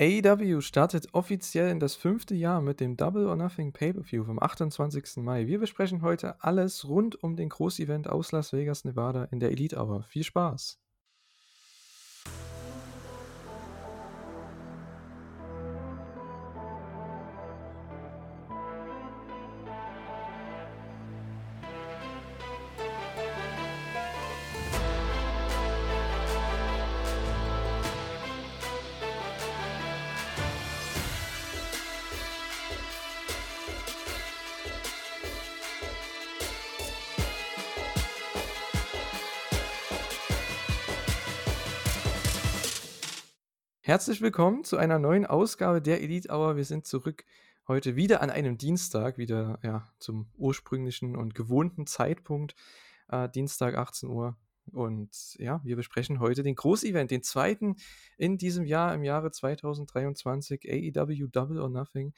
AEW startet offiziell in das fünfte Jahr mit dem Double or Nothing Pay-Per-View vom 28. Mai. Wir besprechen heute alles rund um den Großevent aus Las Vegas, Nevada in der Elite Hour. Viel Spaß! Herzlich willkommen zu einer neuen Ausgabe der Elite Hour. Wir sind zurück heute wieder an einem Dienstag, wieder ja, zum ursprünglichen und gewohnten Zeitpunkt, äh, Dienstag 18 Uhr. Und ja, wir besprechen heute den Großevent, den zweiten in diesem Jahr, im Jahre 2023, AEW Double or Nothing.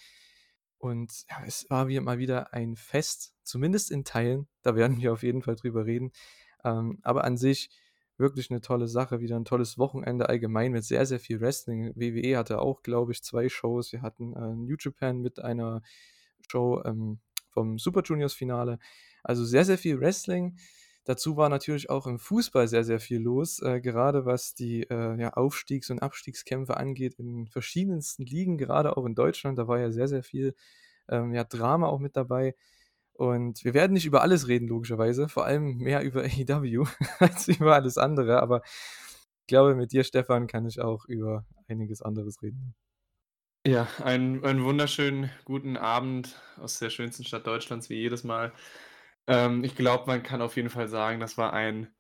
Und ja, es war wie mal wieder ein Fest, zumindest in Teilen. Da werden wir auf jeden Fall drüber reden. Ähm, aber an sich wirklich eine tolle Sache, wieder ein tolles Wochenende allgemein mit sehr, sehr viel Wrestling. WWE hatte auch, glaube ich, zwei Shows. Wir hatten äh, New Japan mit einer Show ähm, vom Super Juniors Finale. Also sehr, sehr viel Wrestling. Dazu war natürlich auch im Fußball sehr, sehr viel los, äh, gerade was die äh, ja, Aufstiegs- und Abstiegskämpfe angeht in verschiedensten Ligen, gerade auch in Deutschland. Da war ja sehr, sehr viel ähm, ja, Drama auch mit dabei. Und wir werden nicht über alles reden, logischerweise. Vor allem mehr über AEW als über alles andere. Aber ich glaube, mit dir, Stefan, kann ich auch über einiges anderes reden. Ja, einen, einen wunderschönen guten Abend aus der schönsten Stadt Deutschlands, wie jedes Mal. Ähm, ich glaube, man kann auf jeden Fall sagen, das war ein,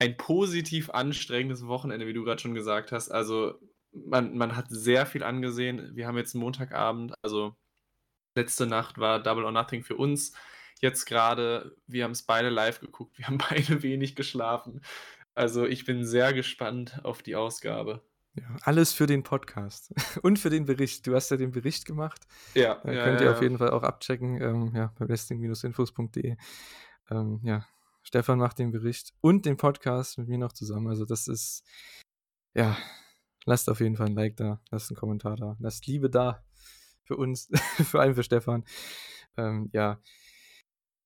ein positiv anstrengendes Wochenende, wie du gerade schon gesagt hast. Also man, man hat sehr viel angesehen. Wir haben jetzt Montagabend, also letzte Nacht war Double or Nothing für uns. Jetzt gerade, wir haben es beide live geguckt, wir haben beide wenig geschlafen. Also ich bin sehr gespannt auf die Ausgabe. Ja, alles für den Podcast und für den Bericht. Du hast ja den Bericht gemacht. Ja. Da ja, könnt ja, ihr auf jeden Fall auch abchecken, ähm, ja, bei wrestling-infos.de. Ähm, ja, Stefan macht den Bericht und den Podcast mit mir noch zusammen. Also das ist, ja, lasst auf jeden Fall ein Like da, lasst einen Kommentar da, lasst Liebe da für uns, vor allem für Stefan. Ähm, ja,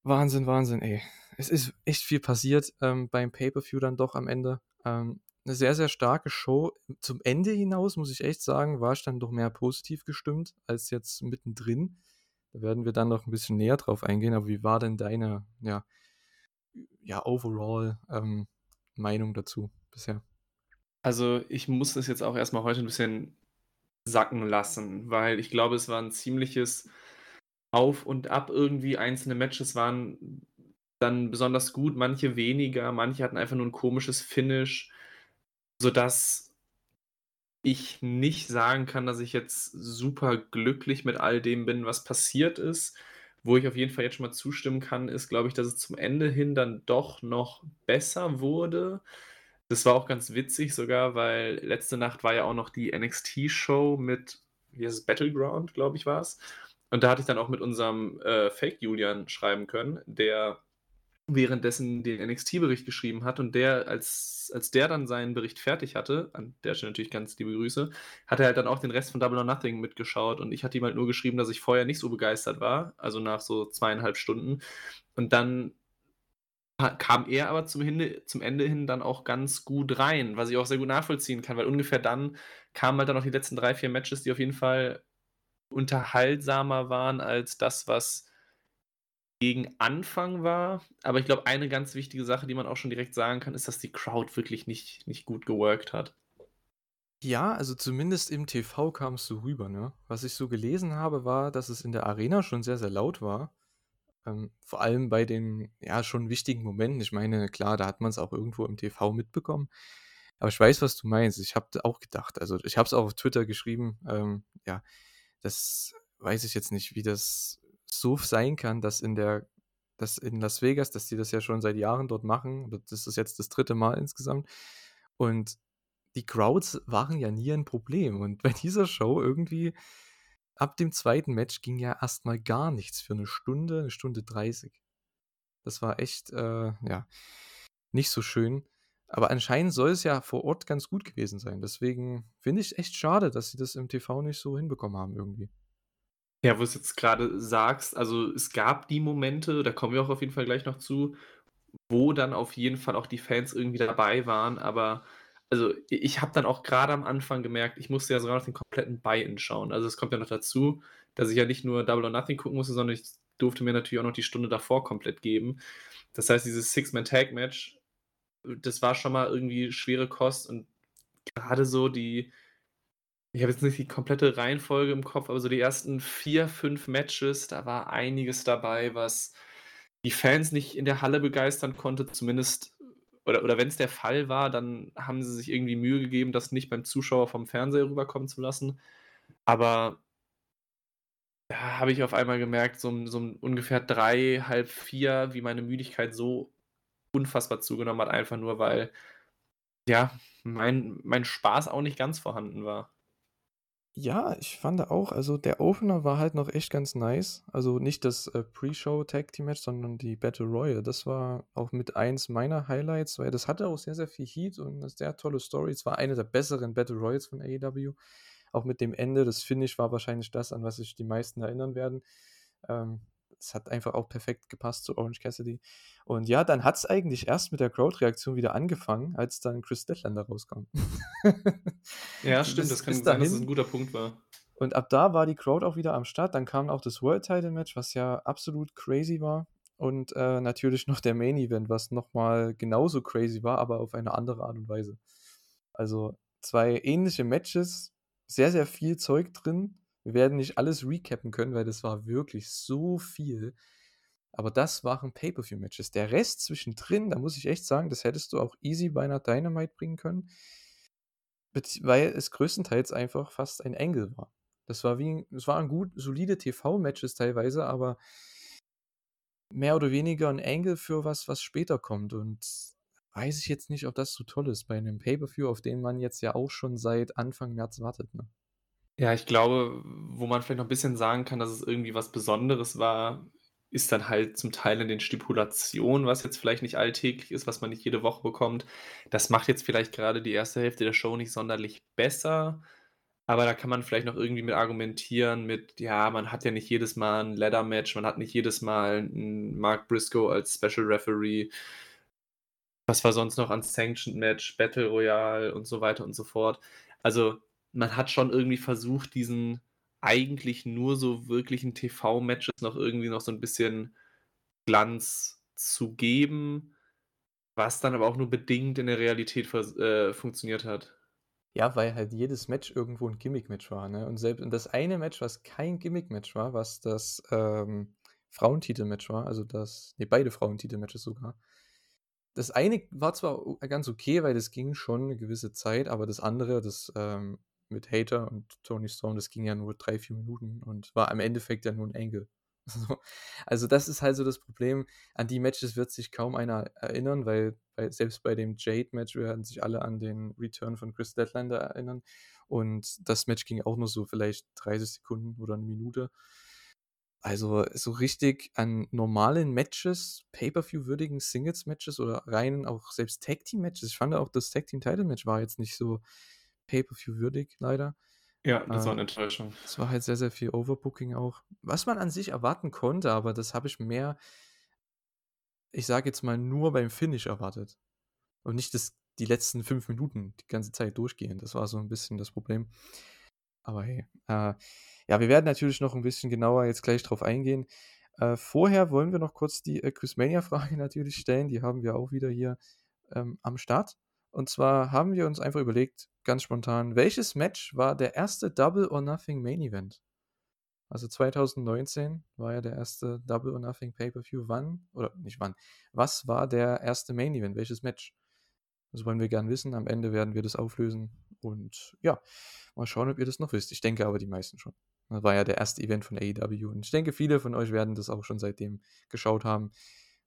Wahnsinn, Wahnsinn, ey. Es ist echt viel passiert ähm, beim Pay-Per-View dann doch am Ende. Ähm, eine sehr, sehr starke Show. Zum Ende hinaus, muss ich echt sagen, war ich dann doch mehr positiv gestimmt als jetzt mittendrin. Da werden wir dann noch ein bisschen näher drauf eingehen. Aber wie war denn deine, ja, ja, overall ähm, Meinung dazu bisher? Also ich muss das jetzt auch erstmal heute ein bisschen sacken lassen, weil ich glaube, es war ein ziemliches Auf und Ab irgendwie. Einzelne Matches waren dann besonders gut, manche weniger, manche hatten einfach nur ein komisches Finish, sodass ich nicht sagen kann, dass ich jetzt super glücklich mit all dem bin, was passiert ist. Wo ich auf jeden Fall jetzt schon mal zustimmen kann, ist, glaube ich, dass es zum Ende hin dann doch noch besser wurde. Das war auch ganz witzig sogar, weil letzte Nacht war ja auch noch die NXT-Show mit, wie heißt es, Battleground, glaube ich, war es. Und da hatte ich dann auch mit unserem äh, Fake Julian schreiben können, der währenddessen den NXT-Bericht geschrieben hat und der, als, als der dann seinen Bericht fertig hatte, an der Stelle natürlich ganz liebe Grüße, hat er halt dann auch den Rest von Double or Nothing mitgeschaut und ich hatte ihm halt nur geschrieben, dass ich vorher nicht so begeistert war, also nach so zweieinhalb Stunden. Und dann kam er aber zum, Hinde, zum Ende hin dann auch ganz gut rein, was ich auch sehr gut nachvollziehen kann, weil ungefähr dann kamen halt dann noch die letzten drei, vier Matches, die auf jeden Fall unterhaltsamer waren als das, was gegen Anfang war. Aber ich glaube, eine ganz wichtige Sache, die man auch schon direkt sagen kann, ist, dass die Crowd wirklich nicht, nicht gut geworkt hat. Ja, also zumindest im TV kam es so rüber, ne? Was ich so gelesen habe, war, dass es in der Arena schon sehr, sehr laut war. Ähm, vor allem bei den ja schon wichtigen Momenten. Ich meine, klar, da hat man es auch irgendwo im TV mitbekommen. Aber ich weiß, was du meinst. Ich habe auch gedacht, also ich habe es auch auf Twitter geschrieben. Ähm, ja, das weiß ich jetzt nicht, wie das so sein kann, dass in der, dass in Las Vegas, dass die das ja schon seit Jahren dort machen. Das ist jetzt das dritte Mal insgesamt. Und die Crowds waren ja nie ein Problem. Und bei dieser Show irgendwie ab dem zweiten Match ging ja erstmal gar nichts für eine Stunde, eine Stunde 30. Das war echt, äh, ja, nicht so schön. Aber anscheinend soll es ja vor Ort ganz gut gewesen sein. Deswegen finde ich echt schade, dass sie das im TV nicht so hinbekommen haben irgendwie. Ja, wo du es jetzt gerade sagst, also es gab die Momente, da kommen wir auch auf jeden Fall gleich noch zu, wo dann auf jeden Fall auch die Fans irgendwie dabei waren, aber also ich habe dann auch gerade am Anfang gemerkt, ich musste ja sogar noch den kompletten Buy-in schauen. Also es kommt ja noch dazu, dass ich ja nicht nur Double or Nothing gucken musste, sondern ich durfte mir natürlich auch noch die Stunde davor komplett geben. Das heißt, dieses Six-Man-Tag-Match, das war schon mal irgendwie schwere Kost und gerade so die, ich habe jetzt nicht die komplette Reihenfolge im Kopf, aber so die ersten vier, fünf Matches, da war einiges dabei, was die Fans nicht in der Halle begeistern konnte, zumindest, oder, oder wenn es der Fall war, dann haben sie sich irgendwie Mühe gegeben, das nicht beim Zuschauer vom Fernseher rüberkommen zu lassen. Aber da habe ich auf einmal gemerkt, so, so ungefähr drei, halb vier, wie meine Müdigkeit so unfassbar zugenommen hat, einfach nur, weil ja, mein, mein Spaß auch nicht ganz vorhanden war. Ja, ich fand auch, also der Opener war halt noch echt ganz nice. Also nicht das äh, Pre-Show Tag Team Match, sondern die Battle Royale. Das war auch mit eins meiner Highlights, weil das hatte auch sehr, sehr viel Heat und eine sehr tolle Story. Es war eine der besseren Battle Royals von AEW. Auch mit dem Ende, das Finish war wahrscheinlich das, an was sich die meisten erinnern werden. Ähm, es hat einfach auch perfekt gepasst zu Orange Cassidy. Und ja, dann hat es eigentlich erst mit der Crowd-Reaktion wieder angefangen, als dann Chris Statlander rauskam. ja, stimmt, das kann sein, dahin. dass es ein guter Punkt war. Und ab da war die Crowd auch wieder am Start. Dann kam auch das World Title Match, was ja absolut crazy war. Und äh, natürlich noch der Main Event, was nochmal genauso crazy war, aber auf eine andere Art und Weise. Also zwei ähnliche Matches, sehr, sehr viel Zeug drin. Wir werden nicht alles recappen können, weil das war wirklich so viel. Aber das waren Pay-Per-View-Matches. Der Rest zwischendrin, da muss ich echt sagen, das hättest du auch easy bei einer Dynamite bringen können. Weil es größtenteils einfach fast ein Engel war. Das war wie, es waren gut, solide TV-Matches teilweise, aber mehr oder weniger ein Engel für was, was später kommt. Und weiß ich jetzt nicht, ob das so toll ist bei einem Pay-Per-View, auf den man jetzt ja auch schon seit Anfang März wartet. Ne? Ja, ich glaube, wo man vielleicht noch ein bisschen sagen kann, dass es irgendwie was Besonderes war, ist dann halt zum Teil in den Stipulationen, was jetzt vielleicht nicht alltäglich ist, was man nicht jede Woche bekommt. Das macht jetzt vielleicht gerade die erste Hälfte der Show nicht sonderlich besser, aber da kann man vielleicht noch irgendwie mit argumentieren mit, ja, man hat ja nicht jedes Mal ein Ladder-Match, man hat nicht jedes Mal einen Mark Briscoe als Special Referee. Was war sonst noch an Sanctioned Match, Battle Royale und so weiter und so fort. Also man hat schon irgendwie versucht, diesen eigentlich nur so wirklichen TV-Matches noch irgendwie noch so ein bisschen Glanz zu geben, was dann aber auch nur bedingt in der Realität äh, funktioniert hat. Ja, weil halt jedes Match irgendwo ein Gimmick-Match war, ne? Und selbst das eine Match, was kein Gimmick-Match war, was das ähm, Frauentitel-Match war, also das, ne, beide Frauentitel-Matches sogar. Das eine war zwar ganz okay, weil das ging schon eine gewisse Zeit, aber das andere, das ähm, mit Hater und Tony Storm, das ging ja nur drei, vier Minuten und war im Endeffekt ja nur ein Angle. Also das ist halt so das Problem. An die Matches wird sich kaum einer erinnern, weil, weil selbst bei dem Jade-Match werden sich alle an den Return von Chris Deadlander erinnern. Und das Match ging auch nur so vielleicht 30 Sekunden oder eine Minute. Also so richtig an normalen Matches, Pay-Per-View-würdigen Singles-Matches oder rein auch selbst Tag-Team-Matches. Ich fand auch das Tag-Team-Title-Match war jetzt nicht so Pay-Per-View würdig, leider. Ja, das äh, war eine Enttäuschung. Es war halt sehr, sehr viel Overbooking auch. Was man an sich erwarten konnte, aber das habe ich mehr, ich sage jetzt mal, nur beim Finish erwartet. Und nicht das, die letzten fünf Minuten die ganze Zeit durchgehen. Das war so ein bisschen das Problem. Aber hey, äh, ja, wir werden natürlich noch ein bisschen genauer jetzt gleich drauf eingehen. Äh, vorher wollen wir noch kurz die äh, Quizmania-Frage natürlich stellen. Die haben wir auch wieder hier ähm, am Start. Und zwar haben wir uns einfach überlegt, ganz spontan, welches Match war der erste Double or Nothing Main Event? Also 2019 war ja der erste Double or Nothing Pay-Per-View. Wann? Oder nicht wann? Was war der erste Main Event? Welches Match? Das wollen wir gern wissen. Am Ende werden wir das auflösen. Und ja, mal schauen, ob ihr das noch wisst. Ich denke aber die meisten schon. Das war ja der erste Event von AEW. Und ich denke, viele von euch werden das auch schon seitdem geschaut haben.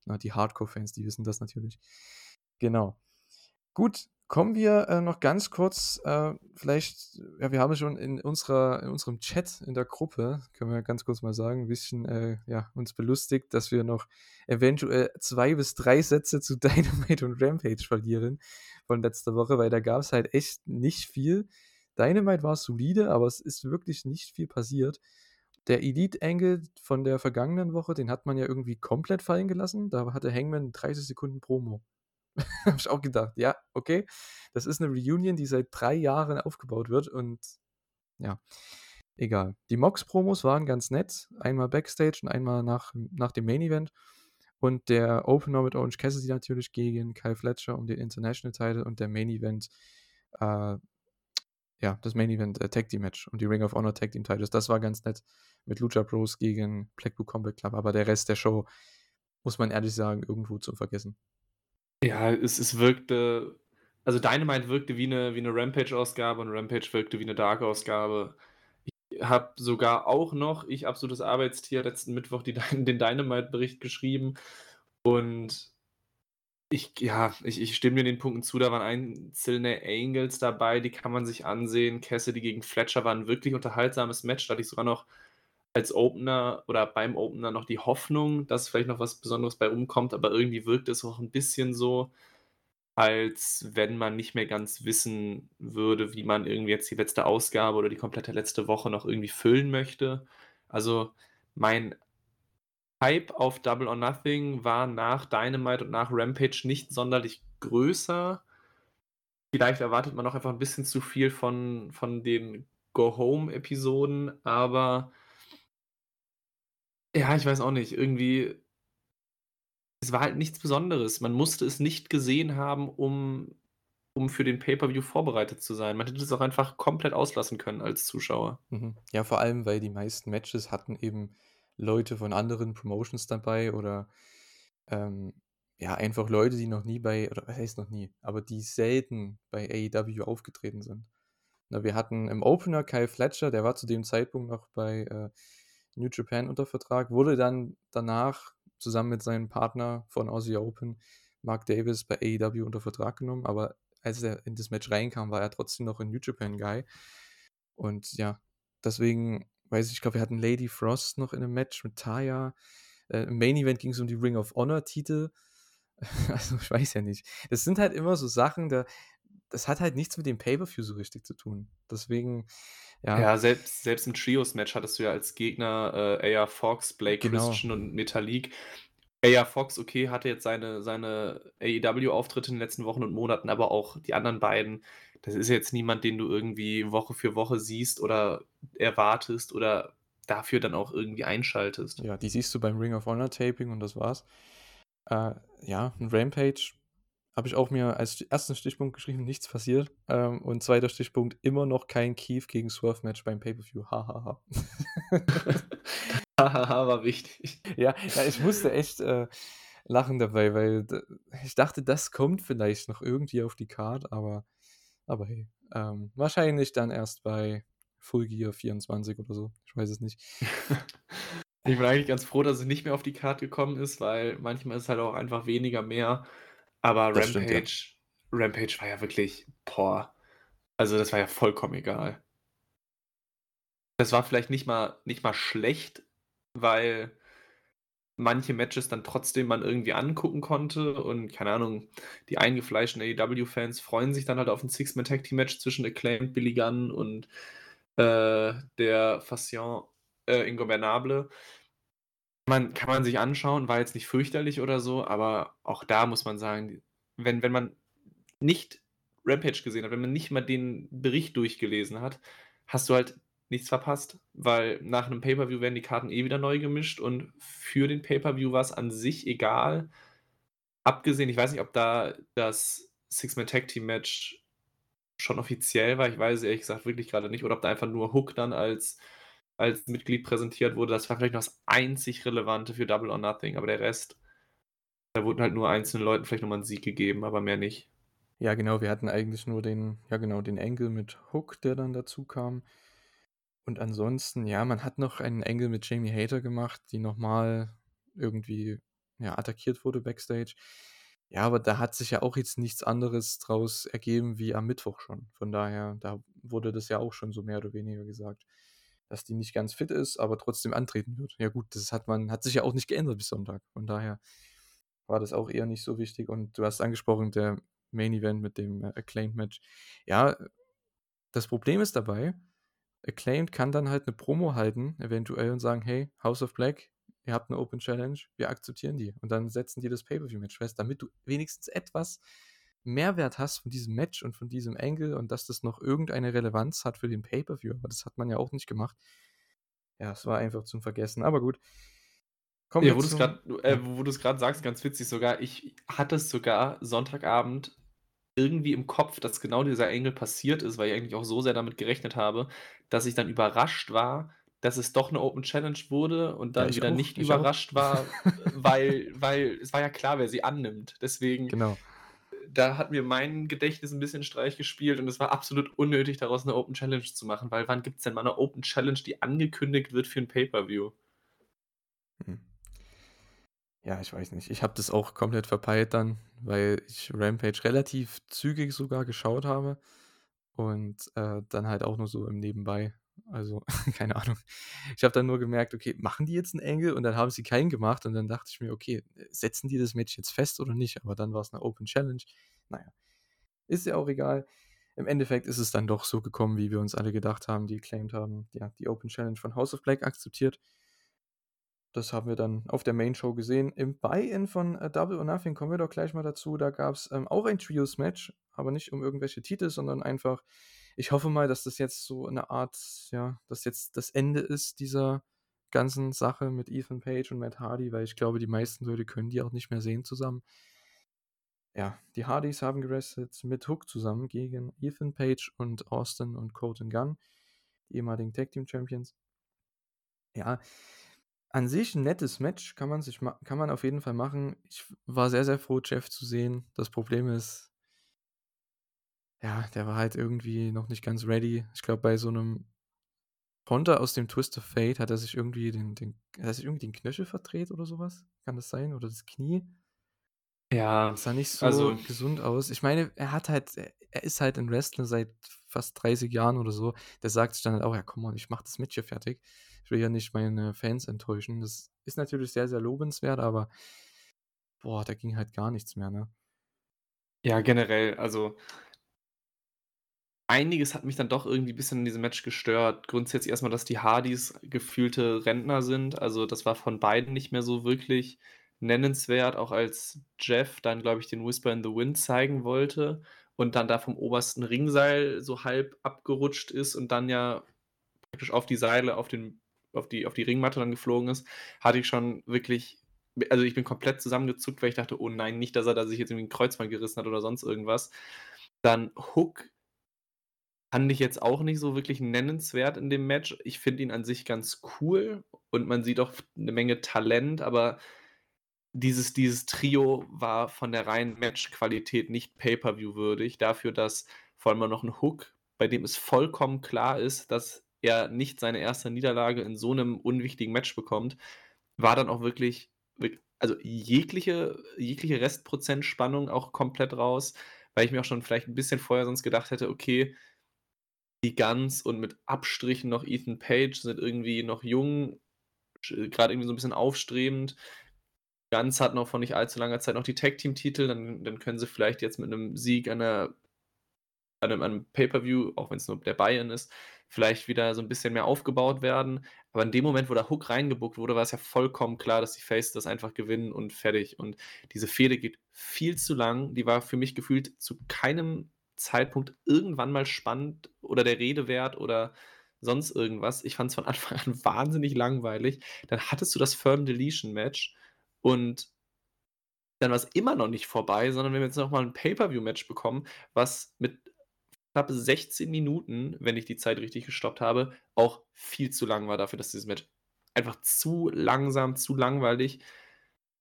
Na, die Hardcore-Fans, die wissen das natürlich. Genau. Gut, Kommen wir äh, noch ganz kurz, äh, vielleicht, ja, wir haben schon in, unserer, in unserem Chat in der Gruppe, können wir ganz kurz mal sagen, ein bisschen äh, ja, uns belustigt, dass wir noch eventuell zwei bis drei Sätze zu Dynamite und Rampage verlieren von letzter Woche, weil da gab es halt echt nicht viel. Dynamite war solide, aber es ist wirklich nicht viel passiert. Der Elite-Angle von der vergangenen Woche, den hat man ja irgendwie komplett fallen gelassen. Da hatte Hangman 30 Sekunden Promo. Habe ich auch gedacht, ja, okay. Das ist eine Reunion, die seit drei Jahren aufgebaut wird und ja, egal. Die Mox-Promos waren ganz nett. Einmal Backstage und einmal nach, nach dem Main-Event. Und der Opener mit Orange Cassidy natürlich gegen Kyle Fletcher um den International Title und der Main Event, äh, ja, das Main Event äh, Tag Team Match und die Ring of Honor Tag Team Titles. Das war ganz nett mit Lucha Bros gegen Blackpool Combat Club. Aber der Rest der Show, muss man ehrlich sagen, irgendwo zum Vergessen. Ja, es, es wirkte, also Dynamite wirkte wie eine, wie eine Rampage-Ausgabe und Rampage wirkte wie eine Dark-Ausgabe. Ich habe sogar auch noch, ich absolutes Arbeitstier, letzten Mittwoch die, den Dynamite-Bericht geschrieben und ich, ja, ich, ich stimme dir den Punkten zu, da waren einzelne Angles dabei, die kann man sich ansehen. Cassidy gegen Fletcher war ein wirklich unterhaltsames Match, da hatte ich sogar noch als Opener oder beim Opener noch die Hoffnung, dass vielleicht noch was Besonderes bei rumkommt, aber irgendwie wirkt es auch ein bisschen so, als wenn man nicht mehr ganz wissen würde, wie man irgendwie jetzt die letzte Ausgabe oder die komplette letzte Woche noch irgendwie füllen möchte. Also mein Hype auf Double or Nothing war nach Dynamite und nach Rampage nicht sonderlich größer. Vielleicht erwartet man noch einfach ein bisschen zu viel von, von den Go-Home-Episoden, aber ja, ich weiß auch nicht. Irgendwie es war halt nichts Besonderes. Man musste es nicht gesehen haben, um um für den Pay-per-View vorbereitet zu sein. Man hätte es auch einfach komplett auslassen können als Zuschauer. Mhm. Ja, vor allem, weil die meisten Matches hatten eben Leute von anderen Promotions dabei oder ähm, ja, einfach Leute, die noch nie bei, oder was heißt noch nie, aber die selten bei AEW aufgetreten sind. Na, wir hatten im Opener Kyle Fletcher, der war zu dem Zeitpunkt noch bei äh, New Japan unter Vertrag, wurde dann danach zusammen mit seinem Partner von Aussie Open, Mark Davis, bei AEW unter Vertrag genommen, aber als er in das Match reinkam, war er trotzdem noch ein New Japan Guy. Und ja, deswegen weiß ich, ich glaube, wir hatten Lady Frost noch in einem Match mit Taya. Äh, Im Main Event ging es um die Ring of Honor Titel. also ich weiß ja nicht. Das sind halt immer so Sachen, da, das hat halt nichts mit dem Pay-Per-View so richtig zu tun. Deswegen, ja. Ja, selbst, selbst im Trios-Match hattest du ja als Gegner äh, AR Fox, Blake genau. Christian und Metalik. AR Fox, okay, hatte jetzt seine, seine AEW-Auftritte in den letzten Wochen und Monaten, aber auch die anderen beiden. Das ist jetzt niemand, den du irgendwie Woche für Woche siehst oder erwartest oder dafür dann auch irgendwie einschaltest. Ja, die siehst du beim Ring of Honor Taping und das war's. Äh, ja, ein Rampage habe ich auch mir als ersten Stichpunkt geschrieben, nichts passiert. Ähm, und zweiter Stichpunkt, immer noch kein Keith gegen Swerve-Match beim Pay-Per-View. Hahaha. Hahaha war wichtig. Ja, ja ich musste echt äh, lachen dabei, weil ich dachte, das kommt vielleicht noch irgendwie auf die Card, aber, aber hey. Ähm, wahrscheinlich dann erst bei Full Gear 24 oder so. Ich weiß es nicht. ich bin eigentlich ganz froh, dass es nicht mehr auf die Card gekommen ist, weil manchmal ist halt auch einfach weniger mehr. Aber Das stimmt, ja. Rampage Rampage war ja wirklich boah. Also, das war ja vollkommen egal. Das war vielleicht nicht mal nicht mal schlecht, weil manche Matches dann trotzdem man irgendwie angucken konnte und keine Ahnung, die eingefleischten AEW-Fans freuen sich dann halt auf ein Six-Man-Tag-Team-Match zwischen Acclaimed, Billy Gunn und äh, der Fassion äh, Ingobernable man kann man sich anschauen, war jetzt nicht fürchterlich oder so, aber auch da muss man sagen, wenn wenn man nicht Rampage gesehen hat, wenn man nicht mal den Bericht durchgelesen hat, hast du halt nichts verpasst, weil nach einem Pay-per-View werden die Karten eh wieder neu gemischt und für den Pay-per-View war es an sich egal. Abgesehen, ich weiß nicht, ob da das Six-Man-Tag-Team-Match schon offiziell war, ich weiß ehrlich gesagt wirklich gerade nicht, oder ob da einfach nur Hook dann als als Mitglied präsentiert wurde. Das war vielleicht noch das einzig Relevante für Double or Nothing, aber der Rest, da wurden halt nur einzelnen Leuten vielleicht nochmal einen Sieg gegeben, aber mehr nicht. Ja, genau, wir hatten eigentlich nur den, ja genau, den Engel mit Hook, der dann dazu kam. Und ansonsten, ja, man hat noch einen Engel mit Jamie Hater gemacht, die nochmal irgendwie ja, attackiert wurde backstage. Ja, aber da hat sich ja auch jetzt nichts anderes draus ergeben wie am Mittwoch schon. Von daher, da wurde das ja auch schon so mehr oder weniger gesagt, dass die nicht ganz fit ist, aber trotzdem antreten wird. Ja gut, das hat man hat sich ja auch nicht geändert bis Sonntag. Von daher war das auch eher nicht so wichtig und du hast angesprochen, der Main Event mit dem, äh, Acclaimed Match. Ja, das Problem ist dabei, Acclaimed kann dann halt 'ne Promo halten, eventuell und sagen: „Hey, House of Black, ihr habt 'ne Open Challenge, wir akzeptieren die.“ Und dann setzen die das Pay-per-View-Match fest, damit du wenigstens etwas Mehrwert hast von diesem Match und von diesem Angle und dass das noch irgendeine Relevanz hat für den Pay-per-View, aber das hat man ja auch nicht gemacht. Ja, es war einfach zum Vergessen, aber gut. Kommen Ja, wo äh, ja. wo du's grad sagst, ganz witzig sogar, ich hatte es sogar Sonntagabend irgendwie im Kopf, dass genau dieser Angle passiert ist, weil ich eigentlich auch so sehr damit gerechnet habe, dass ich dann überrascht war, dass es doch 'ne Open Challenge wurde und Ja, dann ich wieder auch, nicht ich auch. überrascht war, weil weil es war ja klar, wer sie annimmt. Deswegen Genau. Da hat mir mein Gedächtnis 'n bisschen Streich gespielt und es war absolut unnötig, daraus 'ne Open Challenge zu machen, weil wann gibt's denn mal 'ne Open Challenge, die angekündigt wird für 'n Pay-per-View? Mhm. Ja, ich weiß nicht. Ich habe das auch komplett verpeilt dann, weil ich Rampage relativ zügig sogar geschaut habe und, äh, dann halt auch nur so im Nebenbei. Also, keine Ahnung. Ich habe dann nur gemerkt: „Okay, machen die jetzt 'n Angle?“ Und dann haben sie keinen gemacht und dann dachte ich mir: „Okay, setzen die das Match jetzt fest oder nicht?“ Aber dann war's 'ne Open Challenge. Na ja, ist ja auch egal. Im Endeffekt ist es dann doch so gekommen, wie wir uns alle gedacht haben, die Acclaimed haben, ja, die Open Challenge von House of Black akzeptiert. Das haben wir dann auf der Main Show gesehen. Im Buy-in von, äh, Double or Nothing kommen wir doch gleich mal dazu. Da gab's, ähm, auch ein Trios-Match, aber nicht um irgendwelche Titel, sondern einfach ich hoffe mal, dass das jetzt so 'ne Art ja, dass jetzt das Ende ist dieser ganzen Sache mit Ethan Page und Matt Hardy, weil ich glaube, die meisten Leute können die auch nicht mehr sehen zusammen. Ja, die Hardys haben gewrestelt mit Hook zusammen gegen Ethan Page und Austin und Colten Gunn, die ehemaligen Tag Team Champions. Ja, an sich 'n nettes Match, kann man sich kann man auf jeden Fall machen. Ich war sehr, sehr froh, Jeff zu sehen. Das Problem ist ja, der war halt irgendwie noch nicht ganz ready. Ich glaube, bei so 'nem Konter aus dem Twist of Fate hat er sich irgendwie den den hat er sich irgendwie den Knöchel verdreht oder so was? Kann das sein? Oder das Knie? Ja, Sah nicht so also gesund aus. Ich meine, er hat halt er ist halt 'n Wrestler seit fast 30 Jahren oder so. Der sagt sich dann halt auch: „Ja, come on, ich mache das Match hier fertig. Ich will ja nicht meine Fans enttäuschen.“ Das ist natürlich sehr, sehr lobenswert, aber boah, da ging halt gar nichts mehr, ne? Ja, generell, also einiges hat mich dann doch irgendwie bisschen in diesem Match gestört. Grundsätzlich erst mal, dass die Hardys gefühlte Rentner sind. Also, das war von beiden nicht mehr so wirklich nennenswert, auch als Jeff dann, glaube ich, den Whisper in the Wind zeigen wollte und dann da vom obersten Ringseil so halb abgerutscht ist und dann ja praktisch auf die Seile, auf den auf die auf die Ringmatte dann geflogen ist, hatte ich schon wirklich also, ich bin komplett zusammengezuckt, weil ich dachte: „Oh nein, nicht, dass er da sich jetzt irgendwie 'n Kreuzband gerissen hat oder sonst irgendwas.“ Dann Hook fand ich jetzt auch nicht so wirklich nennenswert in dem Match. Ich finde ihn an sich ganz cool und man sieht auch 'ne Menge Talent, aber dieses dieses Trio war von der reinen Matchqualität nicht Pay-per-View würdig. Dafür, dass vor allem noch 'n Hook, bei dem es vollkommen klar ist, dass er nicht seine 1. Niederlage in so 'nem unwichtigen Match bekommt, war dann auch wirklich wirk also, jegliche jegliche Restprozent-Spannung auch komplett raus, weil ich mir auch schon vielleicht 'n bisschen vorher sonst gedacht hätte: „Okay, die Gunns und mit Abstrichen noch Ethan Page sind irgendwie noch jung, grad irgendwie so 'n bisschen aufstrebend. Gunns hatten auch vor nicht allzu langer Zeit noch die Tag-Team-Titel, dann dann können sie vielleicht jetzt mit 'nem Sieg an 'ner an 'nem an 'nem Pay-per-View, auch wenn's nur der Buy-in ist, vielleicht wieder so 'n bisschen mehr aufgebaut werden. Aber in dem Moment, wo der Hook reingebookt wurde, war es ja vollkommen klar, dass die Faces das einfach gewinnen und fertig. Und diese Fehde geht viel zu lang. Die war für mich gefühlt zu keinem Zeitpunkt irgendwann mal spannend oder der Rede wert oder sonst irgendwas. Ich fand's von Anfang an wahnsinnig langweilig. Dann hattest du das Firm-Deletion-Match und dann war's immer noch nicht vorbei, sondern wir haben jetzt noch mal 'n Pay-per-View-Match bekommen, was mit knapp 16 Minuten, wenn ich die Zeit richtig gestoppt habe, auch viel zu lang war dafür, dass dieses Match einfach zu langsam, zu langweilig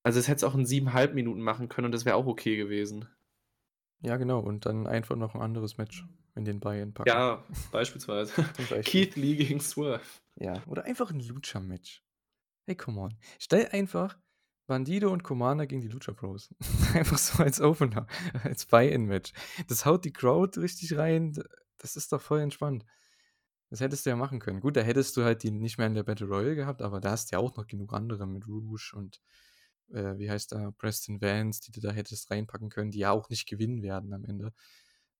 also, das hättest du auch in 7 1/2 Minuten machen können und das wäre auch okay gewesen. Ja, genau. Und dann einfach noch 'n anderes Match in den Buy-in packen. Ja, beispielsweise. Beispiel. Keith Lee gegen Swerve. Ja, oder einfach 'n Lucha-Match. Hey, come on. Stell einfach Bandido und Commander gegen die Lucha Bros. Einfach so als Opener, als Buy-In-Match. Das haut die Crowd richtig rein. Das ist doch voll entspannt. Das hättest du ja machen können. Gut, da hättest du halt die nicht mehr in der Battle Royale gehabt, aber da hast du ja auch noch genug andere mit Rouge und äh, wie heißt da, Preston Vance, die du da hättest reinpacken können, die ja auch nicht gewinnen werden am Ende,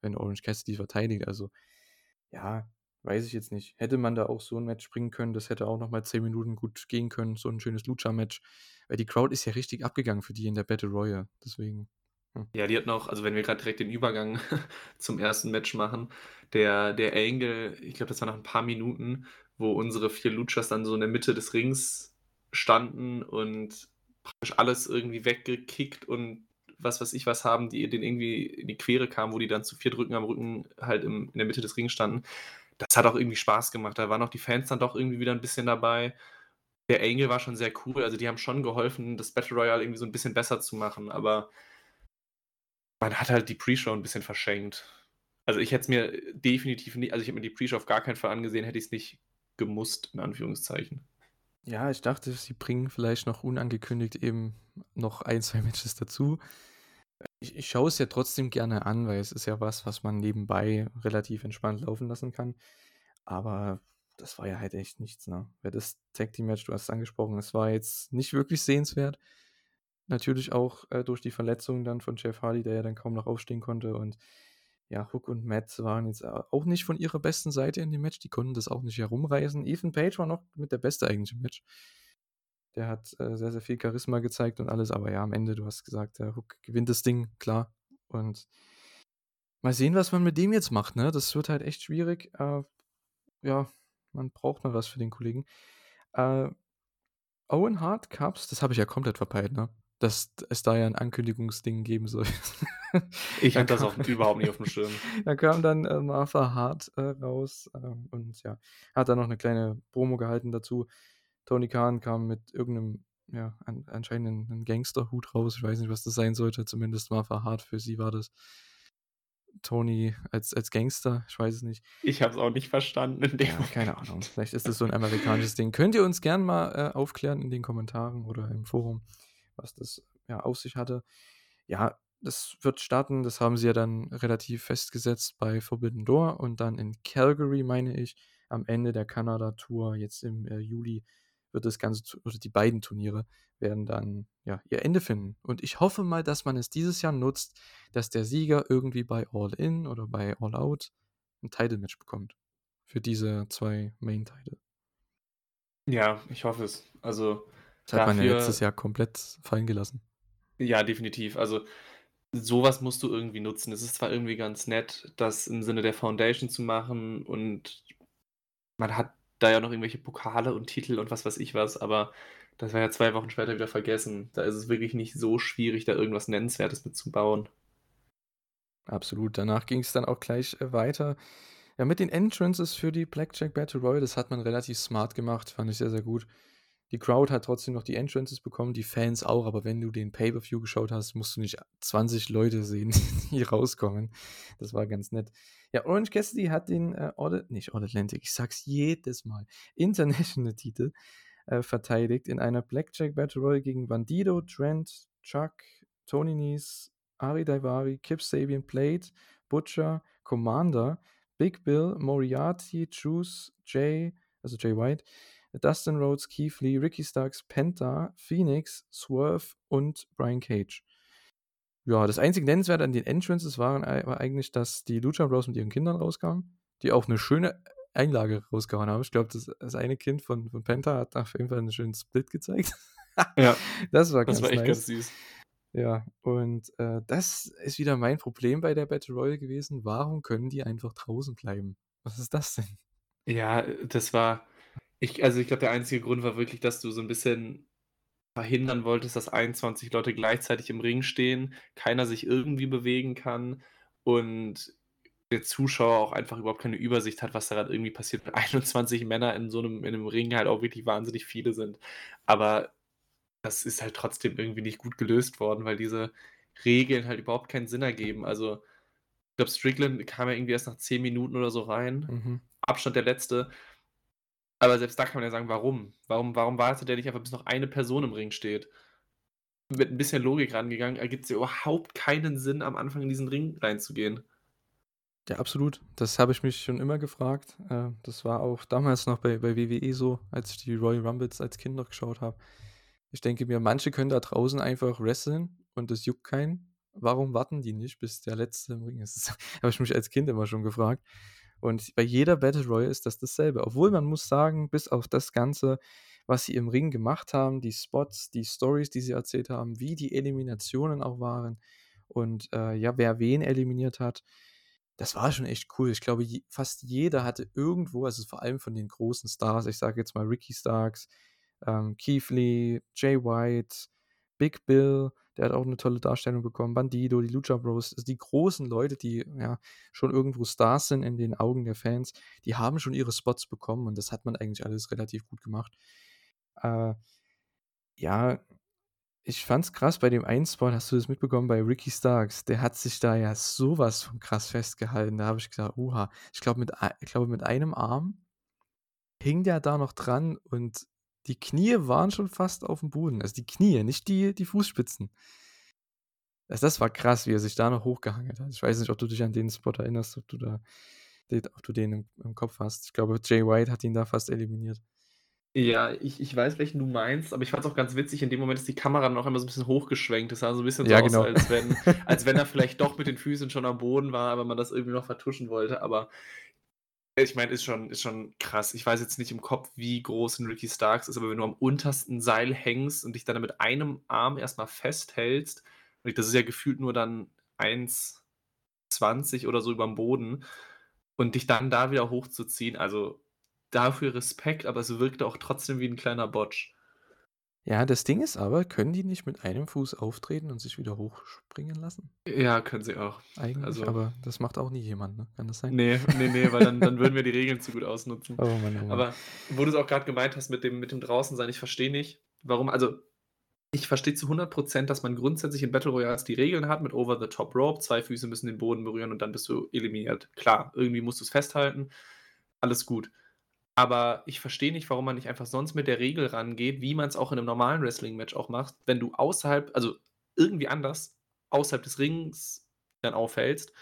wenn Orange Cassidy verteidigt. Also, ja, weiß ich jetzt nicht. Hätte man da auch so ein Match bringen können, das hätte auch nochmal 10 Minuten gut gehen können, so ein schönes Lucha-Match. Weil die Crowd ist ja richtig abgegangen für die in der Battle Royale. Deswegen. Hm. Ja, die hat noch, also wenn wir gerade direkt den Übergang zum ersten Match machen, der, der Angle, ich glaube, das war nach ein paar Minuten, wo unsere vier Luchas dann so in der Mitte des Rings standen und praktisch alles irgendwie weggekickt und was weiß ich was haben, die denen irgendwie in die Quere kamen, wo die dann zu vier Drücken am Rücken halt im, in der Mitte des Rings standen. Das hat auch irgendwie Spaß gemacht. Da waren auch die Fans dann doch irgendwie wieder ein bisschen dabei. Der Angle war schon sehr cool. Also die haben schon geholfen, das Battle Royale irgendwie so ein bisschen besser zu machen. Aber man hat halt die Pre-Show ein bisschen verschenkt. Also ich hätte es mir definitiv nicht, also ich hätte mir die Pre-Show auf gar keinen Fall angesehen, hätte ich es nicht gemusst, in Anführungszeichen. Ja, ich dachte, sie bringen vielleicht noch unangekündigt eben noch ein, zwei Matches dazu. Ich, ich schaue es ja trotzdem gerne an, weil es ist ja was, was man nebenbei relativ entspannt laufen lassen kann. Aber das war ja halt echt nichts, ne? Weil das Tag Team Match, du hast es angesprochen, es war jetzt nicht wirklich sehenswert. Natürlich auch äh, durch die Verletzung dann von Jeff Hardy, der ja dann kaum noch aufstehen konnte. Und ja, Hook und Matt waren jetzt auch nicht von ihrer besten Seite in dem Match. Die konnten das auch nicht herumreißen. Ethan Page war noch mit der Beste eigentlich im Match. Der hat äh, sehr, sehr viel Charisma gezeigt und alles. Aber ja, am Ende, du hast gesagt, der Hook gewinnt das Ding, klar. Und mal sehen, was man mit dem jetzt macht. Ne? Das wird halt echt schwierig. Äh, ja, man braucht noch was für den Kollegen. Äh, Owen Hart Cups, das habe ich ja komplett verpeilt, ne? Dass es da ja ein Ankündigungsding geben soll. ich hatte das auch überhaupt nicht auf dem Schirm. da kam dann äh, Martha Hart äh, raus äh, und ja, hat dann noch eine kleine Promo gehalten dazu. Tony Khan kam mit irgendeinem, ja, an, anscheinend einen Gangsterhut raus. Ich weiß nicht, was das sein sollte. Zumindest Martha Hart, für sie war das. Tony als, als Gangster, ich weiß es nicht. Ich habe es auch nicht verstanden. In dem ja, keine Ahnung. Vielleicht ist das so ein amerikanisches Ding. Könnt ihr uns gern mal äh, aufklären in den Kommentaren oder im Forum was das ja auf sich hatte. Ja, das wird starten, das haben sie ja dann relativ festgesetzt bei Forbidden Door und dann in Calgary, meine ich, am Ende der Kanada-Tour, jetzt im äh, Juli, wird das Ganze, oder die beiden Turniere werden dann ja ihr Ende finden. Und ich hoffe mal, dass man es dieses Jahr nutzt, dass der Sieger irgendwie bei All In oder bei All Out ein Title-Match bekommt. Für diese zwei Main-Title. Ja, ich hoffe es. Also das hat man ja letztes Jahr komplett fallen gelassen. Ja, definitiv. Also sowas musst du irgendwie nutzen. Es ist zwar irgendwie ganz nett, das im Sinne der Foundation zu machen und man hat da ja noch irgendwelche Pokale und Titel und was weiß ich was, aber das war ja zwei Wochen später wieder vergessen. Da ist es wirklich nicht so schwierig, da irgendwas Nennenswertes mitzubauen. Absolut. Danach ging es dann auch gleich äh, weiter. Ja, mit den Entrances für die Blackjack Battle Royale, das hat man relativ smart gemacht, fand ich sehr, sehr gut. Die Crowd hat trotzdem noch die Entrances bekommen, die Fans auch, aber wenn du den Pay-Per-View geschaut hast, musst du nicht 20 Leute sehen, die rauskommen. Das war ganz nett. Ja, Orange Cassidy hat den äh, All, nicht All Atlantic, ich sag's jedes Mal, International-Titel äh, verteidigt in einer Blackjack Battle Royale gegen Bandido, Trent, Chuck, Tony Nese, Ari Daivari, Kip Sabian, Plate, Butcher, Commander, Big Bill, Moriarty, Juice, Jay, also Jay White, Dustin Rhodes, Keith Lee, Ricky Starks, Penta, Phoenix, Swerve und Brian Cage. Ja, das einzige Nennenswerte an den Entrances waren, war eigentlich, dass die Lucha Bros mit ihren Kindern rauskamen, die auch eine schöne Einlage rausgehauen haben. Ich glaube, das, das eine Kind von, von Penta hat auf jeden Fall einen schönen Split gezeigt. ja, das war, ganz das war echt nice. ganz süß. Ja, und äh, das ist wieder mein Problem bei der Battle Royale gewesen. Warum können die einfach draußen bleiben? Was ist das denn? Ja, das war, ich, also ich glaube, der einzige Grund war wirklich, dass du so ein bisschen verhindern wolltest, dass 21 Leute gleichzeitig im Ring stehen, keiner sich irgendwie bewegen kann und der Zuschauer auch einfach überhaupt keine Übersicht hat, was da gerade irgendwie passiert, weil 21 Männer in so einem, in einem Ring halt auch wirklich wahnsinnig viele sind. Aber das ist halt trotzdem irgendwie nicht gut gelöst worden, weil diese Regeln halt überhaupt keinen Sinn ergeben. Also, ich glaube, Strickland kam ja irgendwie erst nach 10 Minuten oder so rein. Mhm. Abstand der letzte. Aber selbst da kann man ja sagen, warum? Warum, warum wartet der nicht einfach, bis noch eine Person im Ring steht? mit ein bisschen Logik rangegangen, ergibt es ja überhaupt keinen Sinn, am Anfang in diesen Ring reinzugehen. Ja, absolut. Das habe ich mich schon immer gefragt. Äh, das war auch damals noch bei, bei WWE so, als ich die Royal Rumbles als Kind noch geschaut habe. Ich denke mir, manche können da draußen einfach wresteln und das juckt keinen. Warum warten die nicht, bis der Letzte im Ring ist? Das habe ich mich als Kind immer schon gefragt. Und bei jeder Battle Royale ist das dasselbe. Obwohl man muss sagen, bis auf das Ganze, was sie im Ring gemacht haben, die Spots, die Stories, die sie erzählt haben, wie die Eliminationen auch waren und äh, ja, wer wen eliminiert hat, das war schon echt cool. Ich glaube, je, fast jeder hatte irgendwo, also vor allem von den großen Stars, ich sage jetzt mal Ricky Starks, ähm, Keith Lee, Jay White, Big Bill, der hat auch eine tolle Darstellung bekommen, Bandido, die Lucha Bros, also die großen Leute, die ja schon irgendwo Stars sind in den Augen der Fans, die haben schon ihre Spots bekommen und das hat man eigentlich alles relativ gut gemacht. Äh, ja, ich fand's krass bei dem einen Spot, hast du das mitbekommen bei Ricky Starks? Der hat sich da ja sowas von krass festgehalten. Da habe ich gesagt, uha, ich glaube mit, ich glaube mit einem Arm hing der da noch dran und die Knie waren schon fast auf dem Boden. Also die Knie, nicht die, die Fußspitzen. Also das war krass, wie er sich da noch hochgehangelt hat. Ich weiß nicht, ob du dich an den Spot erinnerst, ob du da, ob du den im, im Kopf hast. Ich glaube, Jay White hat ihn da fast eliminiert. Ja, ich, ich weiß, welchen du meinst, aber ich fand es auch ganz witzig, in dem Moment ist die Kamera noch immer so ein bisschen hochgeschwenkt. Das sah so ein bisschen Ja, so genau. aus, als wenn, als wenn er vielleicht doch mit den Füßen schon am Boden war, aber man das irgendwie noch vertuschen wollte. Aber ich meine, ist schon, ist schon krass. Ich weiß jetzt nicht im Kopf, wie groß ein Ricky Starks ist, aber wenn du am untersten Seil hängst und dich dann mit einem Arm erstmal festhältst, das ist ja gefühlt nur dann 1,20 oder so über dem Boden, und dich dann da wieder hochzuziehen, also dafür Respekt, aber es wirkte auch trotzdem wie ein kleiner Botch. Ja, das Ding ist aber, können die nicht mit einem Fuß auftreten und sich wieder hochspringen lassen? Ja, können sie auch. Eigentlich, Also, aber das macht auch nie jemand, ne? Kann das sein? nee, nee, nee, weil dann, dann würden wir die Regeln zu gut ausnutzen. Oh Mann, oh Mann. Aber wo du es auch gerade gemeint hast mit dem, mit dem Draußensein, ich verstehe nicht, warum, also ich verstehe zu 100%, dass man grundsätzlich in Battle Royals die Regeln hat mit Over the Top Rope, zwei Füße müssen den Boden berühren und dann bist du eliminiert. Klar, irgendwie musst du es festhalten, alles gut. Aber ich verstehe nicht, warum man nicht einfach sonst mit der Regel rangeht, wie man es auch in einem normalen Wrestling-Match auch macht, wenn du außerhalb, also irgendwie anders, außerhalb des Rings dann aufhältst,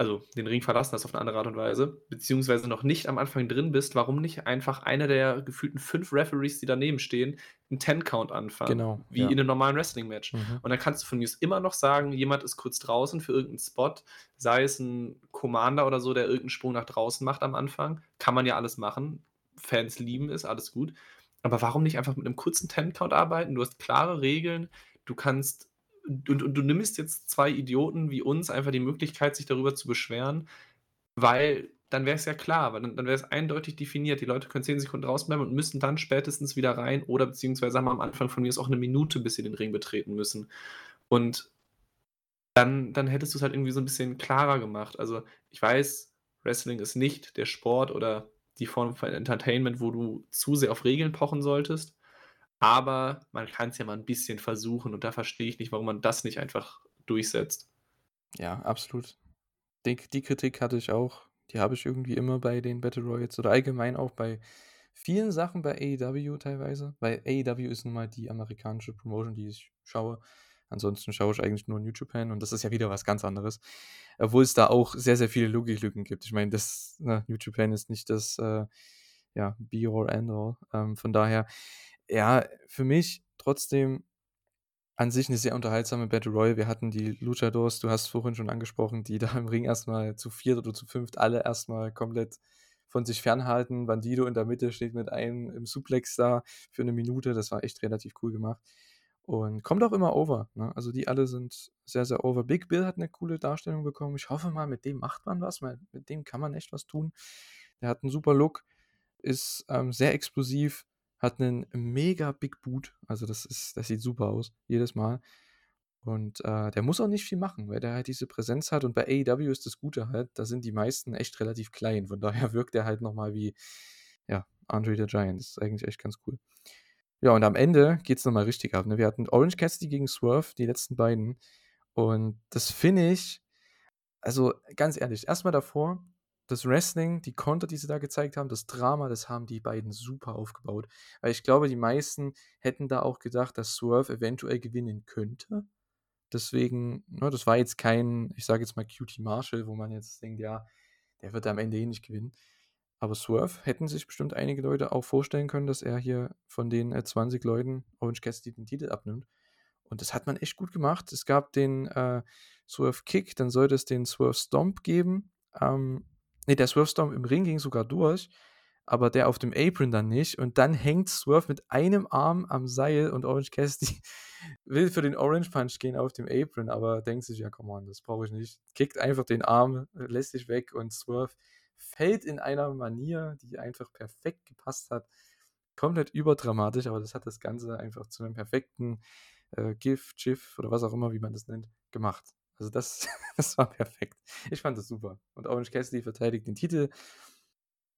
also den Ring verlassen hast auf eine andere Art und Weise, beziehungsweise noch nicht am Anfang drin bist, warum nicht einfach einer der gefühlten fünf Referees, die daneben stehen, einen Ten-Count anfangen, Genau, wie ja. in einem normalen Wrestling-Match. Mhm. Und dann kannst du von mir immer noch sagen, jemand ist kurz draußen für irgendeinen Spot, sei es ein Commander oder so, der irgendeinen Sprung nach draußen macht am Anfang. Kann man ja alles machen. Fans lieben es, alles gut. Aber warum nicht einfach mit einem kurzen Ten-Count arbeiten? Du hast klare Regeln, du kannst und, und du nimmst jetzt zwei Idioten wie uns einfach die Möglichkeit, sich darüber zu beschweren, weil dann wäre es ja klar, weil dann, dann wäre es eindeutig definiert. Die Leute können 10 Sekunden draußen bleiben und müssen dann spätestens wieder rein oder beziehungsweise haben am Anfang von mir ist auch eine Minute, bis sie den Ring betreten müssen. Und dann, dann hättest du es halt irgendwie so ein bisschen klarer gemacht. Also ich weiß, Wrestling ist nicht der Sport oder die Form von Entertainment, wo du zu sehr auf Regeln pochen solltest. Aber man kann es ja mal ein bisschen versuchen und da verstehe ich nicht, warum man das nicht einfach durchsetzt. Ja, absolut. Die, die Kritik hatte ich auch. Die habe ich irgendwie immer bei den Battle Royals oder allgemein auch bei vielen Sachen bei AEW teilweise. Weil AEW ist nun mal die amerikanische Promotion, die ich schaue. Ansonsten schaue ich eigentlich nur New Japan und das ist ja wieder was ganz anderes. Obwohl es da auch sehr, sehr viele Logiklücken gibt. Ich meine, das, na, New Japan ist nicht das, äh, ja, Be or End all. Ähm, von daher, ja, für mich trotzdem an sich eine sehr unterhaltsame Battle Royale. Wir hatten die Luchadors, du hast vorhin schon angesprochen, die da im Ring erstmal zu viert oder zu fünft alle erstmal komplett von sich fernhalten. Bandido in der Mitte steht mit einem im Suplex da für eine Minute. Das war echt relativ cool gemacht. Und kommt auch immer over. Ne? Also die alle sind sehr, sehr over. Big Bill hat eine coole Darstellung bekommen. Ich hoffe mal, mit dem macht man was, weil mit dem kann man echt was tun. Der hat einen super Look, ist ähm, sehr explosiv, hat einen mega Big Boot. Also das ist, das sieht super aus, jedes Mal. Und äh, der muss auch nicht viel machen, weil der halt diese Präsenz hat. Und bei AEW ist das Gute halt, da sind die meisten echt relativ klein. Von daher wirkt er halt nochmal wie, ja, Andre the Giant. Das ist eigentlich echt ganz cool. Ja, und am Ende geht es nochmal richtig ab. Ne? Wir hatten Orange Cassidy gegen Swerve, die letzten beiden. Und das finde ich, also ganz ehrlich, erstmal davor, das Wrestling, die Konter, die sie da gezeigt haben, das Drama, das haben die beiden super aufgebaut. Weil ich glaube, die meisten hätten da auch gedacht, dass Swerve eventuell gewinnen könnte. Deswegen, ne, das war jetzt kein, ich sage jetzt mal Cutie Marshall, wo man jetzt denkt, ja, der wird am Ende eh nicht gewinnen. Aber Swerve hätten sich bestimmt einige Leute auch vorstellen können, dass er hier von den äh, 20 Leuten Orange Cassidy den Titel abnimmt. Und das hat man echt gut gemacht. Es gab den äh, Swerve Kick, dann sollte es den Swerve Stomp geben. Ähm, ne, der Swerve Stomp im Ring ging sogar durch, aber der auf dem Apron dann nicht. Und dann hängt Swerve mit einem Arm am Seil und Orange Cassidy will für den Orange Punch gehen auf dem Apron, aber denkt sich, ja, komm on, das brauche ich nicht. Kickt einfach den Arm, lässt sich weg und Swerve fällt in einer Manier, die einfach perfekt gepasst hat. Komplett überdramatisch, aber das hat das Ganze einfach zu einem perfekten äh, GIF, GIF oder was auch immer, wie man das nennt, gemacht. Also das, das war perfekt. Ich fand das super. Und Orange Cassidy verteidigt den Titel.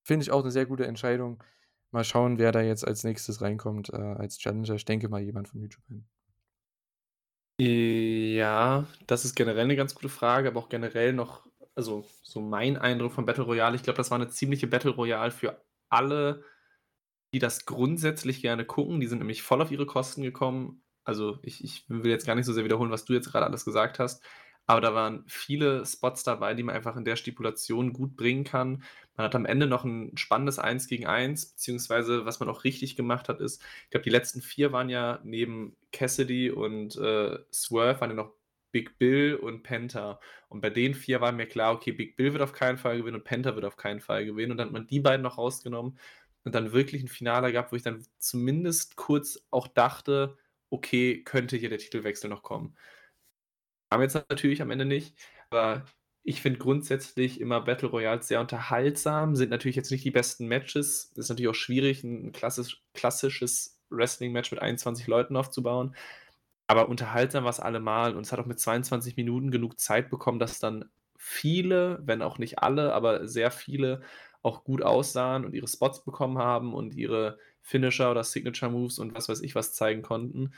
Finde ich auch eine sehr gute Entscheidung. Mal schauen, wer da jetzt als nächstes reinkommt äh, als Challenger. Ich denke mal jemand von New Japan. Ja, das ist generell eine ganz gute Frage, aber auch generell noch also so mein Eindruck von Battle Royale, ich glaube, das war eine ziemliche Battle Royale für alle, die das grundsätzlich gerne gucken. Die sind nämlich voll auf ihre Kosten gekommen. Also ich, ich will jetzt gar nicht so sehr wiederholen, was du jetzt gerade alles gesagt hast. Aber da waren viele Spots dabei, die man einfach in der Stipulation gut bringen kann. Man hat am Ende noch ein spannendes 1 gegen 1, beziehungsweise was man auch richtig gemacht hat, ist, ich glaube, die letzten vier waren ja neben Cassidy und äh, Swerve, waren ja noch Big Bill und Penta. Und bei den vier war mir klar, okay, Big Bill wird auf keinen Fall gewinnen und Penta wird auf keinen Fall gewinnen. Und dann hat man die beiden noch rausgenommen und dann wirklich ein Finale gehabt, wo ich dann zumindest kurz auch dachte, okay, könnte hier der Titelwechsel noch kommen. Kam jetzt natürlich am Ende nicht, aber ich finde grundsätzlich immer Battle Royale sehr unterhaltsam, sind natürlich jetzt nicht die besten Matches. Ist natürlich auch schwierig, ein klassisch, klassisches Wrestling-Match mit 21 Leuten aufzubauen. Aber unterhaltsam war es allemal und es hat auch mit 22 Minuten genug Zeit bekommen, dass dann viele, wenn auch nicht alle, aber sehr viele auch gut aussahen und ihre Spots bekommen haben und ihre Finisher oder Signature Moves und was weiß ich was zeigen konnten.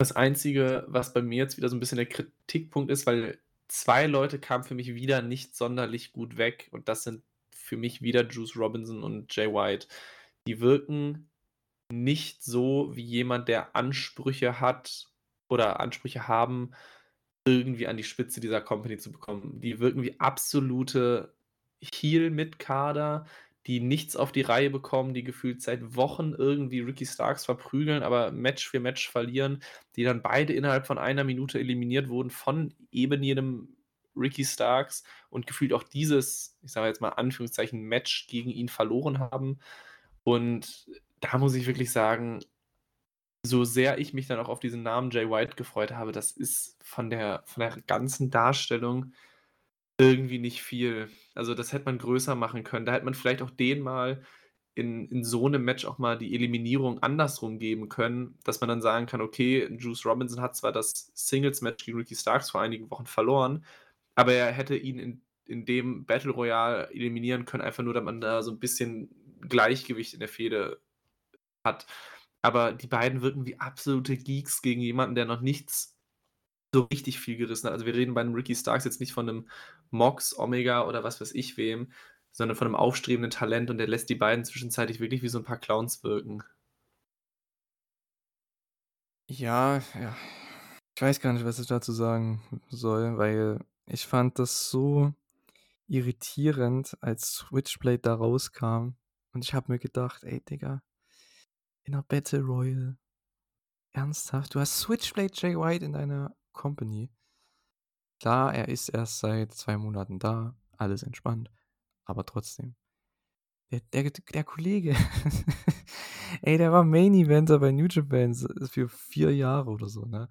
Das Einzige, was bei mir jetzt wieder so ein bisschen der Kritikpunkt ist, weil zwei Leute kamen für mich wieder nicht sonderlich gut weg und das sind für mich wieder Juice Robinson und Jay White. Die wirken nicht so wie jemand, der Ansprüche hat oder Ansprüche haben, irgendwie an die Spitze dieser Company zu bekommen. Die wirken wie absolute Heel-Mitkader, die nichts auf die Reihe bekommen, die gefühlt seit Wochen irgendwie Ricky Starks verprügeln, aber Match für Match verlieren, die dann beide innerhalb von einer Minute eliminiert wurden von eben jedem Ricky Starks und gefühlt auch dieses, ich sage jetzt mal Anführungszeichen, Match gegen ihn verloren haben. Und da muss ich wirklich sagen, so sehr ich mich dann auch auf diesen Namen Jay White gefreut habe, das ist von der, von der ganzen Darstellung irgendwie nicht viel. Also das hätte man größer machen können. Da hätte man vielleicht auch den mal in, in so einem Match auch mal die Eliminierung andersrum geben können, dass man dann sagen kann, okay, Juice Robinson hat zwar das Singles-Match gegen Ricky Starks vor einigen Wochen verloren, aber er hätte ihn in, in dem Battle Royale eliminieren können, einfach nur, damit man da so ein bisschen Gleichgewicht in der Fehde hat. Aber die beiden wirken wie absolute Geeks gegen jemanden, der noch nichts so richtig viel gerissen hat. Also wir reden bei einem Ricky Starks jetzt nicht von einem Mox, Omega oder was weiß ich wem, sondern von einem aufstrebenden Talent und der lässt die beiden zwischenzeitlich wirklich wie so ein paar Clowns wirken. Ja, ja. Ich weiß gar nicht, was ich dazu sagen soll, weil ich fand das so irritierend, als Switchblade da rauskam. Und ich habe mir gedacht, ey, Digga, in einer Battle Royale. Ernsthaft? Du hast Switchblade Jay White in deiner Company. Klar, er ist erst seit zwei Monaten da, alles entspannt, aber trotzdem. Der, der, der Kollege, ey, der war Main Eventer bei New Japan für vier Jahre oder so, ne?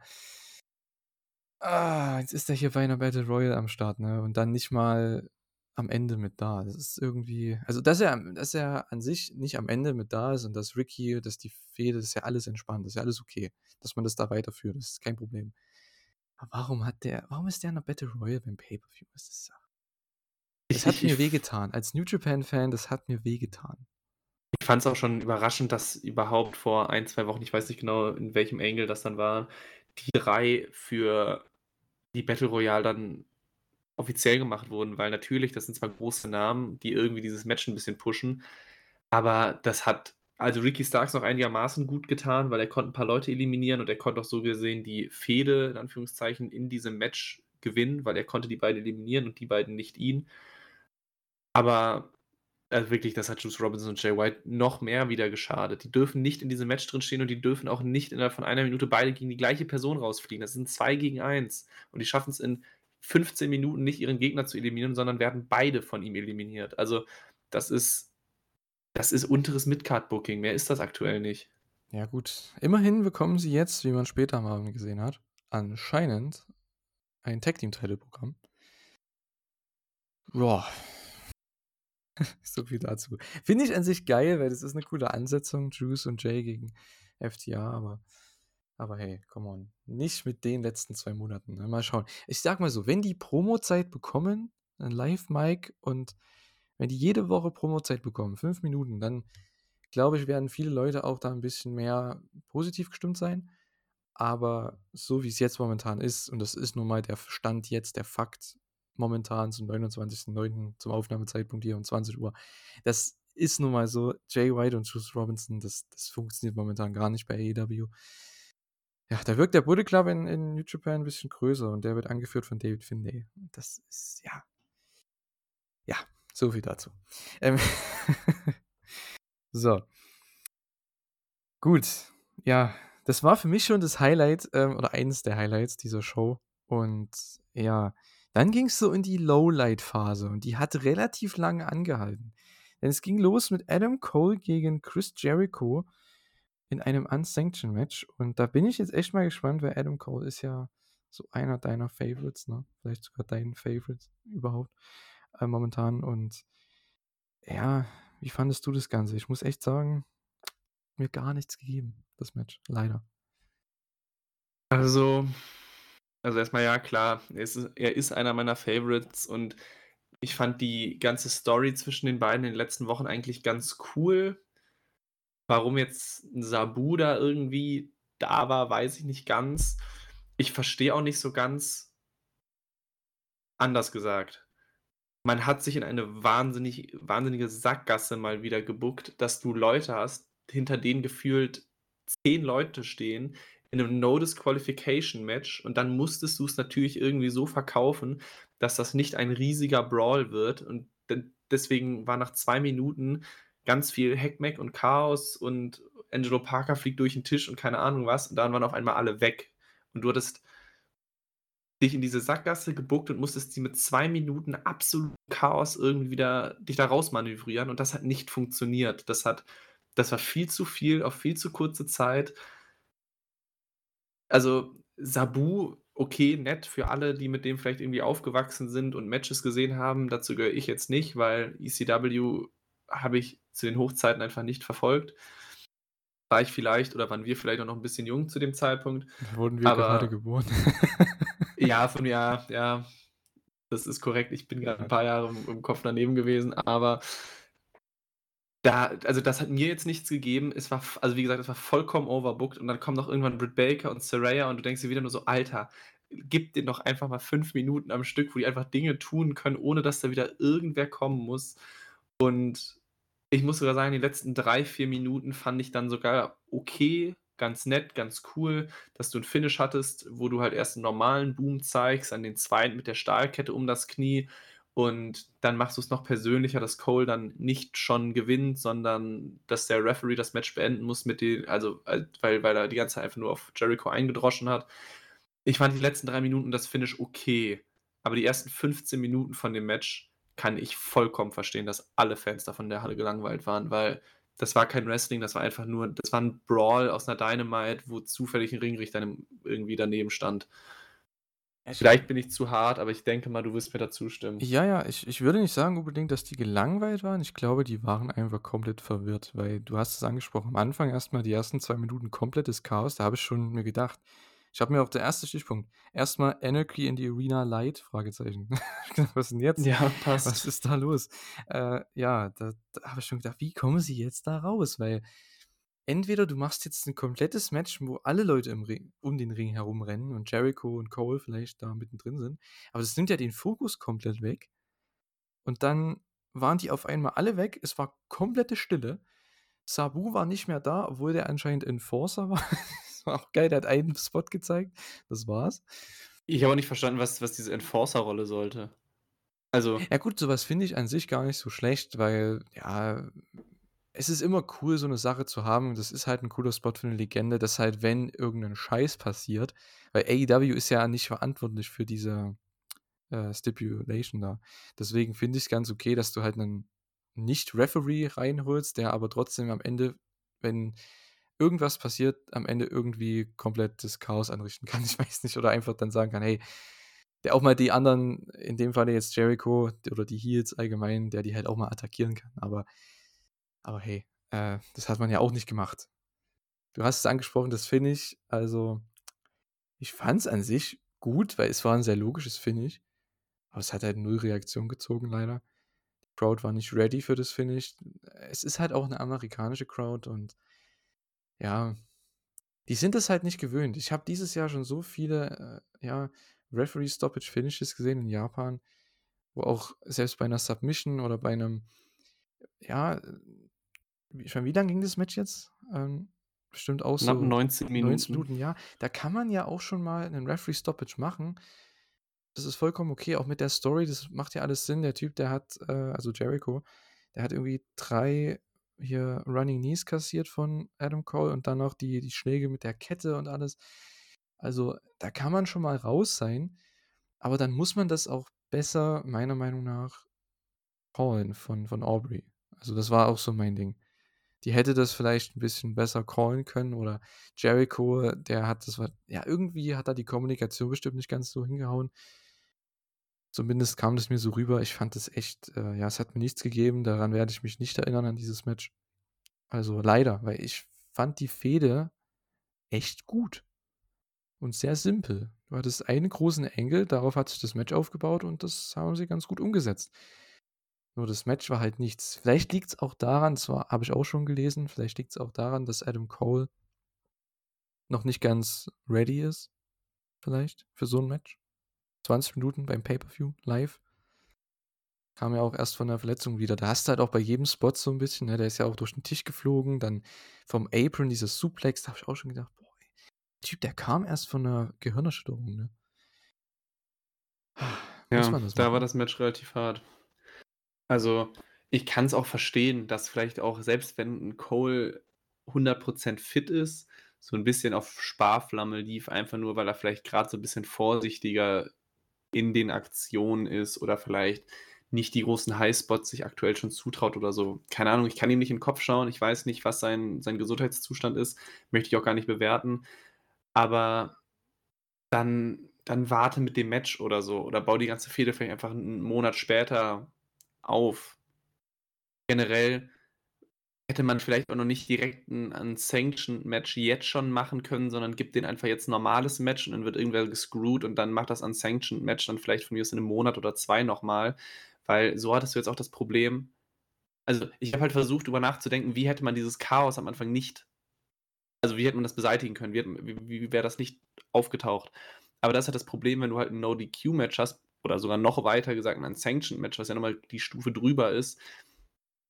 Ah, jetzt ist er hier bei einer Battle Royale am Start, ne? Und dann nicht mal am Ende mit da. Das ist irgendwie, also dass er, dass er an sich nicht am Ende mit da ist und dass Ricky, dass die Fehde, das ist ja alles entspannt, das ist ja alles okay, dass man das da weiterführt, das ist kein Problem. Warum hat der, warum ist der in der Battle Royale beim Pay-Per-View? Das, ist, das hat mir wehgetan. Als New Japan-Fan, das hat mir wehgetan. Ich fand es auch schon überraschend, dass überhaupt vor ein, zwei Wochen, ich weiß nicht genau, in welchem Angle das dann war, die drei für die Battle Royale dann offiziell gemacht wurden, weil natürlich, das sind zwar große Namen, die irgendwie dieses Match ein bisschen pushen, aber das hat also Ricky Starks noch einigermaßen gut getan, weil er konnte ein paar Leute eliminieren und er konnte auch so gesehen die Fehde, in Anführungszeichen, in diesem Match gewinnen, weil er konnte die beiden eliminieren und die beiden nicht ihn. Aber also wirklich, das hat Juice Robinson und Jay White noch mehr wieder geschadet. Die dürfen nicht in diesem Match drin stehen und die dürfen auch nicht innerhalb von einer Minute beide gegen die gleiche Person rausfliegen. Das sind zwei gegen eins. Und die schaffen es in 15 Minuten nicht, ihren Gegner zu eliminieren, sondern werden beide von ihm eliminiert. Also, das ist, das ist unteres Midcard-Booking. Mehr ist das aktuell nicht. Ja, gut. Immerhin bekommen sie jetzt, wie man später am Abend gesehen hat, anscheinend ein Tag Team Title Programm. Boah, so viel dazu. Finde ich an sich geil, weil das ist eine coole Ansetzung, Juice und Jay gegen FTA, aber, aber hey, come on. Nicht mit den letzten zwei Monaten. Ne? Mal schauen. Ich sag mal so, wenn die Promo-Zeit bekommen, ein Live-Mic und wenn die jede Woche Promo-Zeit bekommen, fünf Minuten, dann glaube ich, werden viele Leute auch da ein bisschen mehr positiv gestimmt sein. Aber so wie es jetzt momentan ist, und das ist nun mal der Stand jetzt, der Fakt, momentan zum 29.09. zum Aufnahmezeitpunkt hier um 20 Uhr. Das ist nun mal so. Jay White und Juice Robinson, das, das funktioniert momentan gar nicht bei AEW. Ja, da wirkt der Bullet Club in, in New Japan ein bisschen größer und der wird angeführt von David Finlay. Das ist, ja. So viel dazu. Ähm so. Gut. Ja, das war für mich schon das Highlight ähm, oder eines der Highlights dieser Show. Und ja, dann ging es so in die Lowlight-Phase und die hat relativ lange angehalten. Denn es ging los mit Adam Cole gegen Chris Jericho in einem Unsanctioned Match. Und da bin ich jetzt echt mal gespannt, weil Adam Cole ist ja so einer deiner Favorites, ne? Vielleicht sogar dein Favorite überhaupt äh, momentan. Und ja, wie fandest du das Ganze? Ich muss echt sagen, mir gar nichts gegeben, das Match. Leider. Also, also erstmal ja, klar, er ist, er ist einer meiner Favorites und ich fand die ganze Story zwischen den beiden in den letzten Wochen eigentlich ganz cool. Warum jetzt Sabu da irgendwie da war, weiß ich nicht ganz. Ich verstehe auch nicht so ganz, anders gesagt. Man hat sich in eine wahnsinnig, wahnsinnige Sackgasse mal wieder gebuckt, dass du Leute hast, hinter denen gefühlt zehn Leute stehen, in einem No-Disqualification-Match und dann musstest du es natürlich irgendwie so verkaufen, dass das nicht ein riesiger Brawl wird und deswegen war nach zwei Minuten ganz viel Heckmeck und Chaos und Angelo Parker fliegt durch den Tisch und keine Ahnung was und dann waren auf einmal alle weg und du hattest dich in diese Sackgasse gebuckt und musstest sie mit zwei Minuten absolut Chaos irgendwie wieder dich da rausmanövrieren und das hat nicht funktioniert. Das hat, das war viel zu viel auf viel zu kurze Zeit also, Sabu, okay, nett für alle, die mit dem vielleicht irgendwie aufgewachsen sind und Matches gesehen haben. Dazu gehöre ich jetzt nicht, weil ECW habe ich zu den Hochzeiten einfach nicht verfolgt. War ich vielleicht oder waren wir vielleicht auch noch ein bisschen jung zu dem Zeitpunkt. Wurden wir gerade geboren. ja, von ja, ja, das ist korrekt. Ich bin gerade ein paar Jahre im, Kopf daneben gewesen, aber da also, das hat mir jetzt nichts gegeben. Es war also, wie gesagt, es war vollkommen overbooked und dann kommen noch irgendwann Britt Baker und Saraya und du denkst dir wieder nur so: „Alter, gib denen doch einfach mal fünf Minuten am Stück, wo die einfach Dinge tun können, ohne dass da wieder irgendwer kommen muss.“ Und ich muss sogar sagen, die letzten drei vier Minuten fand ich dann sogar okay, ganz nett, ganz cool, dass du 'n Finish hattest, wo du halt erst einen normalen Boom zeigst, an den zweiten mit der Stahlkette um das Knie und dann machst du es noch persönlicher, dass Cole dann nicht schon gewinnt, sondern dass der Referee das Match beenden muss mit den, also weil, weil er die ganze Zeit einfach nur auf Jericho eingedroschen hat. Ich fand die letzten drei Minuten das Finish okay, aber die ersten 15 Minuten von dem Match kann ich vollkommen verstehen, dass alle Fans davon in der Halle gelangweilt waren, weil das war kein Wrestling, das war einfach nur, das war ein Brawl aus einer Dynamite, wo zufällig ein Ringrichter irgendwie daneben stand. Vielleicht bin ich zu hart, aber ich denke mal, du wirst mir dazu stimmen. Ja, ja, ich, ich würde nicht sagen unbedingt, dass die gelangweilt waren. Ich glaube, die waren einfach komplett verwirrt, weil du hast es angesprochen. Am Anfang erstmal die ersten zwei Minuten komplettes Chaos. Da habe ich schon mir gedacht, ich habe mir auch der erste Stichpunkt. Erstmal Anarchy in the Arena Light, Fragezeichen. Was ist denn jetzt? Ja, passt. Was ist da los? Äh, ja, da, da habe ich schon gedacht, wie kommen sie jetzt da raus? Weil entweder du machst jetzt ein komplettes Match, wo alle Leute Ring, um den Ring herumrennen und Jericho und Cole vielleicht da mittendrin sind, aber das nimmt ja den Fokus komplett weg. Und dann waren die auf einmal alle weg, es war komplette Stille. Sabu war nicht mehr da, obwohl der anscheinend Enforcer war. Das war auch geil, der hat einen Spot gezeigt. Das war's. Ich habe auch nicht verstanden, was, was diese Enforcer-Rolle sollte. Also. Ja, gut, sowas finde ich an sich gar nicht so schlecht, weil, ja, es ist immer cool, so eine Sache zu haben. Das ist halt ein cooler Spot für eine Legende, dass halt, wenn irgendein Scheiß passiert, weil AEW ist ja nicht verantwortlich für diese äh, Stipulation da. Deswegen finde ich es ganz okay, dass du halt einen Nicht-Referee reinholst, der aber trotzdem am Ende, wenn irgendwas passiert, am Ende irgendwie komplett das Chaos anrichten kann. Ich weiß nicht. Oder einfach dann sagen kann, hey, der auch mal die anderen, in dem Fall jetzt Jericho oder die Heels allgemein, der die halt auch mal attackieren kann. Aber aber hey, äh, das hat man ja auch nicht gemacht. Du hast es angesprochen, das Finish. Also, ich fand es an sich gut, weil es war ein sehr logisches Finish. Aber es hat halt null Reaktion gezogen, leider. Die Crowd war nicht ready für das Finish. Es ist halt auch eine amerikanische Crowd und ja, die sind es halt nicht gewöhnt. Ich habe dieses Jahr schon so viele, äh, ja, Referee-Stoppage-Finishes gesehen in Japan, wo auch selbst bei einer Submission oder bei einem, ja, wie, schon wie lang ging das Match jetzt? Ähm, bestimmt auch Knapp so 19 Minuten. 19 Minuten, ja. Da kann man ja auch schon mal einen Referee-Stoppage machen. Das ist vollkommen okay, auch mit der Story, das macht ja alles Sinn. Der Typ, der hat, äh, also Jericho, der hat irgendwie drei hier Running Knees kassiert von Adam Cole und dann noch die, die Schläge mit der Kette und alles. Also da kann man schon mal raus sein, aber dann muss man das auch besser, meiner Meinung nach, callen von, von Aubrey. Also das war auch so mein Ding die hätte das vielleicht ein bisschen besser callen können oder Jericho, der hat das, ja, irgendwie hat da die Kommunikation bestimmt nicht ganz so hingehauen. Zumindest kam das mir so rüber. Ich fand das echt, äh, ja, es hat mir nichts gegeben. Daran werde ich mich nicht erinnern an dieses Match. Also leider, weil ich fand die Fehde echt gut und sehr simpel. Du hattest einen großen Engel, darauf hat sich das Match aufgebaut und das haben sie ganz gut umgesetzt. Nur das Match war halt nichts. Vielleicht liegt es auch daran, das habe ich auch schon gelesen, vielleicht liegt es auch daran, dass Adam Cole noch nicht ganz ready ist. Vielleicht für so ein Match. 20 Minuten beim Pay-Per-View live. Kam ja auch erst von der Verletzung wieder. Da hast du halt auch bei jedem Spot so ein bisschen, ne? der ist ja auch durch den Tisch geflogen. Dann vom Apron dieses Suplex, da habe ich auch schon gedacht, boah, der Typ, der kam erst von einer Gehirnerschütterung, ne? Ja, da war das Match relativ hart. Also, ich kann es auch verstehen, dass vielleicht auch selbst wenn 'n Cole 100% fit ist, so ein bisschen auf Sparflamme lief, einfach nur, weil er vielleicht gerade so ein bisschen vorsichtiger in den Aktionen ist oder vielleicht nicht die großen Highspots sich aktuell schon zutraut oder so. Keine Ahnung, ich kann ihm nicht in den Kopf schauen. Ich weiß nicht, was sein sein Gesundheitszustand ist. Möchte ich auch gar nicht bewerten. Aber dann dann warte mit dem Match oder so oder bau die ganze Fehde vielleicht einfach einen Monat später auf. Generell hätte man vielleicht auch noch nicht direkt ein Unsanctioned-Match jetzt schon machen können, sondern gibt den einfach jetzt ein normales Match und dann wird irgendwer gescrewt und dann macht das Unsanctioned-Match dann vielleicht von mir aus in einem Monat oder zwei nochmal. Weil so hattest du jetzt auch das Problem. Also, ich habe halt versucht, darüber nachzudenken, wie hätte man dieses Chaos am Anfang nicht. Also, wie hätte man das beseitigen können? Wie, wie, wie wäre das nicht aufgetaucht? Aber das ist halt das Problem, wenn du halt ein No-DQ-Match hast, oder sogar noch weiter gesagt ein Sanctioned-Match, was ja nochmal die Stufe drüber ist,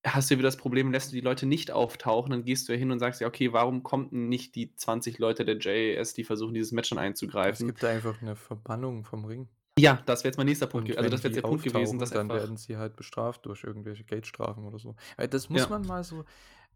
hast du wieder das Problem, lässt du die Leute nicht auftauchen, dann gehst du ja hin und sagst ja, okay, warum kommen nicht die 20 Leute der JAS, die versuchen, dieses Match dann einzugreifen? Es gibt da einfach eine Verbannung vom Ring. Ja, das wäre jetzt mein nächster Punkt. Also das wäre jetzt der Punkt gewesen, dass dann werden sie halt bestraft durch irgendwelche Geldstrafen oder so. Das muss ja. man mal so.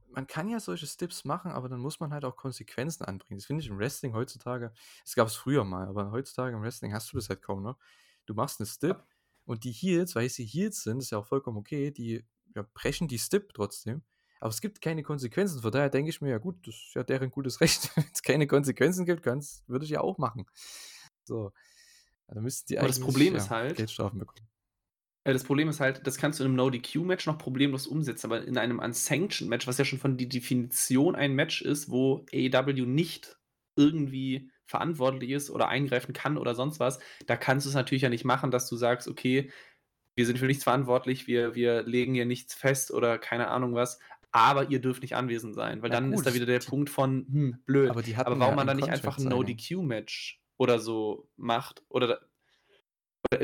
Man kann ja solche Stips machen, aber dann muss man halt auch Konsequenzen anbringen. Das finde ich im Wrestling heutzutage. Es gab es früher mal, aber heutzutage im Wrestling hast du das halt kaum noch. Du machst eine Stip und die Heels, weil sie Heels sind, ist ja auch vollkommen okay, die ja, brechen die Stip trotzdem. Aber es gibt keine Konsequenzen. Von daher denke ich mir, ja gut, das ist ja deren gutes Recht. Wenn es keine Konsequenzen gibt, würde ich ja auch machen. So. Da müssten die Aber das Problem ja, ist halt, Geldstrafen bekommen. Das Problem ist halt, das kannst du in einem No-DQ-Match noch problemlos umsetzen, aber in einem Unsanctioned-Match, was ja schon von der Definition ein Match ist, wo AEW nicht irgendwie verantwortlich ist oder eingreifen kann oder sonst was, da kannst du es natürlich ja nicht machen, dass du sagst, okay, wir sind für nichts verantwortlich, wir, wir legen hier nichts fest oder keine Ahnung was. aber ihr dürft nicht anwesend sein, weil Na dann gut, ist da wieder der die Punkt von, hm, blöd. aber die Aber warum ja man ein dann nicht einfach ein. No-DQ-Match oder so macht oder da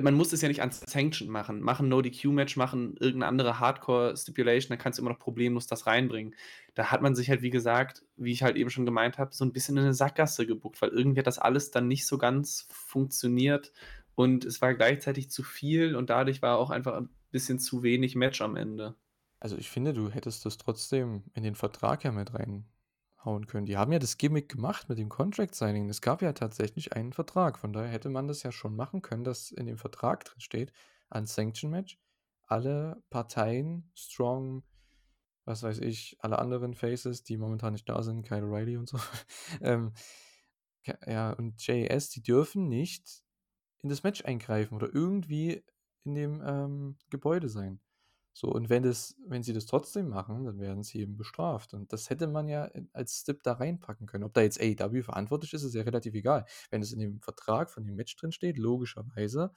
man muss es ja nicht unsanctioned machen. Mach 'n No-DQ-Match, mach 'n irgend 'ne andere Hardcore-Stipulation, dann kannst du immer noch problemlos das reinbringen. Da hat man sich halt, wie gesagt, wie ich halt eben schon gemeint habe, so 'n bisschen in 'ne Sackgasse gebuckt, weil irgendwie hat das alles dann nicht so ganz funktioniert und es war gleichzeitig zu viel und dadurch war auch einfach 'n bisschen zu wenig Match am Ende. Also, ich finde, du hättest das trotzdem in den Vertrag ja mit reinhauen können. Die haben ja das Gimmick gemacht mit dem Contract-Signing. Es gab ja tatsächlich einen Vertrag. Von daher hätte man das ja schon machen können, dass in dem Vertrag drin steht, Unsanctioned Match, alle Parteien, Strong, was weiß ich, alle anderen Faces, die momentan nicht da sind, Kyle O'Reilly und so, ähm, ja, und JAS, die dürfen nicht in das Match eingreifen oder irgendwie in dem ähm, Gebäude sein. So, und wenn das, wenn sie das trotzdem machen, dann werden sie eben bestraft. Und das hätte man ja als Stip da reinpacken können. Ob da jetzt AEW verantwortlich ist, ist ja relativ egal. Wenn es in dem Vertrag von dem Match drin steht, logischerweise,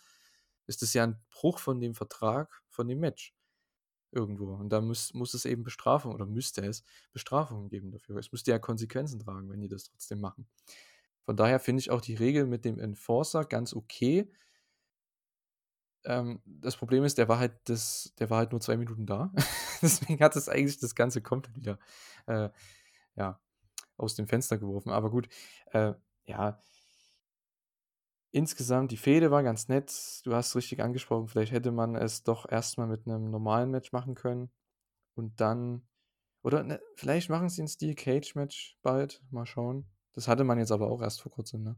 ist es ja ein Bruch von dem Vertrag von dem Match. Irgendwo. Und da muss, muss es eben Bestrafung oder müsste es Bestrafungen geben dafür. Es müsste ja Konsequenzen tragen, wenn die das trotzdem machen. Von daher finde ich auch die Regel mit dem Enforcer ganz okay. Ähm, das Problem ist, der war halt das, der war halt nur zwei Minuten da. Deswegen hat es eigentlich das Ganze komplett wieder äh, ja, aus dem Fenster geworfen. Aber gut, äh, ja. Insgesamt, die Fehde war ganz nett. Du hast richtig angesprochen, vielleicht hätte man es doch erstmal mit einem normalen Match machen können. Und dann. Oder ne, vielleicht machen sie ein Steel Cage Match bald. Mal schauen. Das hatte man jetzt aber auch erst vor kurzem, ne?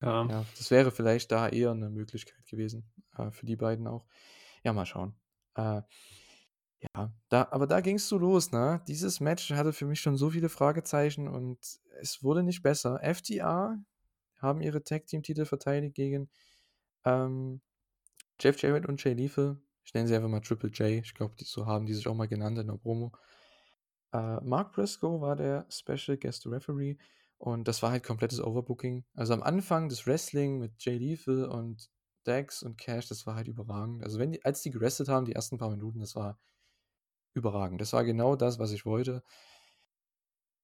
Ja. Ja, das wäre vielleicht da eher eine Möglichkeit gewesen, äh, für die beiden auch. Ja, mal schauen. Äh, ja, da, aber da ging es so los, ne? Dieses Match hatte für mich schon so viele Fragezeichen und es wurde nicht besser. FTA haben ihre Tag Team Titel verteidigt gegen ähm, Jeff Jarrett und Jay Lethal. Ich nenne sie einfach mal Triple J. Ich glaube, die, so haben die sich auch mal genannt in der Promo. Äh, Mark Briscoe war der Special Guest Referee und das war halt komplettes Overbooking. Also am Anfang das Wrestling mit Jay Lethal und Dax und Cash, das war halt überragend. Also wenn die, als die gerestet haben, die ersten paar Minuten, das war überragend. Das war genau das, was ich wollte.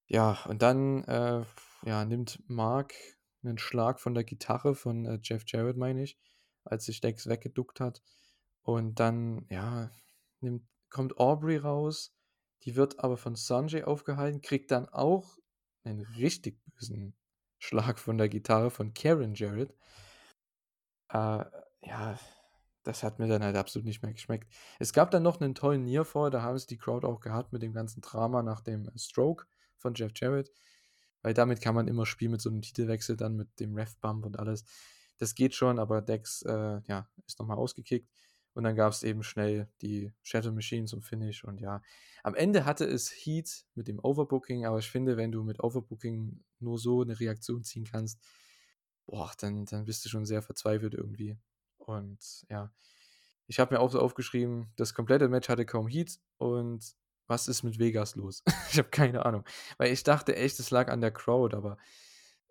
Ja, und dann äh, ja, nimmt Mark einen Schlag von der Gitarre von äh, Jeff Jarrett, meine ich, als sich Dex weggeduckt hat. Und dann, ja, nimmt, kommt Aubrey raus. Die wird aber von Sanjay aufgehalten, kriegt dann auch einen richtig bösen Schlag von der Gitarre von Karen Jarrett. Äh, ja, das hat mir dann halt absolut nicht mehr geschmeckt. Es gab dann noch einen tollen Nearfall, da haben es die Crowd auch gehabt mit dem ganzen Drama nach dem Stroke von Jeff Jarrett. Weil damit kann man immer spielen mit so einem Titelwechsel, dann mit dem Ref-Bump und alles. Das geht schon, aber Dex äh, ja, ist nochmal ausgekickt. Und dann gab es eben schnell die Shadow Machine zum Finish. Und ja, am Ende hatte es Heat mit dem Overbooking, aber ich finde, wenn du mit Overbooking nur so eine Reaktion ziehen kannst, boah, dann, dann bist du schon sehr verzweifelt irgendwie. Und ja, ich habe mir auch so aufgeschrieben, das komplette Match hatte kaum Heat und was ist mit Vegas los? ich habe keine Ahnung. Weil ich dachte echt, es lag an der Crowd, aber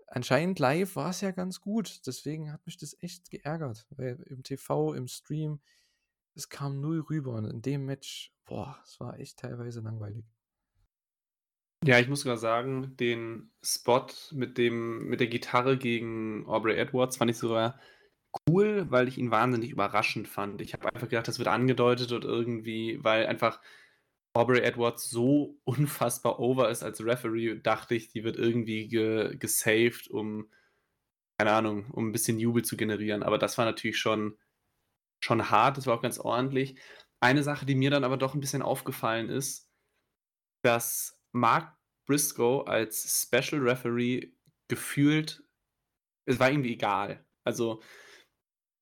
anscheinend live war es ja ganz gut. Deswegen hat mich das echt geärgert. Weil im TV, im Stream, es kam null rüber. Und in dem Match, boah, es war echt teilweise langweilig. Ja, ich muss sogar sagen, den Spot mit dem mit der Gitarre gegen Aubrey Edwards fand ich sogar cool, weil ich ihn wahnsinnig überraschend fand. Ich habe einfach gedacht, das wird angedeutet und irgendwie, weil einfach Aubrey Edwards so unfassbar over ist als Referee, dachte ich, die wird irgendwie ge gesaved, um keine Ahnung, um ein bisschen Jubel zu generieren. Aber das war natürlich schon schon hart, das war auch ganz ordentlich. Eine Sache, die mir dann aber doch ein bisschen aufgefallen ist, dass Mark Briscoe als Special Referee gefühlt es war irgendwie egal. Also,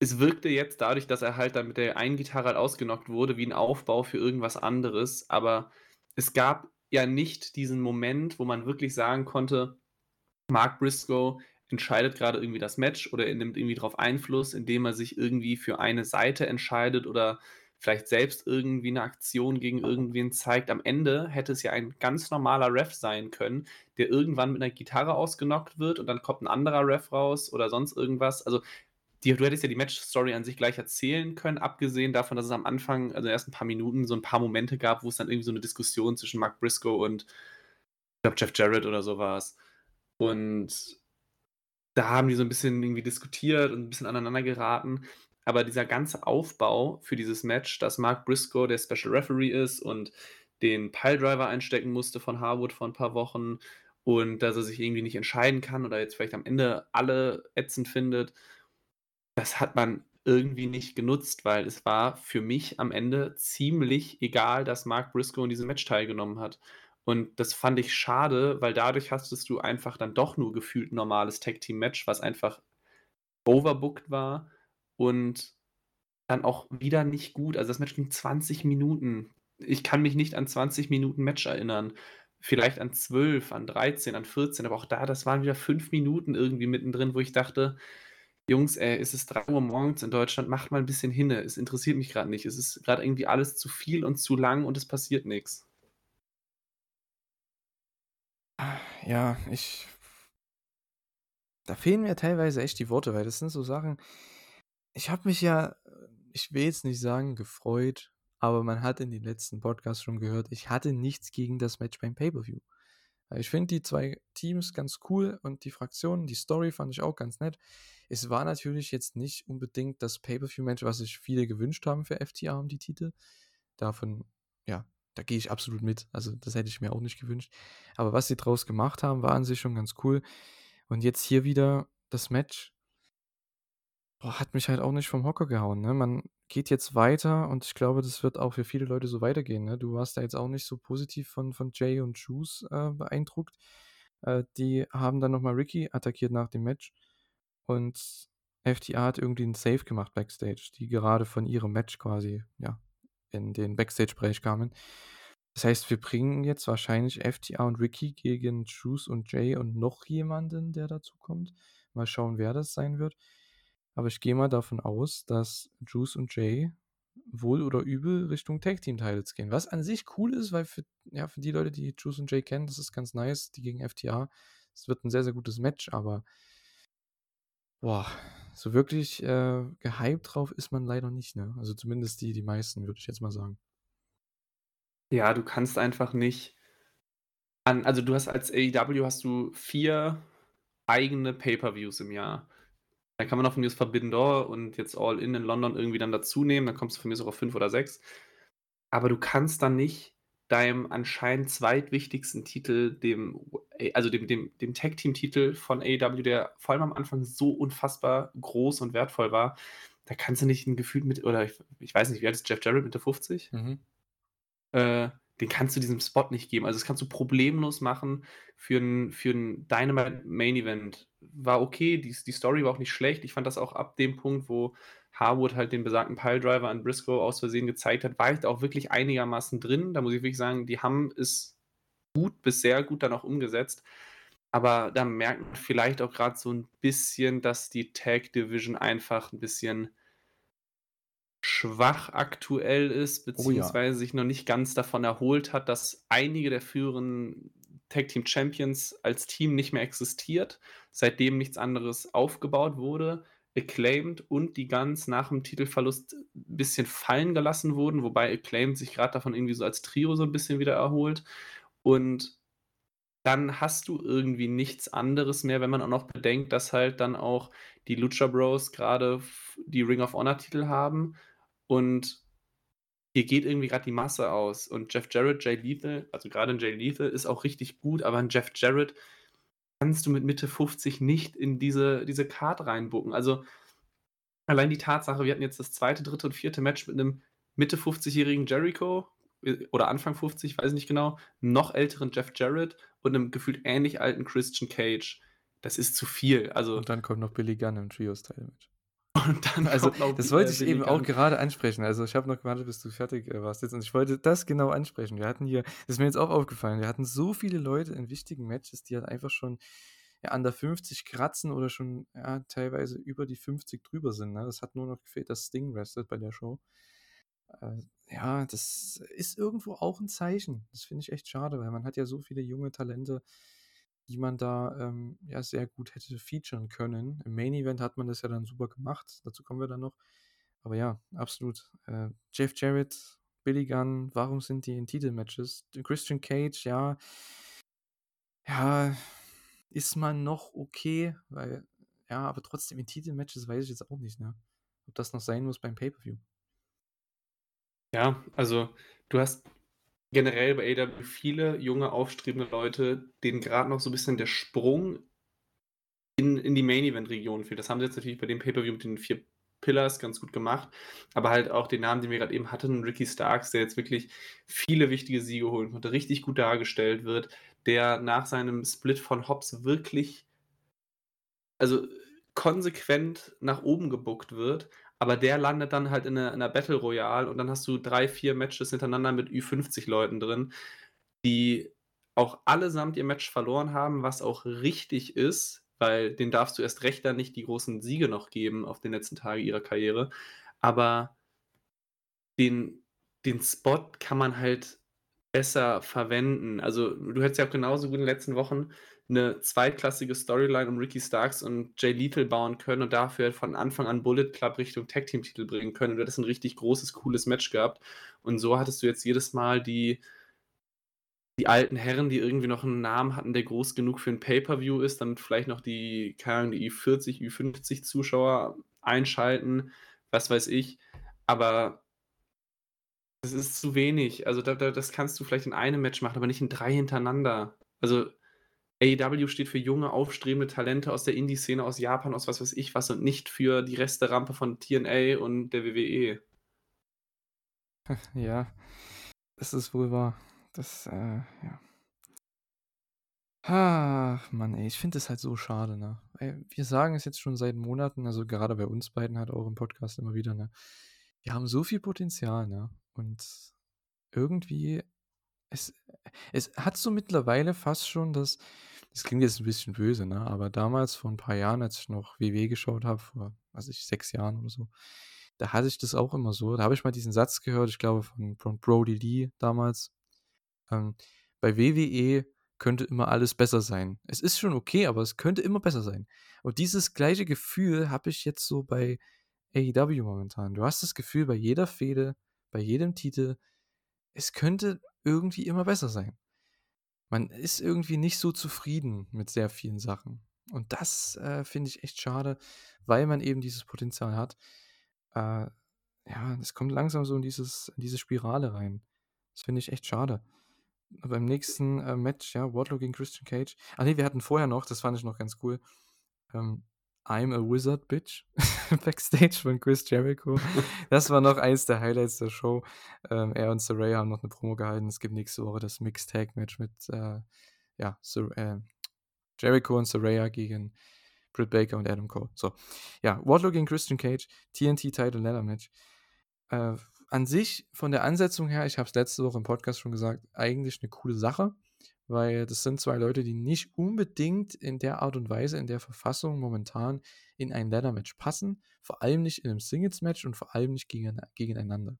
es wirkte jetzt dadurch, dass er halt dann mit der einen Gitarre halt ausgenockt wurde, wie ein Aufbau für irgendwas anderes, aber es gab ja nicht diesen Moment, wo man wirklich sagen konnte, Mark Briscoe entscheidet gerade irgendwie das Match oder er nimmt irgendwie drauf Einfluss, indem er sich irgendwie für eine Seite entscheidet oder vielleicht selbst irgendwie eine Aktion gegen irgendwen zeigt. Am Ende hätte es ja ein ganz normaler Ref sein können, der irgendwann mit einer Gitarre ausgenockt wird und dann kommt ein anderer Ref raus oder sonst irgendwas. Also die, du hättest ja die Match-Story an sich gleich erzählen können, abgesehen davon, dass es am Anfang, also erst ein paar Minuten, so ein paar Momente gab, wo es dann irgendwie so eine Diskussion zwischen Mark Briscoe und ich glaube Jeff Jarrett oder so war. Und da haben die so ein bisschen irgendwie diskutiert und ein bisschen aneinander geraten. Aber dieser ganze Aufbau für dieses Match, dass Mark Briscoe der Special Referee ist und den Piledriver einstecken musste von Harwood vor ein paar Wochen und dass er sich irgendwie nicht entscheiden kann oder jetzt vielleicht am Ende alle ätzend findet, das hat man irgendwie nicht genutzt, weil es war für mich am Ende ziemlich egal, dass Mark Briscoe in diesem Match teilgenommen hat. Und das fand ich schade, weil dadurch hastest du einfach dann doch nur gefühlt normales Tag-Team-Match, was einfach overbooked war und dann auch wieder nicht gut. Also das Match ging 20 Minuten. Ich kann mich nicht an 20 Minuten Match erinnern. Vielleicht an 12, an 13, an 14, aber auch da, das waren wieder 5 Minuten irgendwie mittendrin, wo ich dachte, Jungs, ey, es ist 3 Uhr morgens in Deutschland, macht mal ein bisschen hinne. Es interessiert mich gerade nicht. Es ist gerade irgendwie alles zu viel und zu lang und es passiert nichts. Ja, ich. Da fehlen mir teilweise echt die Worte, weil das sind so Sachen. Ich habe mich ja, ich will jetzt nicht sagen, gefreut, aber man hat in den letzten Podcasts schon gehört, ich hatte nichts gegen das Match beim Pay-Per-View. Ich finde die zwei Teams ganz cool und die Fraktionen, die Story fand ich auch ganz nett. Es war natürlich jetzt nicht unbedingt das Pay-Per-View-Match, was sich viele gewünscht haben für FTA um die Titel. Davon, ja, da gehe ich absolut mit. Also, das hätte ich mir auch nicht gewünscht. Aber was sie draus gemacht haben, war an sich schon ganz cool. Und jetzt hier wieder das Match. Boah, hat mich halt auch nicht vom Hocker gehauen. Ne? Man geht jetzt weiter und ich glaube, das wird auch für viele Leute so weitergehen. Ne? Du warst da jetzt auch nicht so positiv von, von Jay und Juice äh, beeindruckt. Äh, die haben dann nochmal Ricky attackiert nach dem Match. Und FTA hat irgendwie einen Save gemacht backstage, die gerade von ihrem Match quasi, ja, in den Backstage-Bereich kamen. Das heißt, wir bringen jetzt wahrscheinlich FTA und Ricky gegen Juice und Jay und noch jemanden, der dazu kommt. Mal schauen, wer das sein wird. Aber ich gehe mal davon aus, dass Juice und Jay wohl oder übel Richtung Tag Team Titles gehen. Was an sich cool ist, weil für, ja, für die Leute, die Juice und Jay kennen, das ist ganz nice. Die gegen FTA. Es wird ein sehr, sehr gutes Match, aber Boah, so wirklich, äh, gehypt drauf ist man leider nicht, ne? Also zumindest die die meisten, würde ich jetzt mal sagen. Ja, du kannst einfach nicht an also du hast als AEW hast du vier eigene Pay-per-Views im Jahr. Da kann man auch von mir Forbidden Door und jetzt All In in London irgendwie dann dazu nehmen, dann kommst du von mir so auf fünf oder sechs. Aber du kannst dann nicht deinem anscheinend zweitwichtigsten Titel, dem, also dem, dem, dem Tag-Team-Titel von AEW, der vor allem am Anfang so unfassbar groß und wertvoll war, da kannst du nicht ein Gefühl mit, oder ich, ich weiß nicht, wie alt ist Jeff Jarrett, Mitte 50? Mhm. Äh, den kannst du diesem Spot nicht geben. Also das kannst du problemlos machen für ein, für ein Dynamite Main Event. War okay, die, die Story war auch nicht schlecht. Ich fand das auch ab dem Punkt, wo Harwood halt den besagten Piledriver an Briscoe aus Versehen gezeigt hat, war ich da auch wirklich einigermaßen drin. Da muss ich wirklich sagen, die haben es gut bis sehr gut dann auch umgesetzt. Aber da merkt man vielleicht auch gerade so ein bisschen, dass die Tag Division einfach ein bisschen schwach aktuell ist, beziehungsweise oh ja. sich noch nicht ganz davon erholt hat, dass einige der führenden Tag Team Champions als Team nicht mehr existiert, seitdem nichts anderes aufgebaut wurde. Acclaimed und die Guns nach dem Titelverlust ein bisschen fallen gelassen wurden, wobei Acclaimed sich gerade davon irgendwie so als Trio so ein bisschen wieder erholt. Und dann hast du irgendwie nichts anderes mehr, wenn man auch noch bedenkt, dass halt dann auch die Lucha Bros gerade die Ring of Honor Titel haben und hier geht irgendwie gerade die Masse aus. Und Jeff Jarrett, Jay Lethal, also gerade ein Jay Lethal ist auch richtig gut, aber ein Jeff Jarrett kannst du mit Mitte 50 nicht in diese, diese Card reinbucken. Also allein die Tatsache, wir hatten jetzt das zweite, dritte und vierte Match mit einem Mitte 50-jährigen Jericho äh, oder Anfang 50, weiß nicht genau, noch älteren Jeff Jarrett und einem gefühlt ähnlich alten Christian Cage. Das ist zu viel. Also, und dann kommt noch Billy Gunn im Trios-Teil-Match. Und dann also, das wollte ich eben auch gerade ansprechen. Also, ich habe noch gewartet, bis du fertig äh, warst jetzt. Und ich wollte das genau ansprechen. Wir hatten hier, das ist mir jetzt auch aufgefallen, wir hatten so viele Leute in wichtigen Matches, die halt einfach schon ja, an der 50 kratzen oder schon ja, teilweise über die 50 drüber sind. Ne? Das hat nur noch gefehlt, dass Sting wrestelt bei der Show. Äh, ja, das ist irgendwo auch ein Zeichen. Das finde ich echt schade, weil man hat ja so viele junge Talente die man da ähm, ja sehr gut hätte featuren können. Im Main Event hat man das ja dann super gemacht, dazu kommen wir dann noch. Aber ja, absolut. Äh, Jeff Jarrett, Billy Gunn, warum sind die in Titelmatches? Christian Cage, ja, ja, ist man noch okay, weil, ja, aber trotzdem in Titelmatches weiß ich jetzt auch nicht, ne? Ob das noch sein muss beim Pay-Per-View. Ja, also du hast generell bei AW viele junge, aufstrebende Leute, denen gerade noch so ein bisschen der Sprung in, in die Main-Event-Region fehlt. Das haben sie jetzt natürlich bei dem Pay-Per-View mit den vier Pillars ganz gut gemacht, aber halt auch den Namen, den wir gerade eben hatten, Ricky Starks, der jetzt wirklich viele wichtige Siege holen konnte, richtig gut dargestellt wird, der nach seinem Split von Hobbs wirklich, also konsequent nach oben gebuckt wird, aber der landet dann halt in einer, in einer Battle Royale und dann hast du drei, vier Matches hintereinander mit Ü50 Leuten drin, die auch allesamt ihr Match verloren haben, was auch richtig ist, weil den darfst du erst recht dann nicht die großen Siege noch geben auf den letzten Tagen ihrer Karriere. Aber den, den Spot kann man halt besser verwenden. Also du hättest ja auch genauso gut in den letzten Wochen eine zweitklassige Storyline um Ricky Starks und Jay Lethal bauen können und dafür von Anfang an Bullet Club Richtung Tag Team Titel bringen können. Und du hättest ein richtig großes, cooles Match gehabt. Und so hattest du jetzt jedes Mal die, die alten Herren, die irgendwie noch einen Namen hatten, der groß genug für ein Pay-Per-View ist, damit vielleicht noch die, keine Ahnung, die Ü40, Ü50 Zuschauer einschalten, was weiß ich. Aber das ist zu wenig. Also da, da, das kannst du vielleicht in einem Match machen, aber nicht in drei hintereinander. Also AEW steht für junge, aufstrebende Talente aus der Indie-Szene, aus Japan, aus was weiß ich was und nicht für die Resterampe von TNA und der WWE. Ja, das ist wohl wahr. Das, äh, ja. Ach, Mann, ey, ich finde es halt so schade, ne? Ey, wir sagen es jetzt schon seit Monaten, also gerade bei uns beiden halt auch im Podcast immer wieder, ne? Wir haben so viel Potenzial, ne? Und irgendwie, es, es hat so mittlerweile fast schon das, das klingt jetzt ein bisschen böse, ne? Aber damals, vor ein paar Jahren, als ich noch WW geschaut habe, vor, weiß ich, sechs Jahren oder so, da hatte ich das auch immer so. Da habe ich mal diesen Satz gehört, ich glaube von, von Brody Lee damals. Ähm, bei WWE könnte immer alles besser sein. Es ist schon okay, aber es könnte immer besser sein. Und dieses gleiche Gefühl habe ich jetzt so bei AEW momentan. Du hast das Gefühl, bei jeder Fehde, bei jedem Titel, es könnte irgendwie immer besser sein. Man ist irgendwie nicht so zufrieden mit sehr vielen Sachen. Und das äh, finde ich echt schade, weil man eben dieses Potenzial hat. Äh, ja, es kommt langsam so in, dieses, in diese Spirale rein. Das finde ich echt schade beim nächsten äh, Match, ja, Wardlow gegen Christian Cage. Ah nee, wir hatten vorher noch, das fand ich noch ganz cool. Ähm, I'm a Wizard, Bitch. Backstage von Chris Jericho. Das war noch eins der Highlights der Show. Ähm, er und Saraya haben noch eine Promo gehalten. Es gibt nächste Woche das Mixed Tag Match mit äh, ja, Sar äh, Jericho und Saraya gegen Britt Baker und Adam Cole. So, ja, Wardlow gegen Christian Cage, TNT Title Ladder Match. Äh, an sich, von der Ansetzung her, ich habe es letzte Woche im Podcast schon gesagt, eigentlich eine coole Sache, weil das sind zwei Leute, die nicht unbedingt in der Art und Weise, in der Verfassung momentan in ein Ladder-Match passen, vor allem nicht in einem Singles-Match und vor allem nicht gegen, gegeneinander.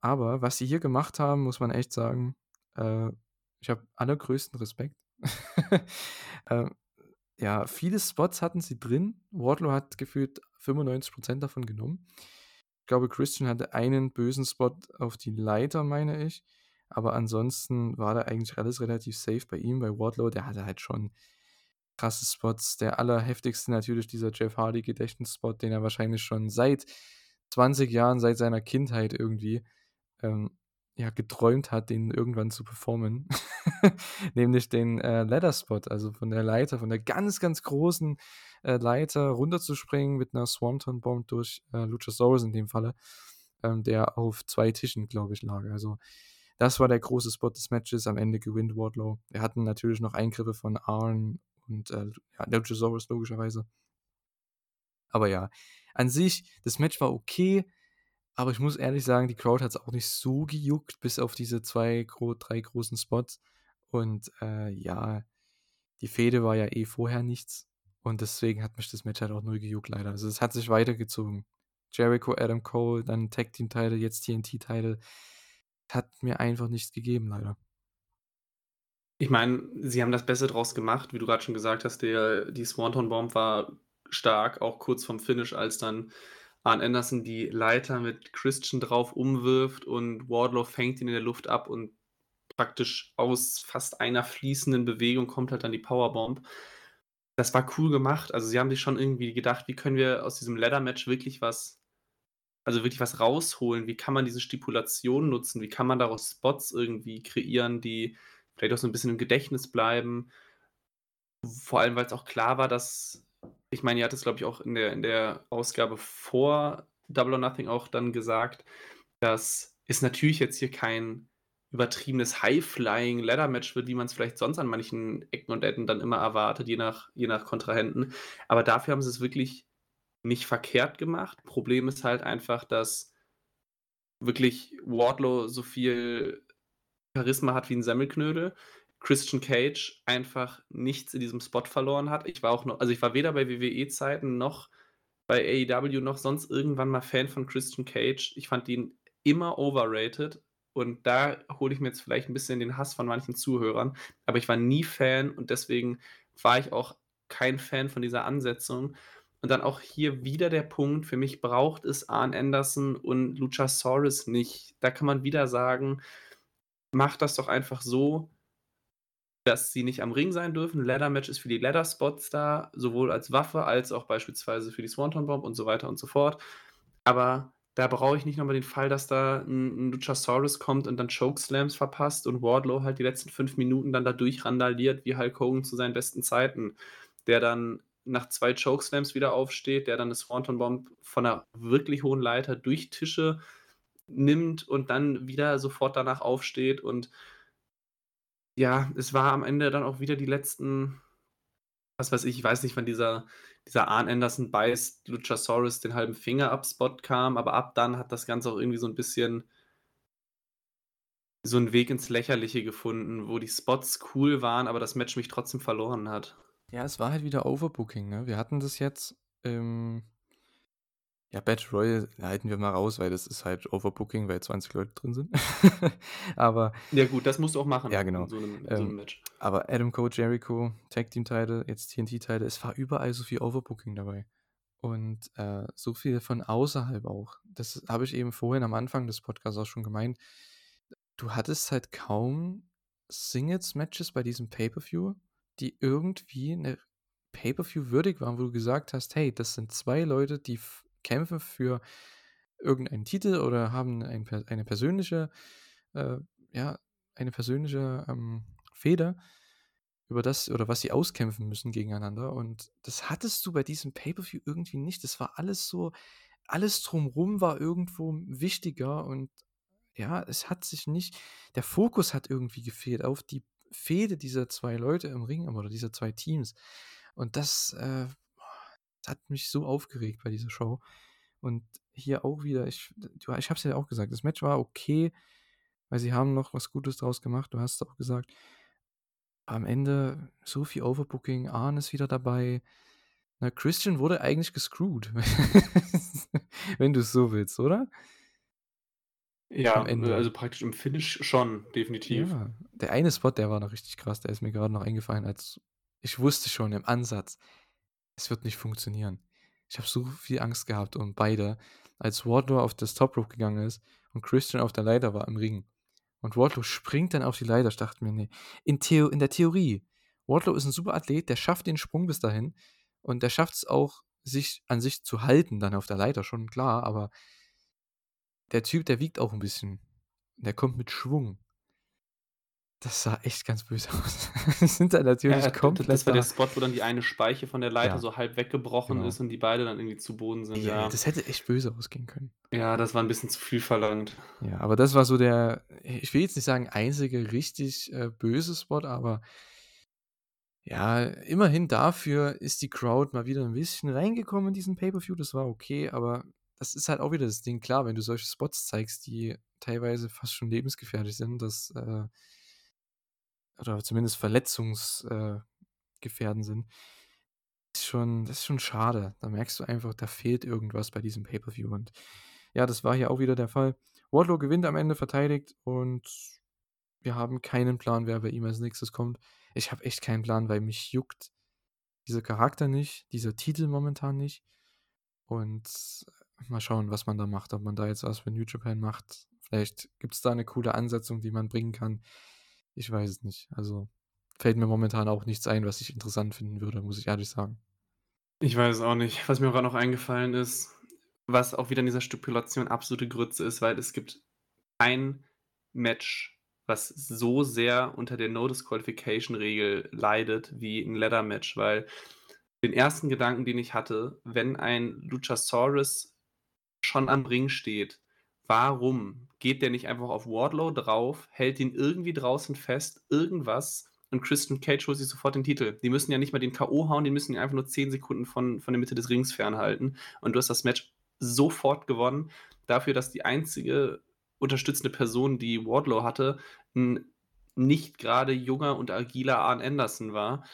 Aber was sie hier gemacht haben, muss man echt sagen, äh, ich habe allergrößten Respekt. äh, ja, viele Spots hatten sie drin. Wardlow hat gefühlt 95% davon genommen. Ich glaube, Christian hatte einen bösen Spot auf die Leiter, meine ich. Aber ansonsten war da eigentlich alles relativ safe bei ihm. Bei Wardlow, der hatte halt schon krasse Spots. Der allerheftigste natürlich dieser Jeff Hardy Gedächtnisspot, den er wahrscheinlich schon seit 20 Jahren, seit seiner Kindheit irgendwie ähm, ja, geträumt hat, den irgendwann zu performen. Nämlich den äh, Ladder Spot, also von der Leiter, von der ganz, ganz großen äh, Leiter runterzuspringen mit einer Swanton Bomb durch äh, Luchasaurus in dem Falle, ähm, der auf zwei Tischen, glaube ich, lag. Also das war der große Spot des Matches. Am Ende gewinnt Wardlow. Wir hatten natürlich noch Eingriffe von Arn und äh, ja, Luchasaurus logischerweise. Aber ja, an sich, das Match war okay, aber ich muss ehrlich sagen, die Crowd hat es auch nicht so gejuckt, bis auf diese zwei, drei großen Spots. Und äh, ja, die Fehde war ja eh vorher nichts. Und deswegen hat mich das Match halt auch null gejuckt, leider. Also es hat sich weitergezogen. Jericho, Adam Cole, dann Tag Team Teile, jetzt TNT Teile. Hat mir einfach nichts gegeben, leider. Ich meine, sie haben das Beste draus gemacht, wie du gerade schon gesagt hast, der die Swanton Bomb war stark, auch kurz vorm Finish, als dann Arn Anderson die Leiter mit Christian drauf umwirft und Wardlow fängt ihn in der Luft ab und praktisch aus fast einer fließenden Bewegung kommt halt dann die Powerbomb. Das war cool gemacht. Also, sie haben sich schon irgendwie gedacht: „Wie können wir aus diesem Ladder-Match wirklich was also, wirklich was rausholen? Wie kann man diese Stipulation nutzen? Wie kann man daraus Spots irgendwie kreieren, die vielleicht auch so 'n bisschen im Gedächtnis bleiben?“ Vor allem, weil's auch klar war, dass ich meine, ihr hattet es, glaube ich, auch in der in der Ausgabe vor Double or Nothing auch dann gesagt, dass es natürlich jetzt hier kein übertriebenes High-Flying Ladder-Match wird, wie man's vielleicht sonst an manchen Ecken und Enden dann immer erwartet, je nach je nach Kontrahenten. Aber dafür haben sie's wirklich nicht verkehrt gemacht. Problem ist halt einfach, dass wirklich Wardlow so viel Charisma hat wie 'n Semmelknödel. Christian Cage einfach nichts in diesem Spot verloren hat. Ich war auch noch also, ich war weder bei WWE-Zeiten noch bei AEW noch sonst irgendwann mal Fan von Christian Cage. Ich fand ihn immer overrated und da hole ich mir jetzt vielleicht 'n bisschen den Hass von manchen Zuhörern, aber ich war nie Fan und deswegen war ich auch kein Fan von dieser Ansetzung. Und dann auch hier wieder der Punkt, für mich braucht es Arn Anderson und Luchasaurus nicht. Da kann man wieder sagen: „Macht das doch einfach so, dass sie nicht am Ring sein dürfen. Ladder-Match ist für die Ladder-Spots da, sowohl als Waffe als auch beispielsweise für die Swanton Bomb und so weiter und so fort.“ Aber da brauche ich nicht noch mal den Fall, dass da 'n 'n Luchasaurus kommt und dann Chokeslams verpasst und Wardlow halt die letzten 5 Minuten dann da durchrandaliert wie Hulk Hogan zu seinen besten Zeiten. Der dann nach 2 Chokeslams wieder aufsteht, der dann 'ne Swanton Bomb von 'ner wirklich hohen Leiter durch Tische nimmt und dann wieder sofort danach aufsteht und ja, es war am Ende dann auch wieder die letzten was weiß ich, ich weiß nicht, wann dieser dieser Arn Anderson beißt Luchasaurus den halben Finger ab kam, aber ab dann hat das Ganze auch irgendwie so 'n bisschen so 'n Weg ins Lächerliche gefunden, wo die Spots cool waren, aber das Match mich trotzdem verloren hat. Ja, es war halt wieder Overbooking, ne? Wir hatten das jetzt im ja, Battle Royal halten wir mal raus, weil das ist halt Overbooking, weil 20 Leute drin sind. Aber Ja gut, das musst du auch machen ja, genau. in so 'nem in so 'nem Ähm, Match. aber Adam Cole, Jericho, Tag Team Title, jetzt TNT Title, es war überall so viel Overbooking dabei. Und, äh, so viel von außerhalb auch. Das habe ich eben vorhin am Anfang des Podcasts auch schon gemeint. Du hattest halt kaum Singles-Matches bei diesem Pay-per-View, die irgendwie 'ne Pay-per-View würdig waren, wo du gesagt hast: „Hey, das sind 2 Leute, die kämpfen für irgendeinen Titel oder haben ein eine persönliche äh, ja, eine persönliche, ähm, Fehde, über das oder was sie auskämpfen müssen gegeneinander.“ Und das hattest du bei diesem Pay-per-View irgendwie nicht. Das war alles so alles drumrum war irgendwo wichtiger und ja, es hat sich nicht der Fokus hat irgendwie gefehlt auf die Fehde dieser 2 Leute im Ring oder dieser 2 Teams. Und das, äh, das hat mich so aufgeregt bei dieser Show. Und hier auch wieder, ich du ich habe es ja auch gesagt, das Match war okay, weil sie haben noch was Gutes draus gemacht. Du hast es auch gesagt. Am Ende so viel Overbooking, Arn ist wieder dabei. Ne, Christian wurde eigentlich gescrewed, wenn du's so willst, oder? Ja, Ende. also praktisch im Finish schon, definitiv. Ja, der eine Spot, der war noch richtig krass, der ist mir grade noch eingefallen, als ich wusste schon im Ansatz, es wird nicht funktionieren. Ich habe so viel Angst gehabt um beide, als Wardlow auf das Top Rope gegangen ist und Christian auf der Leiter war im Ring. Und Wardlow springt dann auf die Leiter. Ich dachte mir: „Ne“ in Theo in der Theorie, Wardlow ist 'n super Athlet, der schafft den Sprung bis dahin und der schafft's auch, sich an sich zu halten dann auf der Leiter, schon klar, aber der Typ, der wiegt auch 'n bisschen. Der kommt mit Schwung. Das sah echt ganz böse aus. Sind dann Ja, natürlich ja, komplett das war der da Spot, wo dann die eine Speiche von der Leiter Ja. so halb weggebrochen Genau. ist und die beide dann irgendwie zu Boden sind, Ja, ja. das hätte echt böse ausgehen können. Ja, das war 'n bisschen zu viel verlangt. Ja, aber das war so der ich will jetzt nicht sagen, einzige richtig, äh, böse Spot, aber ja, immerhin dafür ist die Crowd mal wieder 'n bisschen reingekommen in diesen Pay-per-View. Das war okay, aber das ist halt auch wieder das Ding. Klar, wenn du solche Spots zeigst, die teilweise fast schon lebensgefährlich sind, das, äh oder zumindest verletzungs äh, sind ist schon das ist schon schade. Da merkst du einfach, da fehlt irgendwas bei diesem Pay-per-View und ja, das war hier auch wieder der Fall. Wardlow gewinnt am Ende, verteidigt und wir haben keinen Plan, wer bei ihm als nächstes kommt. Ich habe echt keinen Plan, weil mich juckt dieser Charakter nicht, dieser Titel momentan nicht. Und mal schauen, was man da macht, ob man da jetzt was für New Japan macht. Vielleicht gibt es da eine coole Ansetzung, die man bringen kann. Ich weiß es nicht. Also fällt mir momentan auch nichts ein, was ich interessant finden würde, muss ich ehrlich sagen. Ich weiß es auch nicht. Was mir gerade noch eingefallen ist, was auch wieder in dieser Stipulation absolute Grütze ist, weil es gibt ein Match, was so sehr unter der No-Disqualification-Regel leidet wie ein Leather-Match, weil den ersten Gedanken, den ich hatte, wenn ein Luchasaurus schon am Ring steht, warum geht der nicht einfach auf Wardlow drauf, hält ihn irgendwie draußen fest, irgendwas und Christian Cage holt sich sofort den Titel. Die müssen ja nicht mal den K.O. hauen, die müssen ihn einfach nur 10 Sekunden von, von der Mitte des Rings fernhalten und du hast das Match sofort gewonnen, dafür, dass die einzige unterstützende Person, die Wardlow hatte, ein nicht gerade junger und agiler Arn Anderson war.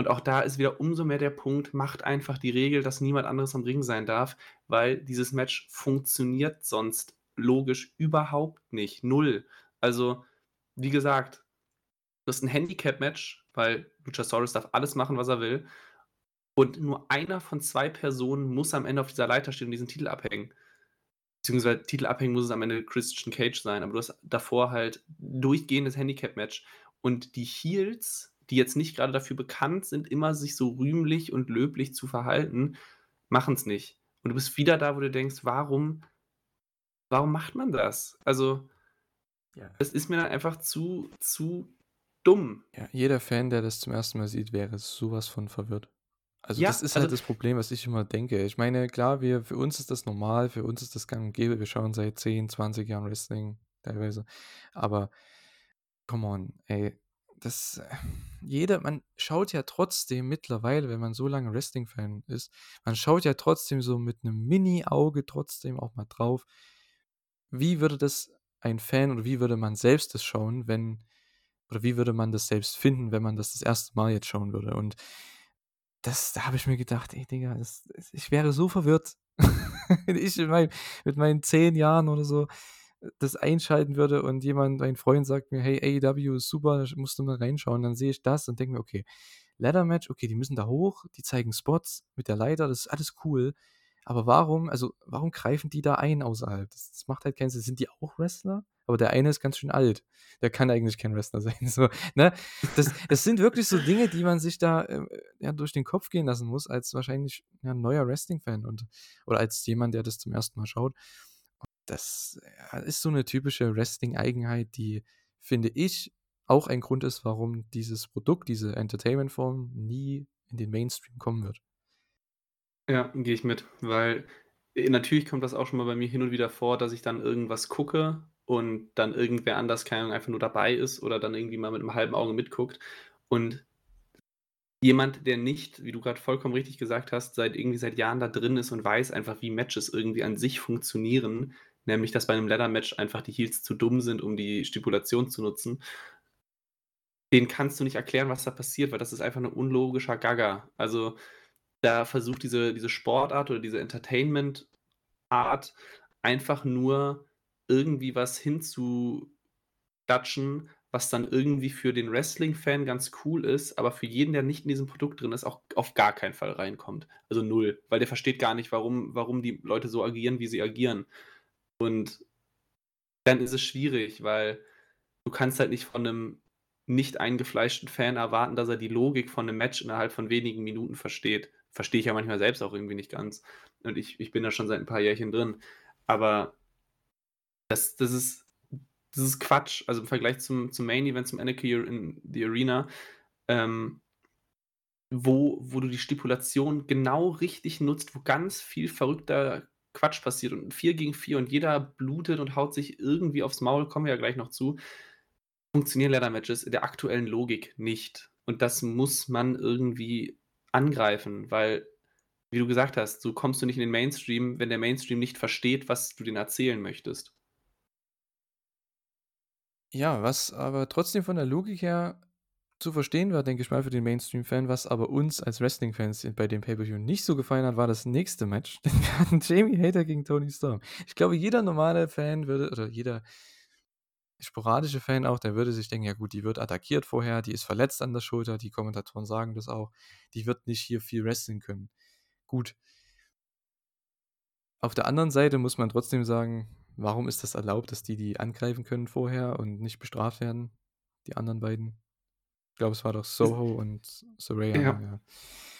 Und auch da ist wieder umso mehr der Punkt, macht einfach die Regel, dass niemand anderes am Ring sein darf, weil dieses Match funktioniert sonst logisch überhaupt nicht. Null. Also, wie gesagt, das ist ein Handicap-Match, weil Luchasaurus darf alles machen, was er will. Und nur einer von zwei Personen muss am Ende auf dieser Leiter stehen und diesen Titel abhängen. Beziehungsweise Titel abhängen muss es am Ende Christian Cage sein, aber du hast davor halt durchgehendes Handicap-Match. Und die Heels, die jetzt nicht gerade dafür bekannt sind, immer sich so rühmlich und löblich zu verhalten, machen es nicht. Und du bist wieder da, wo du denkst, warum, warum macht man das? Also, ja. es ist mir dann einfach zu, zu dumm. Ja, jeder Fan, der das zum ersten Mal sieht, wäre sowas von verwirrt. Also ja, das ist halt also, das Problem, was ich immer denke. Ich meine, klar, wir, für uns ist das normal, für uns ist das gang und gäbe. Wir schauen seit 10, 20 Jahren Wrestling teilweise. Aber, come on, ey, das, jeder, man schaut ja trotzdem mittlerweile, wenn man so lange Wrestling-Fan ist, man schaut ja trotzdem so mit einem Mini-Auge trotzdem auch mal drauf. Wie würde das ein Fan oder wie würde man selbst das schauen, wenn, oder wie würde man das selbst finden, wenn man das das erste Mal jetzt schauen würde? Und das, da habe ich mir gedacht, ey Digga, das, ich wäre so verwirrt, ich mein, mit meinen zehn Jahren oder so äh, das einschalten würde und jemand, ein Freund sagt mir, hey, AEW ist super, musst du mal reinschauen, dann sehe ich das und denke mir, okay, Ladder Match, okay, die müssen da hoch, die zeigen Spots mit der Leiter, das ist alles cool. Aber warum, also warum greifen die da ein außerhalb? Das, das macht halt keinen Sinn. Sind die auch Wrestler? aber der eine ist ganz schön alt. Der kann eigentlich kein Wrestler sein. So, ne? das, das sind wirklich so Dinge, die man sich da äh, ja, durch den Kopf gehen lassen muss, als wahrscheinlich ja, neuer Wrestling-Fan oder als jemand, der das zum ersten Mal schaut. Das ist so eine typische Wrestling-Eigenheit, die, finde ich, auch ein Grund ist, warum dieses Produkt, diese Entertainment-Form nie in den Mainstream kommen wird. Ja, gehe ich mit, weil äh, natürlich kommt das auch schon mal bei mir hin und wieder vor, dass ich dann irgendwas gucke und dann irgendwer anders, keine Ahnung, einfach nur dabei ist oder dann irgendwie mal mit einem halben Auge mitguckt. Und jemand, der nicht, wie du gerade vollkommen richtig gesagt hast, seit irgendwie seit Jahren da drin ist und weiß einfach, wie Matches irgendwie an sich funktionieren, nämlich dass bei einem Leather-Match einfach die Heels zu dumm sind, um die Stipulation zu nutzen, den kannst du nicht erklären, was da passiert, weil das ist einfach ein unlogischer Gaga. Also da versucht diese, diese Sportart oder diese Entertainment-Art einfach nur irgendwie was hinzuklatschen, was dann irgendwie für den Wrestling-Fan ganz cool ist, aber für jeden, der nicht in diesem Produkt drin ist, auch auf gar keinen Fall reinkommt. Also null, weil der versteht gar nicht, warum, warum die Leute so agieren, wie sie agieren. Und dann ist es schwierig, weil du kannst halt nicht von einem nicht eingefleischten Fan erwarten, dass er die Logik von einem Match innerhalb von wenigen Minuten versteht. Verstehe ich ja manchmal selbst auch irgendwie nicht ganz. Und ich, ich bin da schon seit ein paar Jährchen drin. Aber das, das, ist, das ist Quatsch. Also im Vergleich zum, zum Main Event, zum Anarchy in the Arena, ähm, wo, wo du die Stipulation genau richtig nutzt, wo ganz viel verrückter Quatsch passiert und 4 gegen 4 und jeder blutet und haut sich irgendwie aufs Maul, kommen wir ja gleich noch zu, funktionieren Ladder-Matches in der aktuellen Logik nicht. Und das muss man irgendwie angreifen, weil, wie du gesagt hast, so kommst du nicht in den Mainstream, wenn der Mainstream nicht versteht, was du denen erzählen möchtest. Ja, was aber trotzdem von der Logik her zu verstehen war, denke ich mal, für den Mainstream-Fan, was aber uns als Wrestling-Fans bei dem Pay-Per-View nicht so gefallen hat, war das nächste Match. Denn wir hatten Jamie Hater gegen Tony Storm. Ich glaube, jeder normale Fan würde, oder jeder sporadische Fan auch, der würde sich denken, ja gut, die wird attackiert vorher, die ist verletzt an der Schulter, die Kommentatoren sagen das auch, die wird nicht hier viel wrestlen können. Gut. Auf der anderen Seite muss man trotzdem sagen, warum ist das erlaubt, dass die die angreifen können vorher und nicht bestraft werden, die anderen beiden? Ich glaube, es war doch Soho und Soraya. Ja. Ja.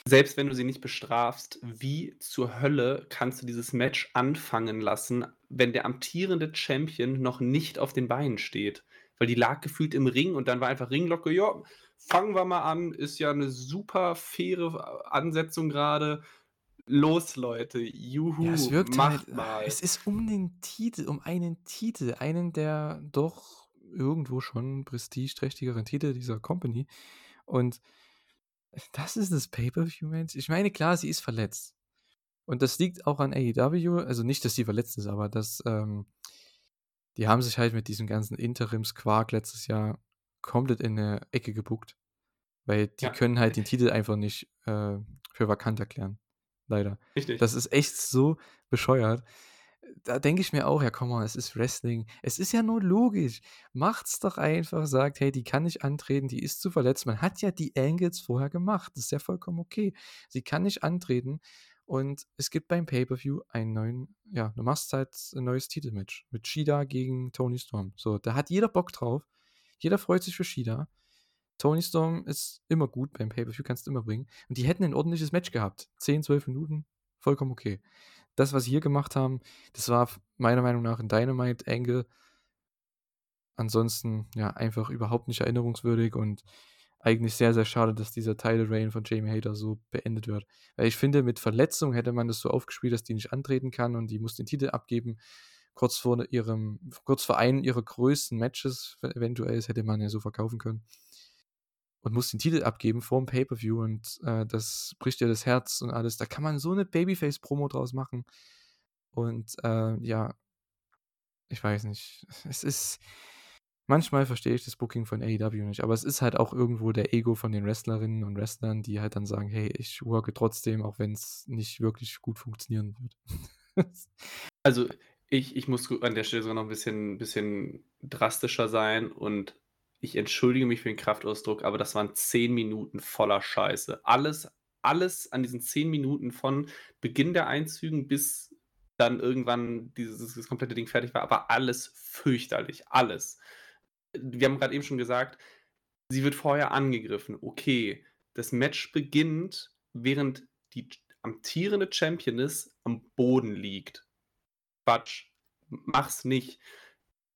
Selbst wenn du sie nicht bestrafst, wie zur Hölle kannst du dieses Match anfangen lassen, wenn der amtierende Champion noch nicht auf den Beinen steht? Weil die lag gefühlt im Ring und dann war einfach Ringlocke, ja, fangen wir mal an, ist ja eine super faire Ansetzung gerade. Los, Leute, juhu, Ja, es wirkt macht halt, mal. es ist um den Titel, um einen Titel, einen der doch irgendwo schon prestigeträchtigeren Titel dieser Company. Und das ist das Pay-Per-View-Match. Ich meine, klar, sie ist verletzt. Und das liegt auch an AEW, also nicht, dass sie verletzt ist, aber dass ähm, die haben sich halt mit diesem ganzen Interims-Quark letztes Jahr komplett in eine Ecke gebuckt. Weil die Ja. können halt den Titel einfach nicht äh, für vakant erklären. Leider. Richtig. Das ist echt so bescheuert. Da denke ich mir auch, ja, komm mal, es ist Wrestling. Es ist ja nur logisch. Macht's doch einfach, sagt, hey, die kann nicht antreten, die ist zu verletzt. Man hat ja die Angles vorher gemacht. Das ist ja vollkommen okay. Sie kann nicht antreten. Und es gibt beim Pay-Per-View einen neuen, ja, du machst halt ein neues Titelmatch mit Shida gegen Tony Storm. So, da hat jeder Bock drauf. Jeder freut sich für Shida. Tony Storm ist immer gut beim Pay-Per-View, kannst du immer bringen. Und die hätten ein ordentliches Match gehabt. 10, 12 Minuten, vollkommen okay. Das, was sie hier gemacht haben, das war meiner Meinung nach ein Dynamite-Angle. Ansonsten, ja, einfach überhaupt nicht erinnerungswürdig und eigentlich sehr, sehr schade, dass dieser Title Reign von Jamie Hater so beendet wird. Weil ich finde, mit Verletzung hätte man das so aufgespielt, dass die nicht antreten kann und die muss den Titel abgeben. Kurz vor ihrem, kurz vor einem ihrer größten Matches, eventuell, das hätte man ja so verkaufen können. Und muss den Titel abgeben vor dem Pay-Per-View und äh, das bricht ihr das Herz und alles. Da kann man so eine Babyface-Promo draus machen. Und äh, ja, ich weiß nicht. Es ist. Manchmal verstehe ich das Booking von AEW nicht, aber es ist halt auch irgendwo der Ego von den Wrestlerinnen und Wrestlern, die halt dann sagen, hey, ich worke trotzdem, auch wenn es nicht wirklich gut funktionieren wird. Also ich, ich muss an der Stelle sogar noch ein bisschen, bisschen drastischer sein und ich entschuldige mich für den Kraftausdruck, aber das waren zehn Minuten voller Scheiße. Alles, alles an diesen zehn Minuten von Beginn der Einzügen bis dann irgendwann dieses komplette Ding fertig war, aber alles fürchterlich, alles. Wir haben gerade eben schon gesagt, sie wird vorher angegriffen. Okay, das Match beginnt, während die amtierende Championess am Boden liegt. Quatsch. Mach's nicht.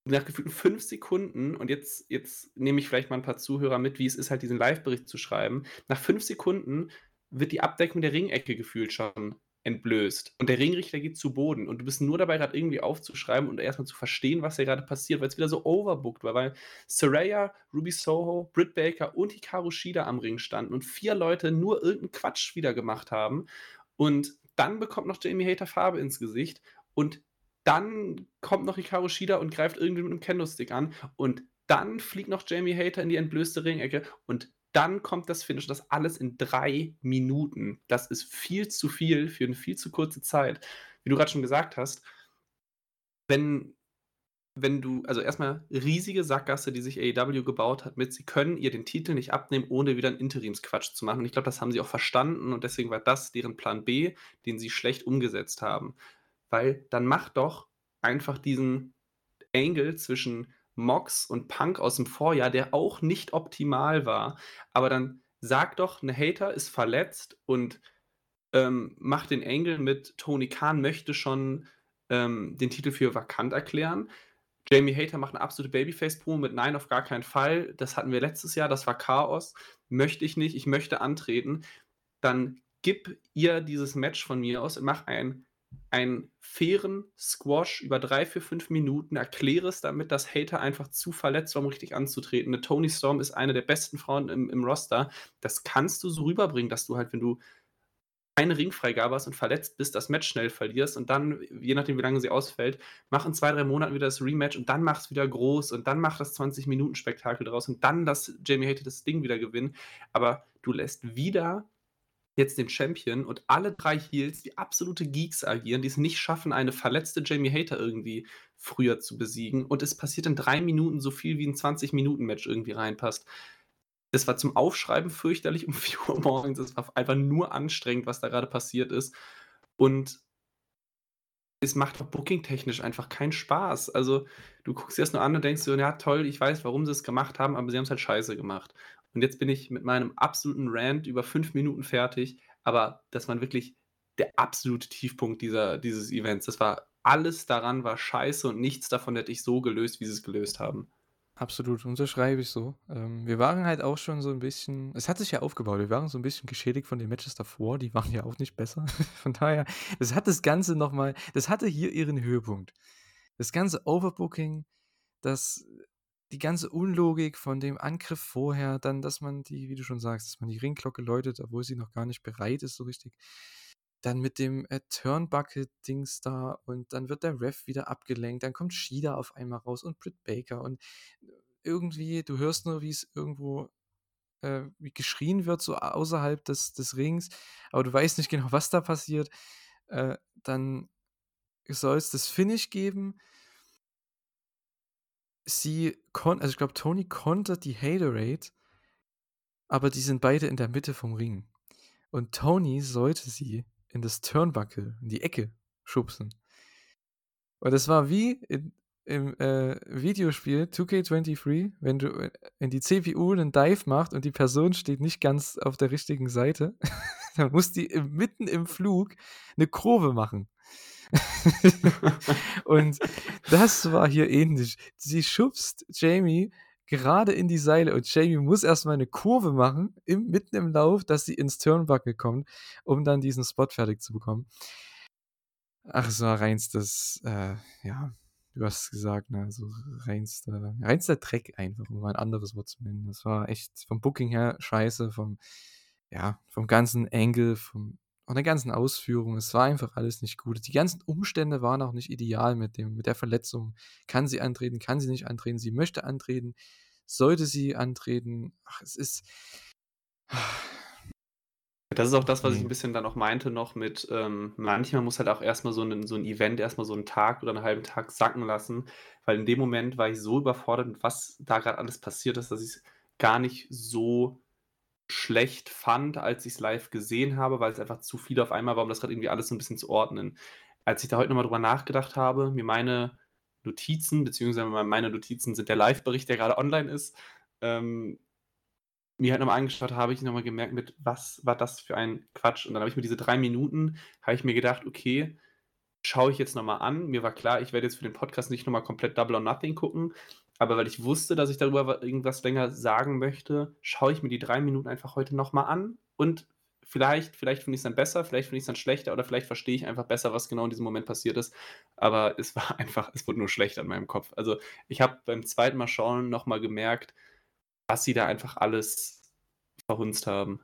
Nach gefühlten fünf Sekunden, und jetzt, jetzt nehme ich vielleicht mal ein paar Zuhörer mit, wie es ist, halt diesen Live-Bericht zu schreiben. Nach fünf Sekunden wird die Abdeckung der Ringecke gefühlt schon entblößt. Und der Ringrichter geht zu Boden. Und du bist nur dabei, gerade irgendwie aufzuschreiben und erstmal zu verstehen, was hier gerade passiert, weil es wieder so overbooked war, weil Saraya, Ruby Soho, Britt Baker und Hikaru Shida am Ring standen und vier Leute nur irgendeinen Quatsch wieder gemacht haben. Und dann bekommt noch Jamie Hater Farbe ins Gesicht und dann kommt noch Hikaru Shida und greift irgendwie mit einem Kendo-Stick an und dann fliegt noch Jamie Hater in die entblößte Ringecke und dann kommt das Finish. Das alles in drei Minuten. Das ist viel zu viel für eine viel zu kurze Zeit. Wie du gerade schon gesagt hast, wenn, wenn du, also erstmal riesige Sackgasse, die sich AEW gebaut hat, mit, sie können ihr den Titel nicht abnehmen, ohne wieder einen Interimsquatsch zu machen. Und ich glaube, das haben sie auch verstanden und deswegen war das deren Plan B, den sie schlecht umgesetzt haben. Weil dann mach doch einfach diesen Angle zwischen Mox und Punk aus dem Vorjahr, der auch nicht optimal war. Aber dann sag doch, eine Hater ist verletzt und ähm, macht den Angle mit Tony Khan, möchte schon ähm, den Titel für vakant erklären. Jamie Hater macht eine absolute Babyface-Promo mit Nein, auf gar keinen Fall. Das hatten wir letztes Jahr, das war Chaos. Möchte ich nicht, ich möchte antreten. Dann gib ihr dieses Match von mir aus, mach ein einen fairen Squash über drei, vier, fünf Minuten, erkläre damit, dass Hater einfach zu verletzt war, um richtig anzutreten. Eine Tony Storm ist eine der besten Frauen im, im Roster. Das kannst du so rüberbringen, dass du halt, wenn du keine Ringfreigabe hast und verletzt bist, das Match schnell verlierst und dann, je nachdem, wie lange sie ausfällt, mach in zwei, drei Monaten wieder das Rematch und dann mach es wieder groß und dann mach das 20-Minuten-Spektakel draus und dann das Jamie Hater das Ding wieder gewinnen. Aber du lässt wieder jetzt den Champion und alle drei Heels, die absolute Geeks agieren, die es nicht schaffen, eine verletzte Jamie Hater irgendwie früher zu besiegen. Und es passiert in drei Minuten so viel wie ein 20-Minuten-Match irgendwie reinpasst. Das war zum Aufschreiben fürchterlich um 4 Uhr morgens. Es war einfach nur anstrengend, was da gerade passiert ist. Und es macht auch booking-technisch einfach keinen Spaß. Also, du guckst dir das nur an und denkst so, ja, toll, ich weiß, warum sie es gemacht haben, aber sie haben es halt scheiße gemacht. Und jetzt bin ich mit meinem absoluten Rant über fünf Minuten fertig, aber das war wirklich der absolute Tiefpunkt dieser, dieses Events. Das war alles daran war scheiße und nichts davon hätte ich so gelöst, wie sie es gelöst haben. Absolut, unterschreibe ich so. Ähm, wir waren halt auch schon so ein bisschen, es hat sich ja aufgebaut, wir waren so ein bisschen geschädigt von den Matches davor, die waren ja auch nicht besser. Von daher, das hat das Ganze nochmal, das hatte hier ihren Höhepunkt. Das ganze Overbooking, das, die ganze Unlogik von dem Angriff vorher, dann, dass man die, wie du schon sagst, dass man die Ringglocke läutet, obwohl sie noch gar nicht bereit ist, so richtig. Dann mit dem äh, Turnbuckle-Dings da und dann wird der Ref wieder abgelenkt. Dann kommt Shida auf einmal raus und Britt Baker und äh, irgendwie, du hörst nur, wie es irgendwo äh, wie geschrien wird, so außerhalb des, des Rings, aber du weißt nicht genau, was da passiert. Äh, dann soll es das Finish geben. Sie konnte, also ich glaube, Tony konnte die Haterade, aber die sind beide in der Mitte vom Ring. Und Tony sollte sie in das Turnbuckle, in die Ecke schubsen. Und das war wie in, im äh, Videospiel 2K23, wenn du äh, in die CPU einen Dive machst und die Person steht nicht ganz auf der richtigen Seite, dann muss die mitten im Flug eine Kurve machen. und das war hier ähnlich. Sie schubst Jamie gerade in die Seile und Jamie muss erstmal eine Kurve machen, im, mitten im Lauf, dass sie ins Turnbuckle kommt, um dann diesen Spot fertig zu bekommen. Ach, es war reinstes, äh, ja, du hast es gesagt, ne, so reinster, reinster Dreck einfach, um mal ein anderes Wort zu nennen. Das war echt vom Booking her scheiße, vom, ja, vom ganzen Angle, vom, von der ganzen Ausführung. Es war einfach alles nicht gut. Die ganzen Umstände waren auch nicht ideal mit dem, mit der Verletzung. Kann sie antreten, kann sie nicht antreten, sie möchte antreten, sollte sie antreten. Ach, es ist. Das ist auch das, was ich ein bisschen dann auch meinte noch mit, ähm, manchmal muss halt auch erstmal so ein, so 'n Event erstmal so einen Tag oder einen halben Tag sacken lassen, weil in dem Moment war ich so überfordert mit was da gerade alles passiert ist, dass ich es gar nicht so schlecht fand, als ich es live gesehen habe, weil es einfach zu viel auf einmal war, um das gerade irgendwie alles so ein bisschen zu ordnen. Als ich da heute nochmal drüber nachgedacht habe, mir meine Notizen, beziehungsweise meine Notizen sind der Live-Bericht, der gerade online ist, ähm, mir halt nochmal angeschaut habe, ich nochmal gemerkt mit, was war das für ein Quatsch? Und dann habe ich mir diese drei Minuten, habe ich mir gedacht, okay, schaue ich jetzt nochmal an. Mir war klar, ich werde jetzt für den Podcast nicht nochmal komplett Double or Nothing gucken, aber weil ich wusste, dass ich darüber irgendwas länger sagen möchte, schaue ich mir die drei Minuten einfach heute nochmal an und vielleicht, vielleicht finde ich es dann besser, vielleicht finde ich es dann schlechter oder vielleicht verstehe ich einfach besser, was genau in diesem Moment passiert ist. Aber es war einfach, es wurde nur schlecht an meinem Kopf. Also ich habe beim zweiten Mal schauen nochmal gemerkt, was sie da einfach alles verhunzt haben.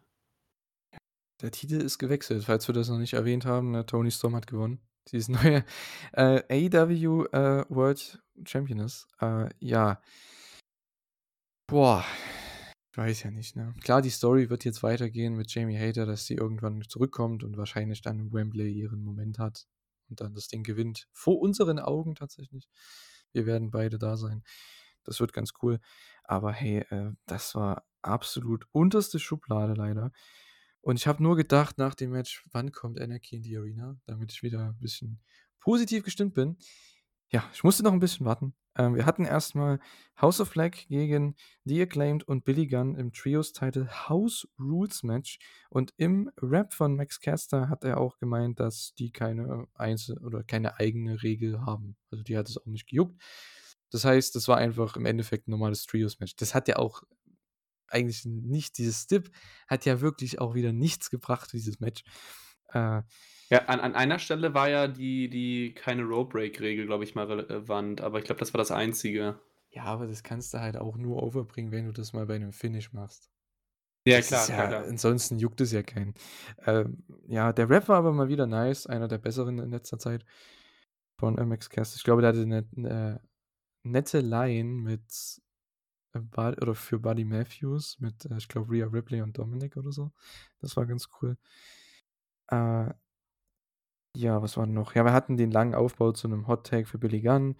Der Titel ist gewechselt, falls wir das noch nicht erwähnt haben. Ne? Tony Storm hat gewonnen. Sie ist neue äh, AEW äh, World Championess. Äh, ja. Boah. Ich weiß ja nicht, ne? Klar, die Story wird jetzt weitergehen mit Jamie Hater, dass sie irgendwann zurückkommt und wahrscheinlich dann Wembley ihren Moment hat und dann das Ding gewinnt. Vor unseren Augen tatsächlich. Wir werden beide da sein. Das wird ganz cool. Aber hey, äh, das war absolut unterste Schublade leider. Und ich habe nur gedacht nach dem Match, wann kommt Anarchy in die Arena, damit ich wieder ein bisschen positiv gestimmt bin. Ja, ich musste noch ein bisschen warten. Ähm, wir hatten erstmal House of Black gegen The Acclaimed und Billy Gunn im Trios-Title House Rules Match. Und im Rap von Max Caster hat er auch gemeint, dass die keine Einzel oder keine eigene Regel haben. Also die hat es auch nicht gejuckt. Das heißt, das war einfach im Endeffekt ein normales Trios-Match. Das hat ja auch eigentlich nicht, dieses Stip hat ja wirklich auch wieder nichts gebracht, dieses Match. Äh, ja, an, an einer Stelle war ja die, die keine Rope-Break-Regel, glaube ich, mal relevant, aber ich glaube, das war das Einzige. Ja, aber das kannst du halt auch nur overbringen, wenn du das mal bei einem Finish machst. Ja, klar, ja, klar, Ansonsten juckt es ja keinen. Ähm, ja, der Rap war aber mal wieder nice, einer der besseren in letzter Zeit von MX Cast. Ich glaube, der hatte eine, eine nette Line mit oder für Buddy Matthews mit, äh, ich glaube, Rhea Ripley und Dominic oder so. Das war ganz cool. Äh, ja, was war noch? Ja, wir hatten den langen Aufbau zu einem Hot Tag für Billy Gunn.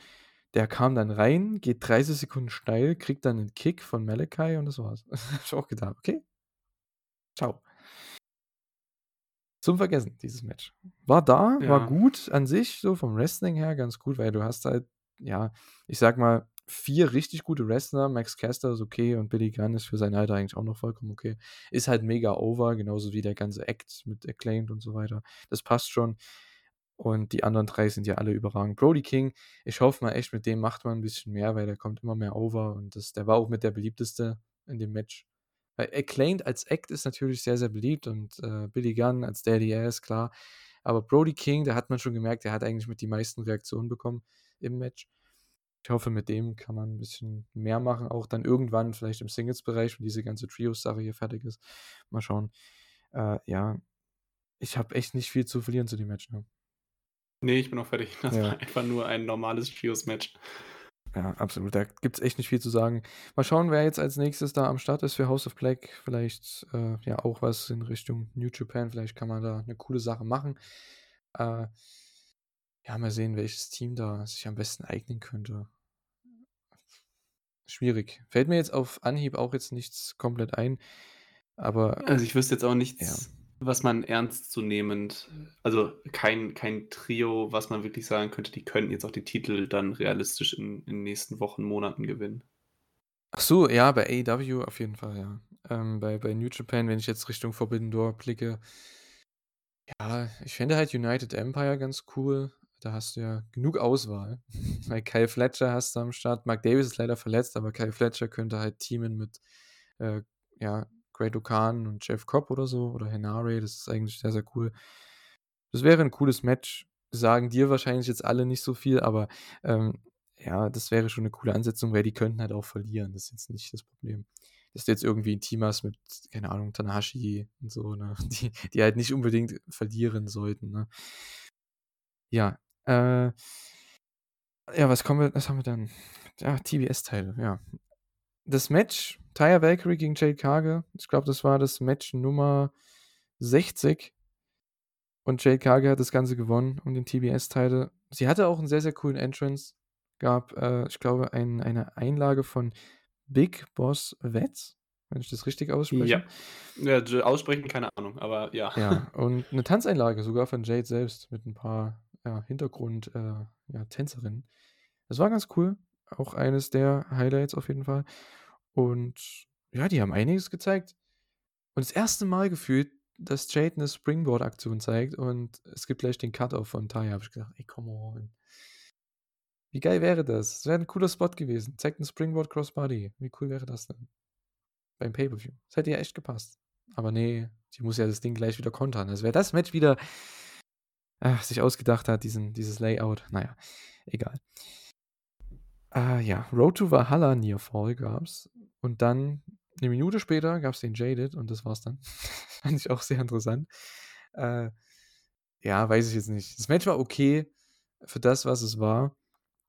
Der kam dann rein, geht 30 Sekunden steil, kriegt dann einen Kick von Malachi und das war's. Hab ich auch gedacht, okay. Ciao. Zum Vergessen, dieses Match. War da, war gut an sich, so vom Wrestling her ganz gut, weil du hast halt, ja, ich sag mal, vier richtig gute Wrestler. Max Caster ist okay und Billy Gunn ist für sein Alter eigentlich auch noch vollkommen okay. Ist halt mega over, genauso wie der ganze Act mit Acclaimed und so weiter. Das passt schon. Und die anderen drei sind ja alle überragend. Brody King, ich hoffe mal echt, mit dem macht man ein bisschen mehr, weil der kommt immer mehr over und das, der war auch mit der beliebteste in dem Match. Weil Acclaimed als Act ist natürlich sehr, sehr beliebt und äh, Billy Gunn als Daddy Ass, klar. Aber Brody King, da hat man schon gemerkt, der hat eigentlich mit die meisten Reaktionen bekommen im Match. Ich hoffe, mit dem kann man ein bisschen mehr machen, auch dann irgendwann vielleicht im Singles-Bereich, wenn diese ganze Trios-Sache hier fertig ist. Mal schauen. Äh, ja, ich habe echt nicht viel zu verlieren zu dem Match. Ne? Nee, ich bin auch fertig. Das ja. war einfach nur ein normales Trios-Match. Ja, absolut. Da gibt es echt nicht viel zu sagen. Mal schauen, wer jetzt als nächstes da am Start ist für House of Black. Vielleicht äh, ja auch was in Richtung New Japan. Vielleicht kann man da eine coole Sache machen. Äh, ja, mal sehen, welches Team da sich am besten eignen könnte. Schwierig. Fällt mir jetzt auf Anhieb auch jetzt nichts komplett ein. Aber. Also ich wüsste jetzt auch nichts. Ja was man ernstzunehmend, also kein, kein Trio, was man wirklich sagen könnte, die könnten jetzt auch die Titel dann realistisch in, in den nächsten Wochen, Monaten gewinnen. Ach so, ja, bei AEW auf jeden Fall, ja. Ähm, bei, bei New Japan, wenn ich jetzt Richtung Forbidden Door blicke, ja, ich fände halt United Empire ganz cool. Da hast du ja genug Auswahl. Weil Kyle Fletcher hast du am Start. Mark Davis ist leider verletzt, aber Kyle Fletcher könnte halt teamen mit äh, ja, Great Okan und Jeff Cobb oder so oder Henare, das ist eigentlich sehr, sehr cool. Das wäre ein cooles Match. Sagen dir wahrscheinlich jetzt alle nicht so viel, aber ähm, ja, das wäre schon eine coole Ansetzung, weil die könnten halt auch verlieren. Das ist jetzt nicht das Problem. Dass du jetzt irgendwie ein Team hast mit, keine Ahnung, Tanahashi und so, ne? Die, die halt nicht unbedingt verlieren sollten, ne? Ja, äh, ja, was kommen wir, was haben wir dann? Ja, TBS-Teile, ja das Match Taya Valkyrie gegen Jade Kage, ich glaube, das war das Match Nummer 60. Und Jade Kage hat das Ganze gewonnen um den TBS-Teile. Sie hatte auch einen sehr, sehr coolen Entrance. Gab, äh, ich glaube, ein, eine Einlage von Big Boss Wetz, wenn ich das richtig ausspreche. Ja. ja, aussprechen, keine Ahnung, aber ja. Ja, und eine Tanzeinlage sogar von Jade selbst mit ein paar ja, Hintergrund-Tänzerinnen. Äh, ja, das war ganz cool. Auch eines der Highlights auf jeden Fall. Und ja, die haben einiges gezeigt. Und das erste Mal gefühlt, dass Jade eine Springboard-Aktion zeigt und es gibt gleich den Cut-Off von Taya. Habe ich gedacht, ey, come on. Wie geil wäre das? Das wäre ein cooler Spot gewesen. Zeigt ein Springboard Crossbody. Wie cool wäre das denn? Beim Pay-Per-View. Das hätte ja echt gepasst. Aber nee, sie muss ja das Ding gleich wieder kontern. Also wer das Match wieder ach, sich ausgedacht hat, diesen, dieses Layout, naja, egal. Ah ja, Road to Valhalla Near Fall gab's. Und dann eine Minute später gab es den Jaded und das war's dann. Fand ich auch sehr interessant. Äh, ja, weiß ich jetzt nicht. Das Match war okay für das, was es war.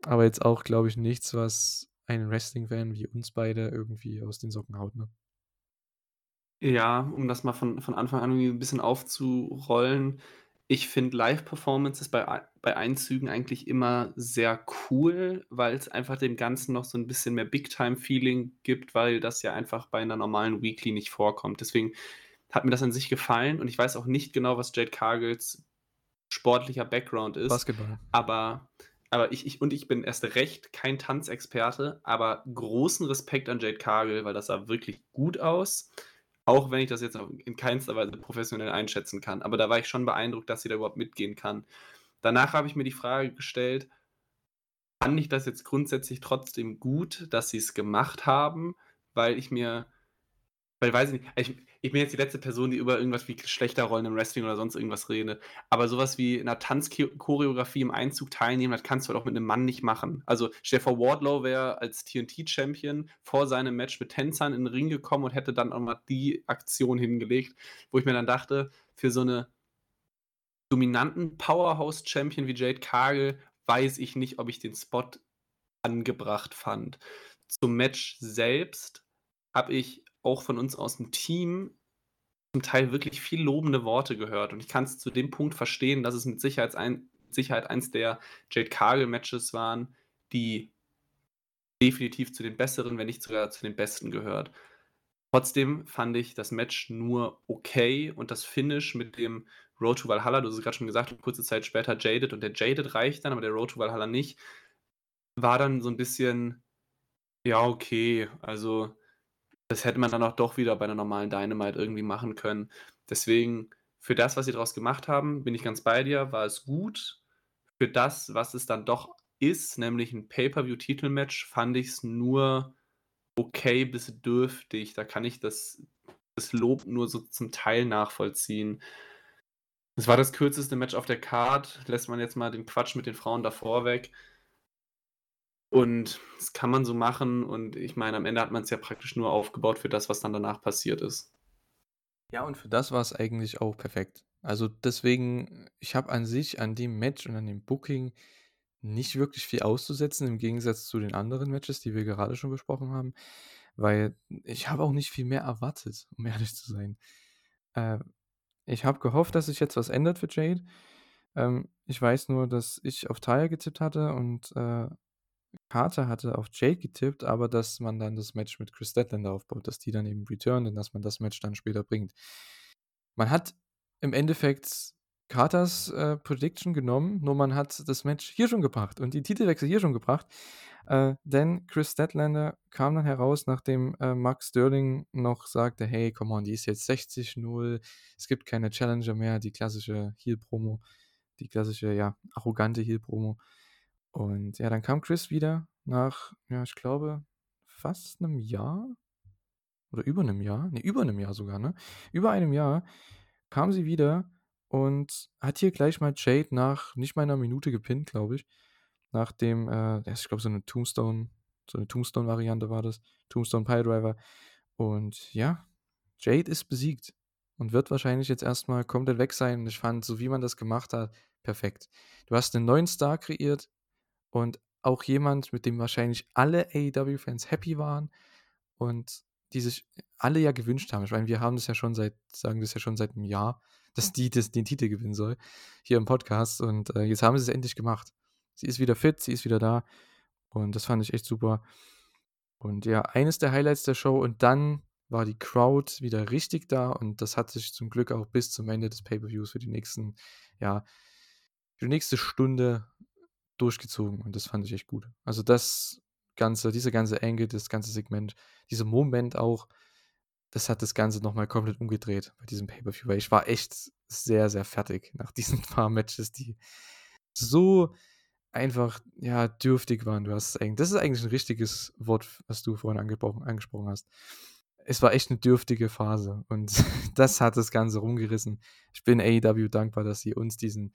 Aber jetzt auch, glaube ich, nichts, was einen Wrestling-Fan wie uns beide irgendwie aus den Socken haut, ne? Ja, um das mal von, von Anfang an irgendwie ein bisschen aufzurollen. Ich finde Live-Performances bei, bei Einzügen eigentlich immer sehr cool, weil es einfach dem Ganzen noch so ein bisschen mehr Big-Time-Feeling gibt, weil das ja einfach bei einer normalen Weekly nicht vorkommt. Deswegen hat mir das an sich gefallen und ich weiß auch nicht genau, was Jade Cargills sportlicher Background ist. Basketball. Aber, aber ich, ich, und ich bin erst recht kein Tanzexperte, aber großen Respekt an Jade Cargill, weil das sah wirklich gut aus. Auch wenn ich das jetzt in keinster Weise professionell einschätzen kann. Aber da war ich schon beeindruckt, dass sie da überhaupt mitgehen kann. Danach habe ich mir die Frage gestellt, fand ich das jetzt grundsätzlich trotzdem gut, dass sie es gemacht haben, weil ich mir weil weiß ich nicht, ich, ich, bin jetzt die letzte Person, die über irgendwas wie schlechter Rollen im Wrestling oder sonst irgendwas redet. Aber sowas wie in einer Tanzchoreografie im Einzug teilnehmen, das kannst du halt auch mit einem Mann nicht machen. Also Stefan Wardlow wäre als TNT-Champion vor seinem Match mit Tänzern in den Ring gekommen und hätte dann auch mal die Aktion hingelegt, wo ich mir dann dachte, für so eine dominanten Powerhouse-Champion wie Jade Cargill weiß ich nicht, ob ich den Spot angebracht fand. zum Match selbst habe ich auch von uns aus dem Team zum Teil wirklich viel lobende Worte gehört. Und ich kann es zu dem Punkt verstehen, dass es mit Sicherheit, ein, Sicherheit eins der Jade Cargill-Matches waren, die definitiv zu den besseren, wenn nicht sogar zu den besten gehört. Trotzdem fand ich das Match nur okay und das Finish mit dem Road to Valhalla, du hast es gerade schon gesagt, kurze Zeit später Jaded und der Jaded reicht dann, aber der Road to Valhalla nicht, war dann so ein bisschen, ja, okay, also das hätte man dann auch doch wieder bei einer normalen Dynamite irgendwie machen können. Deswegen, für das, was sie daraus gemacht haben, bin ich ganz bei dir, war es gut. Für das, was es dann doch ist, nämlich ein Pay-Per-View-Titelmatch, fand ich es nur okay bis dürftig. Da kann ich das, das Lob nur so zum Teil nachvollziehen. Es war das kürzeste Match auf der Card, lässt man jetzt mal den Quatsch mit den Frauen davor weg. Und das kann man so machen und ich meine, am Ende hat man es ja praktisch nur aufgebaut für das, was dann danach passiert ist. Ja, und für das war es eigentlich auch perfekt. Also deswegen, ich habe an sich an dem Match und an dem Booking nicht wirklich viel auszusetzen, im Gegensatz zu den anderen Matches, die wir gerade schon besprochen haben, weil ich habe auch nicht viel mehr erwartet, um ehrlich zu sein. Äh, ich habe gehofft, dass sich jetzt was ändert für Jade. Ähm, ich weiß nur, dass ich auf Taya getippt hatte und äh, Carter hatte auf Jade getippt, aber dass man dann das Match mit Chris Statlander aufbaut, dass die dann eben returnen und dass man das Match dann später bringt. Man hat im Endeffekt Carters äh, Prediction genommen, nur man hat das Match hier schon gebracht und die Titelwechsel hier schon gebracht. Äh, denn Chris Statlander kam dann heraus, nachdem äh, Mark Sterling noch sagte, hey, come on, die ist jetzt 60-0, es gibt keine Challenger mehr, die klassische Heel-Promo, die klassische, ja, arrogante Heel-Promo. Und ja, dann kam Chris wieder nach, ja, ich glaube, fast einem Jahr oder über einem Jahr, ne, über einem Jahr sogar, ne? Über einem Jahr kam sie wieder und hat hier gleich mal Jade nach nicht mal einer Minute gepinnt, glaube ich. Nach dem, äh, ich glaube, so eine Tombstone, so eine Tombstone-Variante war das. Tombstone Piledriver. Und ja, Jade ist besiegt und wird wahrscheinlich jetzt erstmal komplett weg sein. Ich fand, so wie man das gemacht hat, perfekt. Du hast einen neuen Star kreiert, und auch jemand, mit dem wahrscheinlich alle AEW-Fans happy waren und die sich alle ja gewünscht haben. Ich meine, wir haben das ja schon seit, sagen das ja schon seit einem Jahr, dass die das, den Titel gewinnen soll, hier im Podcast. Und äh, jetzt haben sie es endlich gemacht. Sie ist wieder fit, sie ist wieder da. Und das fand ich echt super. Und ja, eines der Highlights der Show. Und dann war die Crowd wieder richtig da. Und das hat sich zum Glück auch bis zum Ende des Pay-Per-Views für die nächsten, ja, für die nächste Stunde durchgezogen und das fand ich echt gut. Also das ganze, diese ganze Angle, das ganze Segment, dieser Moment auch, das hat das Ganze nochmal komplett umgedreht bei diesem Pay-Per-View, weil ich war echt sehr, sehr fertig nach diesen paar Matches, die so einfach, ja, dürftig waren. Du hast eigentlich, das ist eigentlich ein richtiges Wort, was du vorhin angesprochen hast. Es war echt eine dürftige Phase und das hat das Ganze rumgerissen. Ich bin AEW dankbar, dass sie uns diesen,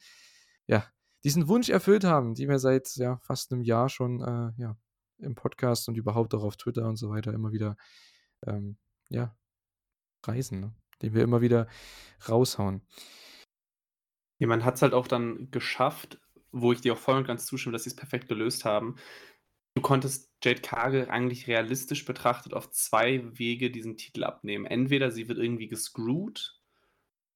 ja, diesen Wunsch erfüllt haben, die wir seit ja, fast einem Jahr schon äh, ja, im Podcast und überhaupt auch auf Twitter und so weiter immer wieder ähm, ja, reisen, ne? den wir immer wieder raushauen. Ja, man hat es halt auch dann geschafft, wo ich dir auch voll und ganz zustimme, dass sie es perfekt gelöst haben. Du konntest Jade Cargill eigentlich realistisch betrachtet auf zwei Wege diesen Titel abnehmen. Entweder sie wird irgendwie gescrewt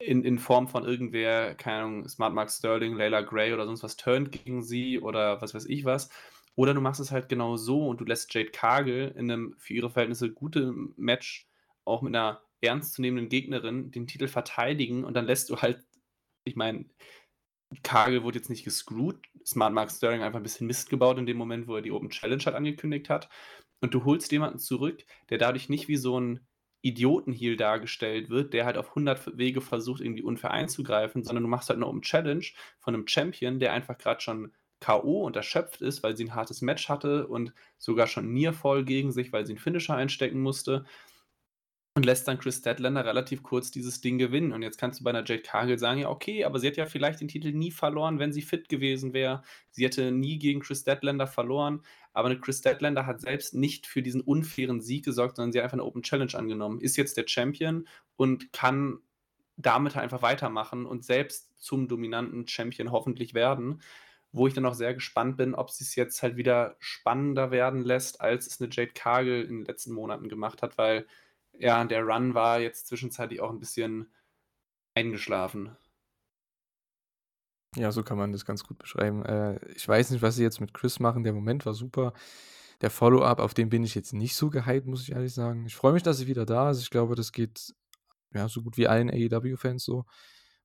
in, in Form von irgendwer, keine Ahnung, Smart Mark Sterling, Layla Gray oder sonst was turnt gegen sie oder was weiß ich was. Oder du machst es halt genau so und du lässt Jade Cargill in einem für ihre Verhältnisse guten Match auch mit einer ernstzunehmenden Gegnerin den Titel verteidigen und dann lässt du halt, ich meine, Cargill wurde jetzt nicht gescrewt, Smart Mark Sterling einfach ein bisschen Mist gebaut in dem Moment, wo er die Open Challenge hat angekündigt hat. Und du holst jemanden zurück, der dadurch nicht wie so ein Idiotenheal dargestellt wird, der halt auf 100 Wege versucht, irgendwie unfair einzugreifen, sondern du machst halt eine um Challenge von einem Champion, der einfach gerade schon K.O. und erschöpft ist, weil sie ein hartes Match hatte und sogar schon Nearfall gegen sich, weil sie einen Finisher einstecken musste und lässt dann Chris Statlander relativ kurz dieses Ding gewinnen. Und jetzt kannst du bei einer Jade Cargill sagen, ja, okay, aber sie hätte ja vielleicht den Titel nie verloren, wenn sie fit gewesen wäre. Sie hätte nie gegen Chris Statlander verloren. Aber eine Chris Statlander hat selbst nicht für diesen unfairen Sieg gesorgt, sondern sie hat einfach eine Open Challenge angenommen, ist jetzt der Champion und kann damit einfach weitermachen und selbst zum dominanten Champion hoffentlich werden. wo ich dann auch sehr gespannt bin, ob sie es jetzt halt wieder spannender werden lässt, als es eine Jade Cargill in den letzten Monaten gemacht hat, weil ja, der Run war jetzt zwischenzeitlich auch ein bisschen eingeschlafen. Ja, so kann man das ganz gut beschreiben. Äh, ich weiß nicht, was sie jetzt mit Chris machen. Der Moment war super. Der Follow-up, auf den bin ich jetzt nicht so gehypt, muss ich ehrlich sagen. Ich freue mich, dass sie wieder da ist. Ich glaube, das geht ja so gut wie allen AEW-Fans so.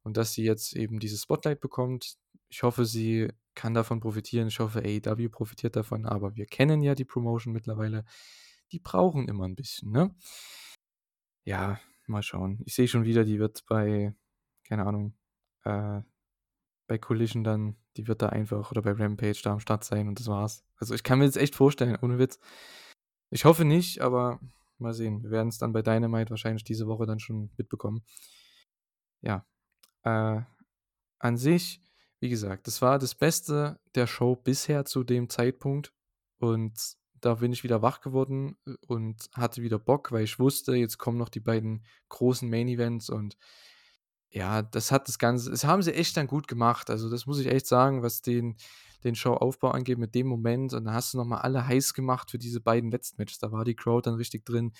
Und dass sie jetzt eben dieses Spotlight bekommt. Ich hoffe, sie kann davon profitieren. Ich hoffe, AEW profitiert davon. Aber wir kennen ja die Promotion mittlerweile. Die brauchen immer ein bisschen, ne? Ja, mal schauen. Ich sehe schon wieder, die wird bei, keine Ahnung, äh, bei Collision dann, die wird da einfach, oder bei Rampage da am Start sein und das war's. Also ich kann mir das echt vorstellen, ohne Witz. Ich hoffe nicht, aber mal sehen. Wir werden es dann bei Dynamite wahrscheinlich diese Woche dann schon mitbekommen. Ja. Äh, an sich, wie gesagt, das war das Beste der Show bisher zu dem Zeitpunkt. Und da bin ich wieder wach geworden und hatte wieder Bock, weil ich wusste, jetzt kommen noch die beiden großen Main Events und ja, das hat das Ganze, das haben sie echt dann gut gemacht. Also, das muss ich echt sagen, was den, den Showaufbau angeht mit dem Moment. Und dann hast du nochmal alle heiß gemacht für diese beiden letzten Matches. Da war die Crowd dann richtig drin.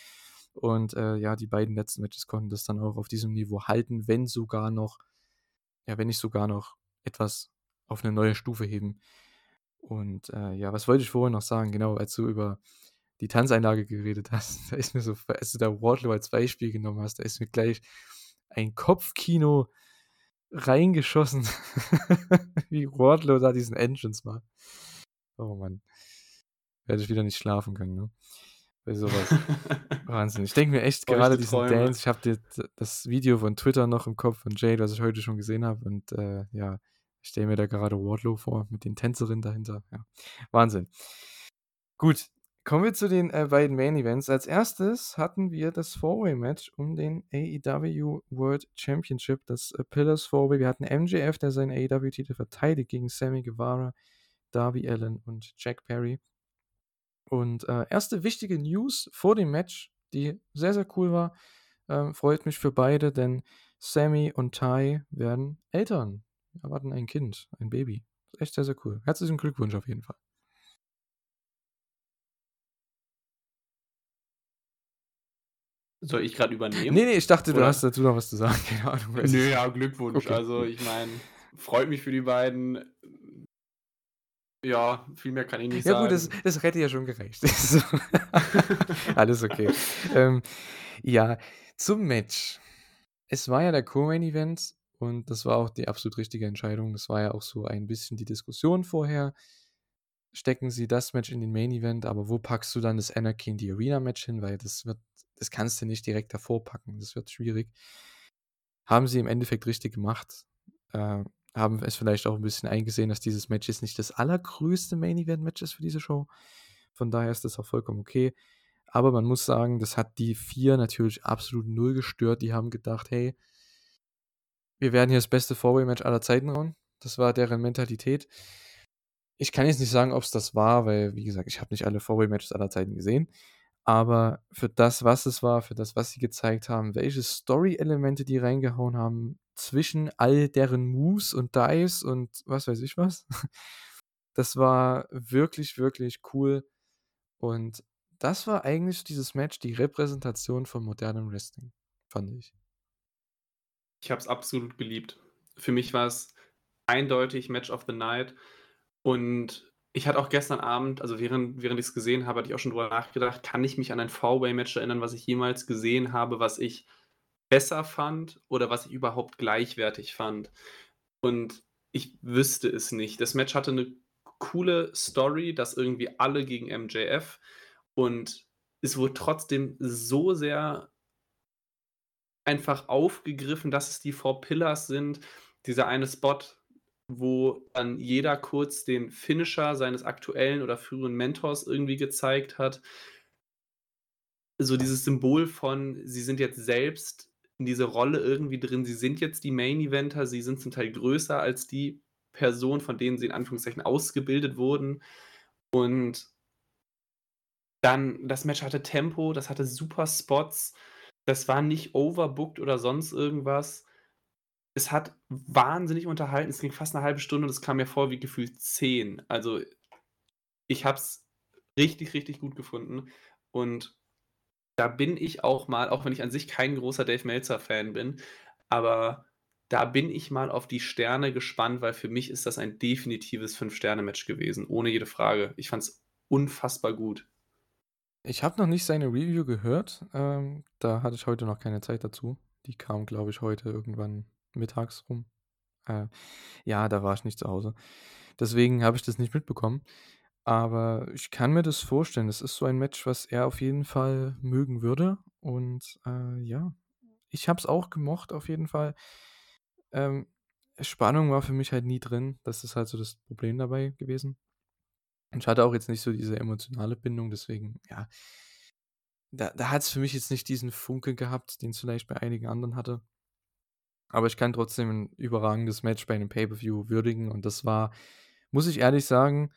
Und äh, ja, die beiden letzten Matches konnten das dann auch auf diesem Niveau halten, wenn sogar noch, ja, wenn nicht sogar noch etwas auf eine neue Stufe heben. Und äh, ja, was wollte ich vorhin noch sagen? Genau, als du über die Tanzeinlage geredet hast, da ist mir so, als du da Wardlow als Beispiel genommen hast, da ist mir gleich ein Kopfkino reingeschossen, wie Wardlow da diesen Engines macht. Oh Mann. Werde ich wieder nicht schlafen können, ne? Bei sowas. Wahnsinn. Ich denke mir echt gerade diesen Träume. Dance. Ich habe das Video von Twitter noch im Kopf von Jade, was ich heute schon gesehen habe. Und äh, ja, ich stelle mir da gerade Wardlow vor mit den Tänzerinnen dahinter. Ja. Wahnsinn. Gut, Kommen wir zu den äh, beiden Main Events. Als erstes hatten wir das Four-Way-Match um den AEW World Championship, das äh, Pillars Four-Way. Wir hatten MJF, der seinen AEW-Titel verteidigt gegen Sammy Guevara, Darby Allen und Jack Perry. Und äh, erste wichtige News vor dem Match, die sehr, sehr cool war. Ähm, freut mich für beide, denn Sammy und Ty werden Eltern. Erwarten ein Kind, ein Baby. Echt sehr, sehr cool. Herzlichen Glückwunsch auf jeden Fall. Soll ich gerade übernehmen? Nee, nee, ich dachte, Oder? du hast dazu noch was zu sagen. Keine Ahnung. Nö, ja, Glückwunsch. Okay. Also, ich meine, freut mich für die beiden. Ja, viel mehr kann ich nicht ja, sagen. Ja, gut, das, das hätte ja schon gereicht. Alles okay. ähm, ja, zum Match. Es war ja der Co-Main-Event und das war auch die absolut richtige Entscheidung. Das war ja auch so ein bisschen die Diskussion vorher stecken sie das Match in den Main Event, aber wo packst du dann das Anarchy in die Arena Match hin? Weil das wird, das kannst du nicht direkt davor packen. Das wird schwierig. Haben sie im Endeffekt richtig gemacht. Äh, haben es vielleicht auch ein bisschen eingesehen, dass dieses Match jetzt nicht das allergrößte Main Event Match ist für diese Show. Von daher ist das auch vollkommen okay. Aber man muss sagen, das hat die vier natürlich absolut null gestört. Die haben gedacht, hey, wir werden hier das beste Four-Way-Match aller Zeiten hauen. Das war deren Mentalität. Ich kann jetzt nicht sagen, ob es das war, weil, wie gesagt, ich habe nicht alle Four-Way-Matches aller Zeiten gesehen. Aber für das, was es war, für das, was sie gezeigt haben, welche Story-Elemente die reingehauen haben, zwischen all deren Moves und Dives und was weiß ich was, das war wirklich, wirklich cool. Und das war eigentlich dieses Match die Repräsentation von modernem Wrestling, fand ich. Ich habe es absolut geliebt. Für mich war es eindeutig Match of the Night. Und ich hatte auch gestern Abend, also während, während ich es gesehen habe, hatte ich auch schon drüber nachgedacht, kann ich mich an ein Four-Way-Match erinnern, was ich jemals gesehen habe, was ich besser fand oder was ich überhaupt gleichwertig fand. Und ich wüsste es nicht. Das Match hatte eine coole Story, dass irgendwie alle gegen MJF und es wurde trotzdem so sehr einfach aufgegriffen, dass es die Four Pillars sind. Dieser eine Spot, wo dann jeder kurz den Finisher seines aktuellen oder früheren Mentors irgendwie gezeigt hat. So dieses Symbol von, sie sind jetzt selbst in diese Rolle irgendwie drin, sie sind jetzt die Main-Eventer, sie sind zum Teil größer als die Person, von denen sie in Anführungszeichen ausgebildet wurden. Und dann, das Match hatte Tempo, das hatte super Spots, das war nicht overbooked oder sonst irgendwas. es hat wahnsinnig unterhalten. Es ging fast eine halbe Stunde und es kam mir vor wie gefühlt 10. Also, ich habe es richtig, richtig gut gefunden und da bin ich auch mal auch wenn ich an sich kein großer Dave Meltzer-Fan bin, aber da bin ich mal auf die Sterne gespannt, weil für mich ist das ein definitives Fünf-Sterne-Match gewesen, ohne jede Frage. Ich fand es unfassbar gut. Ich habe noch nicht seine Review gehört. Ähm, da hatte ich heute noch keine Zeit dazu. Die kam, glaube ich, heute irgendwann mittags rum. Äh, ja, da war ich nicht zu Hause. Deswegen habe ich das nicht mitbekommen. Aber ich kann mir das vorstellen. Das ist so ein Match, was er auf jeden Fall mögen würde. Und äh, ja, ich habe es auch gemocht, auf jeden Fall. Ähm, Spannung war für mich halt nie drin. Das ist halt so das Problem dabei gewesen. Und ich hatte auch jetzt nicht so diese emotionale Bindung, deswegen, ja. Da, da hat es für mich jetzt nicht diesen Funke gehabt, den es vielleicht bei einigen anderen hatte. Aber ich kann trotzdem ein überragendes Match bei einem Pay-Per-View würdigen. Und das war, muss ich ehrlich sagen,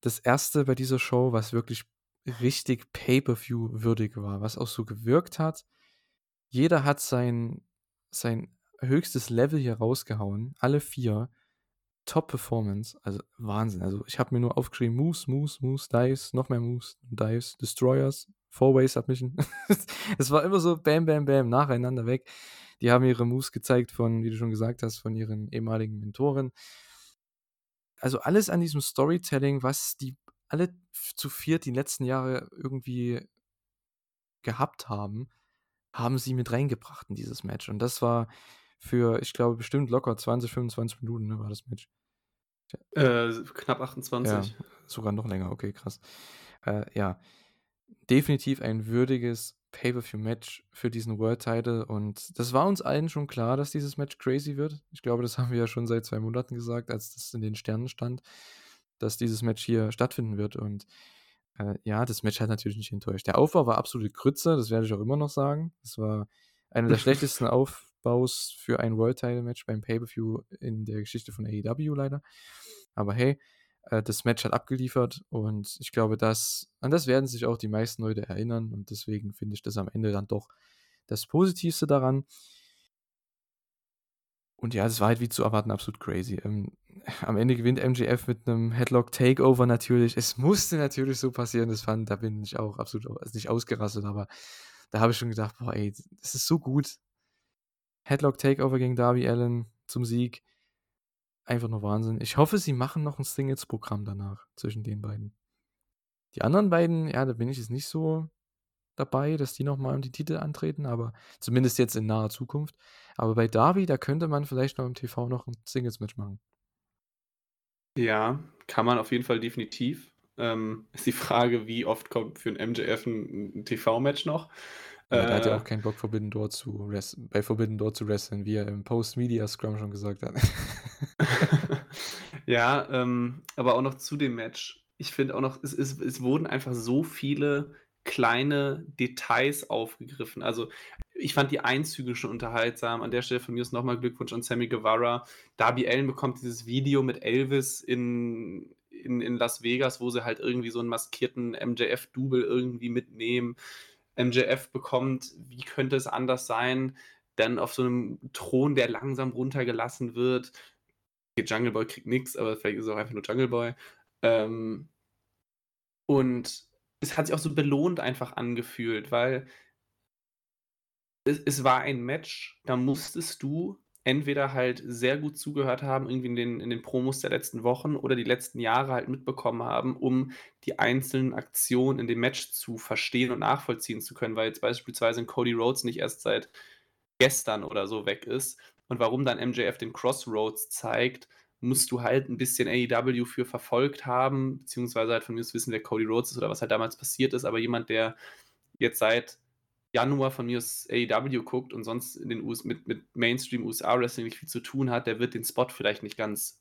das erste bei dieser Show, was wirklich richtig Pay-Per-View würdig war, was auch so gewirkt hat. Jeder hat sein, sein höchstes Level hier rausgehauen, alle vier. Top-Performance, also Wahnsinn. Also ich habe mir nur aufgeschrieben, Moose, Moose, Moose, Dives, noch mehr Moose, Dives, Destroyers, Four-Way Submission. es war immer so Bam, Bam, Bam, nacheinander weg. Die haben ihre Moves gezeigt von, wie du schon gesagt hast, von ihren ehemaligen Mentoren also alles an diesem Storytelling, was die alle zu viert die letzten Jahre irgendwie gehabt haben, haben sie mit reingebracht in dieses Match. Und das war für, ich glaube, bestimmt locker 20, 25 Minuten, ne, war das Match. Äh, knapp 28. Ja, sogar noch länger, okay, krass. Äh, ja, definitiv ein würdiges Pay-Per-View-Match für diesen World Title und das war uns allen schon klar, dass dieses Match crazy wird. Ich glaube, das haben wir ja schon seit zwei Monaten gesagt, als das in den Sternen stand, dass dieses Match hier stattfinden wird und äh, ja, das Match hat natürlich nicht enttäuscht. Der Aufbau war absolute Krütze, das werde ich auch immer noch sagen. Das war einer der schlechtesten Aufbaus für ein World Title Match beim Pay-Per-View in der Geschichte von AEW leider. Aber hey, äh, das Match hat abgeliefert und ich glaube, dass, an das werden sich auch die meisten Leute erinnern und deswegen finde ich das am Ende dann doch das Positivste daran. Und ja, das war halt wie zu erwarten absolut crazy. Ähm, am Ende gewinnt MJF mit einem Headlock Takeover natürlich. Es musste natürlich so passieren, das fand, da bin ich auch absolut, also nicht ausgerastet, aber da habe ich schon gedacht, boah, ey, das ist so gut. Headlock Takeover gegen Darby Allen zum Sieg einfach nur Wahnsinn. Ich hoffe, sie machen noch ein Singles-Programm danach zwischen den beiden. Die anderen beiden, ja, da bin ich jetzt nicht so dabei, dass die nochmal um die Titel antreten, aber zumindest jetzt in naher Zukunft. Aber bei Darby, da könnte man vielleicht noch im TV noch ein Singles-Match machen. Ja, kann man auf jeden Fall definitiv. Ähm, ist die Frage, wie oft kommt für ein MJF ein, ein TV-Match noch? Ja, der hat ja äh. auch keinen Bock, Forbidden Door zu bei Forbidden Door zu wresteln, wie er im Post-Media-Scrum schon gesagt hat. ja, ähm, aber auch noch zu dem Match. Ich finde auch noch, es, es, es wurden einfach so viele kleine Details aufgegriffen. Also ich fand die Einzüge schon unterhaltsam. An der Stelle von mir ist nochmal Glückwunsch an Sammy Guevara. Darby Allen bekommt dieses Video mit Elvis in, in, in Las Vegas, wo sie halt irgendwie so einen maskierten MJF-Double irgendwie mitnehmen. MJF bekommt, wie könnte es anders sein, dann auf so einem Thron, der langsam runtergelassen wird. Okay, Jungle Boy kriegt nichts, aber vielleicht ist es auch einfach nur Jungle Boy. Ähm, und es hat sich auch so belohnt einfach angefühlt, weil es, es war ein Match, da musstest du entweder halt sehr gut zugehört haben, irgendwie in den, in den Promos der letzten Wochen oder die letzten Jahre halt mitbekommen haben, um die einzelnen Aktionen in dem Match zu verstehen und nachvollziehen zu können, weil jetzt beispielsweise ein Cody Rhodes nicht erst seit gestern oder so weg ist. Und warum dann MJF den Crossroads zeigt, musst du halt ein bisschen AEW für verfolgt haben, beziehungsweise halt von mir wissen, wer Cody Rhodes ist oder was halt damals passiert ist, aber jemand, der jetzt seit Januar von mir aus AEW guckt und sonst in den US mit, mit Mainstream USA Wrestling nicht viel zu tun hat, der wird den Spot vielleicht nicht ganz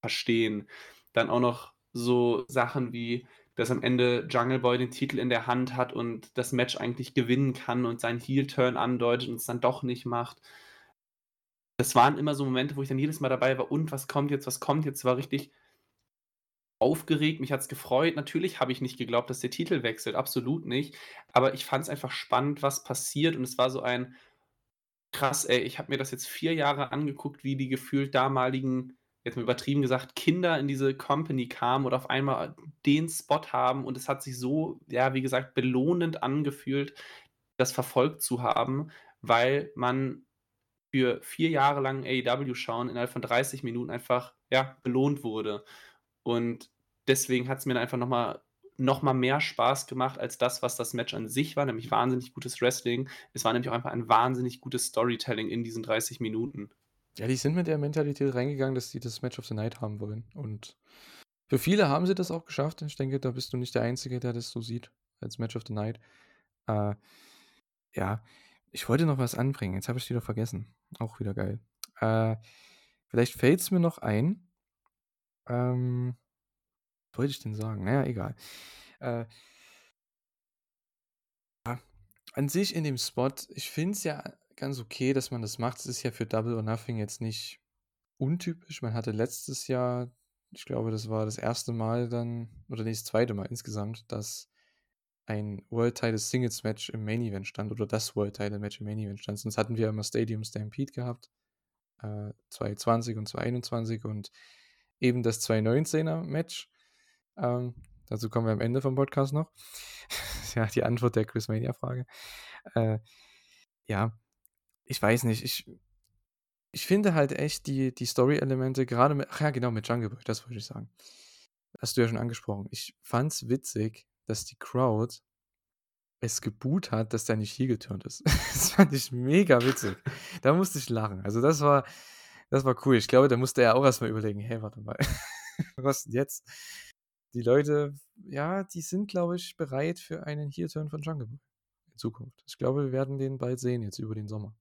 verstehen. Dann auch noch so Sachen wie, dass am Ende Jungle Boy den Titel in der Hand hat und das Match eigentlich gewinnen kann und seinen Heel-Turn andeutet und es dann doch nicht macht. Das waren immer so Momente, wo ich dann jedes Mal dabei war, und was kommt jetzt, was kommt jetzt, war richtig aufgeregt, mich hat es gefreut. Natürlich habe ich nicht geglaubt, dass der Titel wechselt, absolut nicht. Aber ich fand es einfach spannend, was passiert. Und es war so ein krass, ey, ich habe mir das jetzt vier Jahre angeguckt, wie die gefühlt damaligen, jetzt mal übertrieben gesagt, Kinder in diese Company kamen und auf einmal den Spot haben und es hat sich so, ja, wie gesagt, belohnend angefühlt, das verfolgt zu haben, weil man für vier Jahre lang AEW schauen innerhalb von 30 Minuten einfach, ja, belohnt wurde. Und deswegen hat es mir dann einfach nochmal noch mal mehr Spaß gemacht als das, was das Match an sich war, nämlich wahnsinnig gutes Wrestling. Es war nämlich auch einfach ein wahnsinnig gutes Storytelling in diesen 30 Minuten. Ja, die sind mit der Mentalität reingegangen, dass sie das Match of the Night haben wollen. Und für viele haben sie das auch geschafft. Ich denke, da bist du nicht der Einzige, der das so sieht als Match of the Night. Äh, ja, ich wollte noch was anbringen. Jetzt habe ich es wieder vergessen. Auch wieder geil. Äh, vielleicht fällt es mir noch ein. Ähm, was wollte ich denn sagen? Naja, egal. Äh, an sich in dem Spot, ich finde es ja ganz okay, dass man das macht. Es ist ja für Double or Nothing jetzt nicht untypisch. Man hatte letztes Jahr, ich glaube, das war das erste Mal dann, oder nee, das zweite Mal insgesamt, dass ein World Title Singles Match im Main Event stand oder das World Title Match im Main Event stand. Sonst hatten wir immer Stadium Stampede gehabt, äh, 2020 und 2021 und eben das 2019er Match. Ähm, dazu kommen wir am Ende vom Podcast noch. ja, die Antwort der Chris Mania Frage. Äh, ja, ich weiß nicht, ich, ich finde halt echt die, die Story-Elemente, gerade mit, ach ja, genau, mit Jungle Boy, das wollte ich sagen. Hast du ja schon angesprochen. Ich fand's witzig, dass die Crowd es geboot hat, dass der nicht hier geturnt ist. das fand ich mega witzig. Da musste ich lachen. Also das war, das war cool. Ich glaube, da musste er auch erstmal überlegen, hey, warte mal, was denn jetzt? Die Leute, ja, die sind, glaube ich, bereit für einen Heel-Turn von Jungle Boy in Zukunft. Ich glaube, wir werden den bald sehen, jetzt über den Sommer.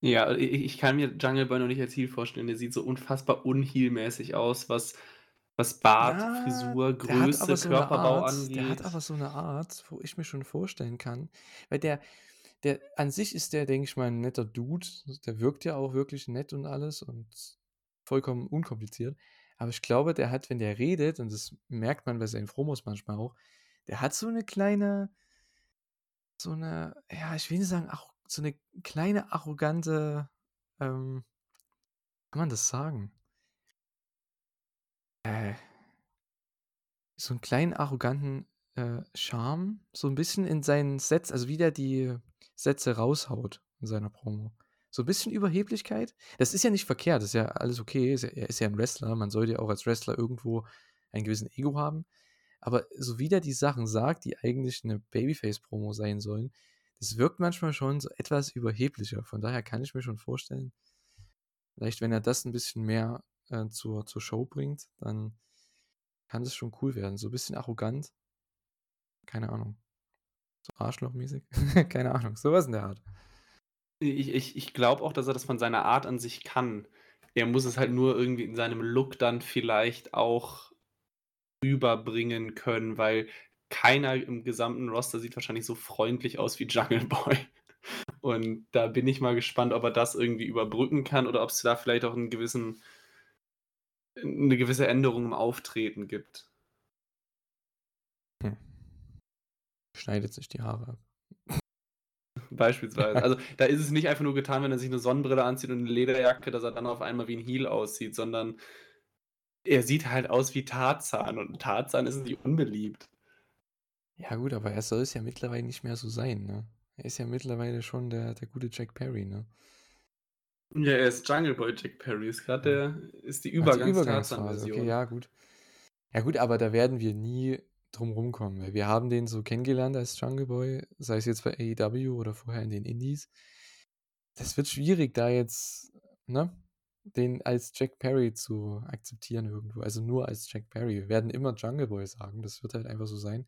Ja, ich, kann mir Jungle Boy noch nicht als Heel vorstellen. Der sieht so unfassbar unheelmäßig aus, was was Bart, Ja, Frisur, Größe, so Körperbau Art, der hat angeht. aber so eine Art, wo ich mir schon vorstellen kann, weil der, der an sich ist der, denke ich mal, ein netter Dude. Der wirkt ja auch wirklich nett und alles und vollkommen unkompliziert. Aber ich glaube, der hat, wenn der redet, und das merkt man bei seinen Promos manchmal auch, der hat so eine kleine, so eine, ja, ich will nicht sagen, ach, so eine kleine arrogante, ähm, kann man das sagen? Äh, so einen kleinen arroganten äh, Charme, so ein bisschen in seinen Sets, also wie der die Sätze raushaut in seiner Promo. So ein bisschen Überheblichkeit. Das ist ja nicht verkehrt, das ist ja alles okay. Ist ja, er ist ja ein Wrestler, man sollte ja auch als Wrestler irgendwo einen gewissen Ego haben. Aber so wie der die Sachen sagt, die eigentlich eine Babyface-Promo sein sollen, das wirkt manchmal schon so etwas überheblicher. Von daher kann ich mir schon vorstellen, vielleicht wenn er das ein bisschen mehr äh, zur, zur Show bringt, dann kann das schon cool werden. So ein bisschen arrogant. Keine Ahnung. So arschlochmäßig. Keine Ahnung. Sowas in der Art. Ich, ich, ich glaube auch, dass er das von seiner Art an sich kann. Er muss es halt nur irgendwie in seinem Look dann vielleicht auch rüberbringen können, weil keiner im gesamten Roster sieht wahrscheinlich so freundlich aus wie Jungle Boy. Und da bin ich mal gespannt, ob er das irgendwie überbrücken kann oder ob es da vielleicht auch einen gewissen, eine gewisse Änderung im Auftreten gibt. Hm. Schneidet sich die Haare ab. Beispielsweise. Also da ist es nicht einfach nur getan, wenn er sich eine Sonnenbrille anzieht und eine Lederjacke, dass er dann auf einmal wie ein Heel aussieht, sondern er sieht halt aus wie Tarzan und Tarzan ist nicht unbeliebt. Ja, gut, aber er soll es ja mittlerweile nicht mehr so sein, ne? Er ist ja mittlerweile schon der, der gute Jack Perry, ne? Ja, er ist Jungle Boy Jack Perry, ist gerade der, ist die die Übergangs-Tarzan-Version. Okay, ja, gut. Ja, gut, aber da werden wir nie drum rumkommen, weil wir haben den so kennengelernt als Jungle Boy, sei es jetzt bei AEW oder vorher in den Indies. Das wird schwierig, da jetzt, ne? Den als Jack Perry zu akzeptieren irgendwo. Also nur als Jack Perry. Wir werden immer Jungle Boy sagen. Das wird halt einfach so sein.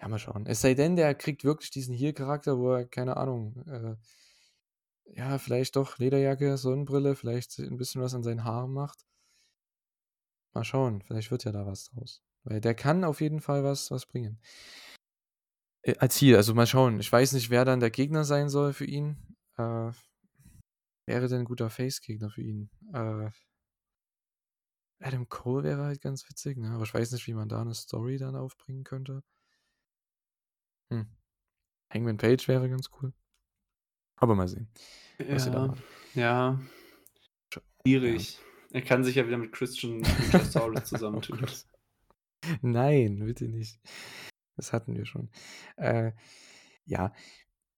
Ja, mal schauen. Es sei denn, der kriegt wirklich diesen Hier-Charakter, wo er, keine Ahnung, äh, ja, vielleicht doch Lederjacke, Sonnenbrille, vielleicht ein bisschen was an seinen Haaren macht. Mal schauen, vielleicht wird ja da was draus. Weil der kann auf jeden Fall was, was bringen. Äh, als Ziel, also mal schauen. Ich weiß nicht, wer dann der Gegner sein soll für ihn. Äh, wäre denn ein guter Face-Gegner für ihn? Äh, Adam Cole wäre halt ganz witzig, ne? Aber ich weiß nicht, wie man da eine Story dann aufbringen könnte. Hm. Hangman Page wäre ganz cool. Aber mal sehen. Was ihr da Ja, ja. Schwierig. Er kann sich ja wieder mit Christian Luchasaurus zusammentun. Oh. Nein, bitte nicht. Das hatten wir schon. Äh, ja,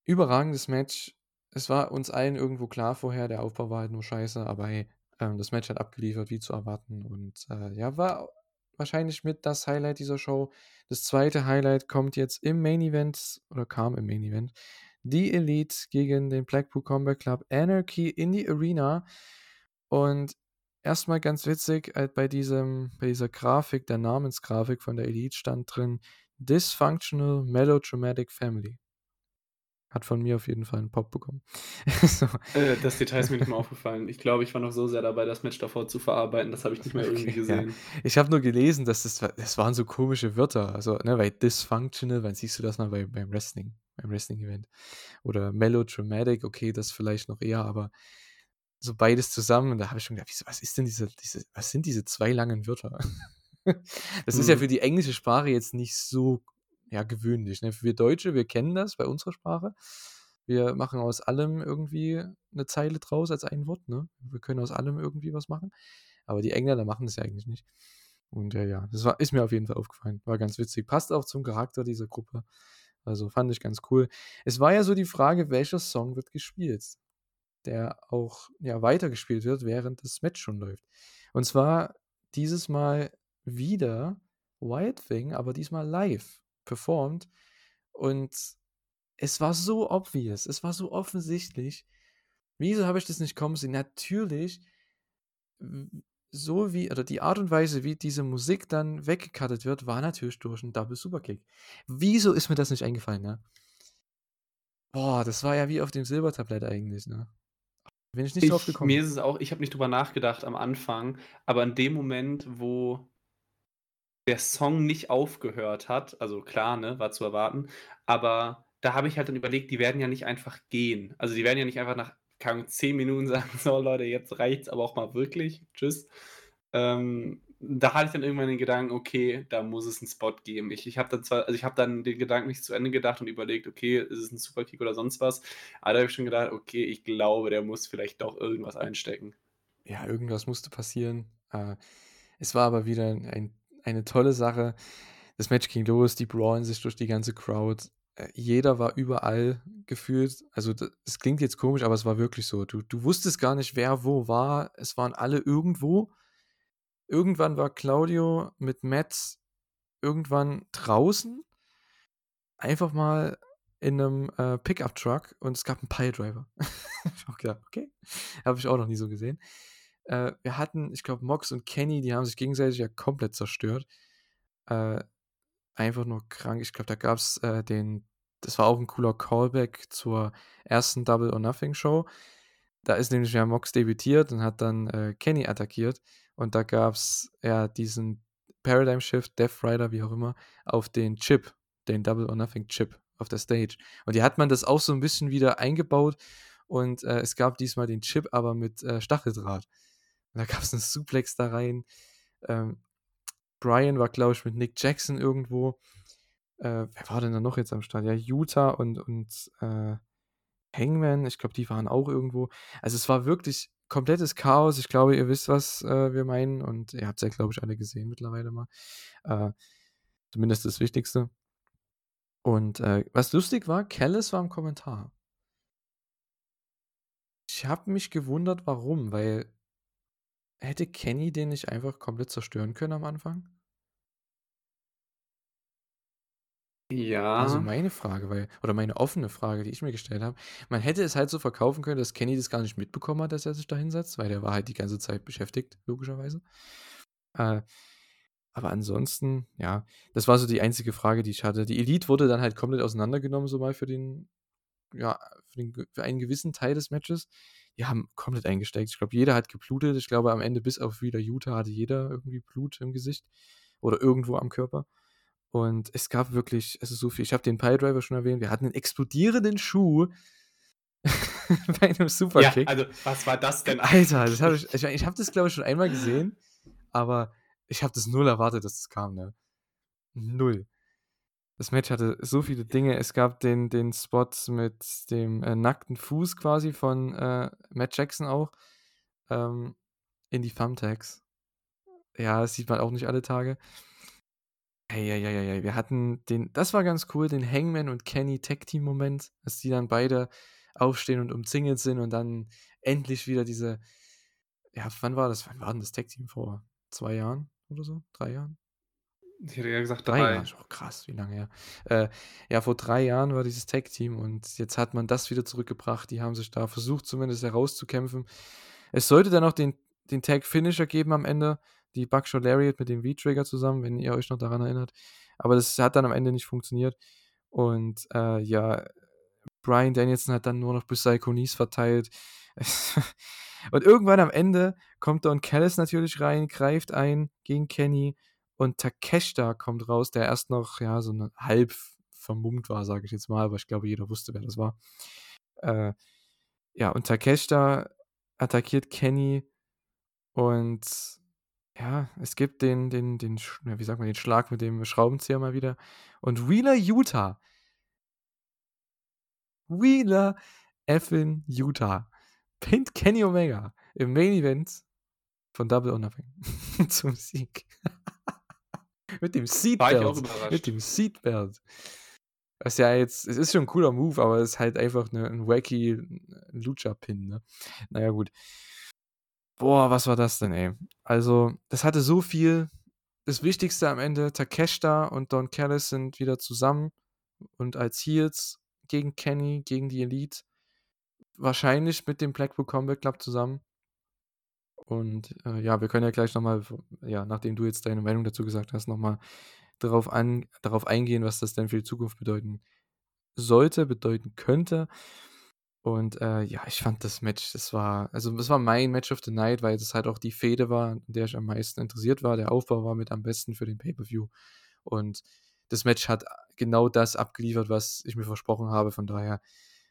überragendes Match. Es war uns allen irgendwo klar vorher, der Aufbau war halt nur scheiße, aber hey, ähm, das Match hat abgeliefert, wie zu erwarten. Und äh, ja, war wahrscheinlich mit das Highlight dieser Show. Das zweite Highlight kommt jetzt im Main Event oder kam im Main Event. Die Elite gegen den Blackpool Combat Club Anarchy in die Arena. Und erstmal ganz witzig, äh, bei, diesem, bei dieser Grafik, der Namensgrafik von der Elite stand drin Dysfunctional Melodramatic Family. Hat von mir auf jeden Fall einen Pop bekommen. so. Äh, das Detail ist mir nicht mal aufgefallen. Ich glaube, ich war noch so sehr dabei, das Match davor zu verarbeiten. Das habe ich nicht mehr irgendwie Okay, ja. gesehen. Ich habe nur gelesen, dass das, das waren so komische Wörter. Also, ne, bei Dysfunctional, wann siehst du das mal bei, beim Wrestling, beim Wrestling-Event? Oder Melodramatic, okay, das vielleicht noch eher, aber so beides zusammen, und da habe ich schon gedacht, wieso, was ist denn diese, diese, was sind diese zwei langen Wörter? das ist ja Hm. für die englische Sprache jetzt nicht so ja, gewöhnlich. Ne? Wir Deutsche, wir kennen das bei unserer Sprache. Wir machen aus allem irgendwie eine Zeile draus als ein Wort. Ne? Wir können aus allem irgendwie was machen. Aber die Engländer machen das ja eigentlich nicht. Und ja, ja, das war, ist mir auf jeden Fall aufgefallen. War ganz witzig. Passt auch zum Charakter dieser Gruppe. Also fand ich ganz cool. Es war ja so die Frage, welcher Song wird gespielt, der auch ja, weitergespielt wird, während das Match schon läuft. Und zwar dieses Mal wieder Wild Thing, aber diesmal live performt. Und es war so obvious, es war so offensichtlich. Wieso habe ich das nicht kommen sehen? Natürlich, so wie, oder die Art und Weise, wie diese Musik dann weggecuttet wird, war natürlich durch einen Double Superkick. Wieso ist mir das nicht eingefallen, ne? Boah, das war ja wie auf dem Silbertablett eigentlich, ne? Bin ich nicht drauf gekommen. mir ist es auch, ich habe nicht drüber nachgedacht am Anfang, aber in dem Moment, wo der Song nicht aufgehört hat, also klar, ne, war zu erwarten, aber da habe ich halt dann überlegt, die werden ja nicht einfach gehen. Also die werden ja nicht einfach nach Ahnung, 10 Minuten sagen, so Leute, jetzt reicht's aber auch mal wirklich. Tschüss. Ähm, da hatte ich dann irgendwann den Gedanken, okay, da muss es einen Spot geben. Ich, ich habe dann zwar, also ich habe dann den Gedanken nicht zu Ende gedacht und überlegt, okay, ist es ein Superkick oder sonst was. Aber da habe ich schon gedacht, okay, ich glaube, der muss vielleicht doch irgendwas einstecken. ja, irgendwas musste passieren. Äh, es war aber wieder ein, eine tolle Sache. Das Match ging los, die brawlen sich durch die ganze Crowd. Äh, jeder war überall gefühlt. Also, es klingt jetzt komisch, aber es war wirklich so. Du, du wusstest gar nicht, wer wo war. Es waren alle irgendwo. Irgendwann war Claudio mit Matt irgendwann draußen. Einfach mal in einem äh, Pickup-Truck und es gab einen Piledriver. ich hab gedacht, okay. Habe ich auch noch nie so gesehen. Äh, wir hatten, ich glaube, Mox und Kenny, die haben sich gegenseitig ja komplett zerstört. Äh, einfach nur krank. Ich glaube, da gab es äh, den, das war auch ein cooler Callback zur ersten Double or Nothing Show. Da ist nämlich ja Mox debütiert und hat dann äh, Kenny attackiert. Und da gab es ja diesen Paradigm Shift, Death Rider, wie auch immer, auf den Chip, den Double or Nothing Chip auf der Stage. Und die hat man das auch so ein bisschen wieder eingebaut. Und äh, es gab diesmal den Chip, aber mit äh, Stacheldraht. Und da gab es einen Suplex da rein. Ähm, Brian war, glaube ich, mit Nick Jackson irgendwo. Äh, wer war denn da noch jetzt am Start? Ja, Utah und, und äh, Hangman, ich glaube, die waren auch irgendwo. Also es war wirklich komplettes Chaos. Ich glaube, ihr wisst, was äh, wir meinen. Und ihr habt es ja, glaube ich, alle gesehen mittlerweile mal. Äh, zumindest das Wichtigste. Und äh, was lustig war, Callis war im Kommentar. Ich habe mich gewundert, warum, weil hätte Kenny den nicht einfach komplett zerstören können am Anfang? Ja. Also meine Frage, weil, oder meine offene Frage, die ich mir gestellt habe, man hätte es halt so verkaufen können, dass Kenny das gar nicht mitbekommen hat, dass er sich da hinsetzt, weil der war halt die ganze Zeit beschäftigt, logischerweise. Äh, aber ansonsten, ja, das war so die einzige Frage, die ich hatte. Die Elite wurde dann halt komplett auseinandergenommen, so mal für den, ja, für, den, für einen gewissen Teil des Matches. Die haben komplett eingesteckt. Ich glaube, jeder hat geblutet. Ich glaube, am Ende bis auf wieder Utah hatte jeder irgendwie Blut im Gesicht oder irgendwo am Körper. Und es gab wirklich, es ist so viel. Ich habe den Piledriver schon erwähnt. Wir hatten einen explodierenden Schuh bei einem ja, Superkick. also was war das denn? Alter, das hab ich, ich, ich habe das glaube ich schon einmal gesehen, aber ich habe das null erwartet, dass das kam, ne? Null. Das Match hatte so viele Dinge. Es gab den, den Spot mit dem äh, nackten Fuß quasi von äh, Matt Jackson auch ähm, in die Thumbtacks. Ja, das sieht man auch nicht alle Tage. Eieieiei, wir hatten den, das war ganz cool, den Hangman und Kenny Tag Team Moment, dass die dann beide aufstehen und umzingelt sind und dann endlich wieder diese, ja, wann war das? Wann war denn das Tag Team vor zwei Jahren oder so? Drei Jahren? Ich hätte ja gesagt Drei drei. Jahre, oh, krass, wie lange her. Äh, ja, vor drei Jahren war dieses Tag Team und jetzt hat man das wieder zurückgebracht. Die haben sich da versucht, zumindest herauszukämpfen. Es sollte dann noch den, den Tag Finisher geben am Ende, die Buckshot Lariat mit dem V-Trigger zusammen, wenn ihr euch noch daran erinnert. Aber das hat dann am Ende nicht funktioniert. Und äh, ja, Brian Danielson hat dann nur noch bis Psychonies verteilt. und irgendwann am Ende kommt Don Callis natürlich rein, greift ein gegen Kenny und Takeshita kommt raus, der erst noch ja so eine halb vermummt war, sage ich jetzt mal, aber ich glaube, jeder wusste, wer das war. Äh, ja, und Takeshita attackiert Kenny und ja, es gibt den, den, den, wie sagt man, den Schlag mit dem Schraubenzieher mal wieder. Und Wheeler Utah. Wheeler effin Utah. Pint Kenny Omega im Main Event von Double or Nothing zum Sieg. mit dem Seatbelt. Mit dem Seatbelt. Was ja jetzt, es ist schon ein cooler Move, aber es ist halt einfach eine, ein wacky Lucha-Pin, ne? Naja, gut. Boah, was war das denn, ey? Also, das hatte so viel. Das Wichtigste am Ende, Takeshita und Don Callis sind wieder zusammen und als Heels gegen Kenny, gegen die Elite. Wahrscheinlich mit dem Blackpool Combat Club zusammen. Und äh, ja, wir können ja gleich nochmal, ja, nachdem du jetzt deine Meinung dazu gesagt hast, nochmal darauf, darauf eingehen, was das denn für die Zukunft bedeuten sollte, bedeuten könnte. Und äh, ja, ich fand das Match, das war, also das war mein Match of the Night, weil es halt auch die Fehde war, an der ich am meisten interessiert war. Der Aufbau war mit am besten für den Pay-Per-View. Und das Match hat genau das abgeliefert, was ich mir versprochen habe. Von daher,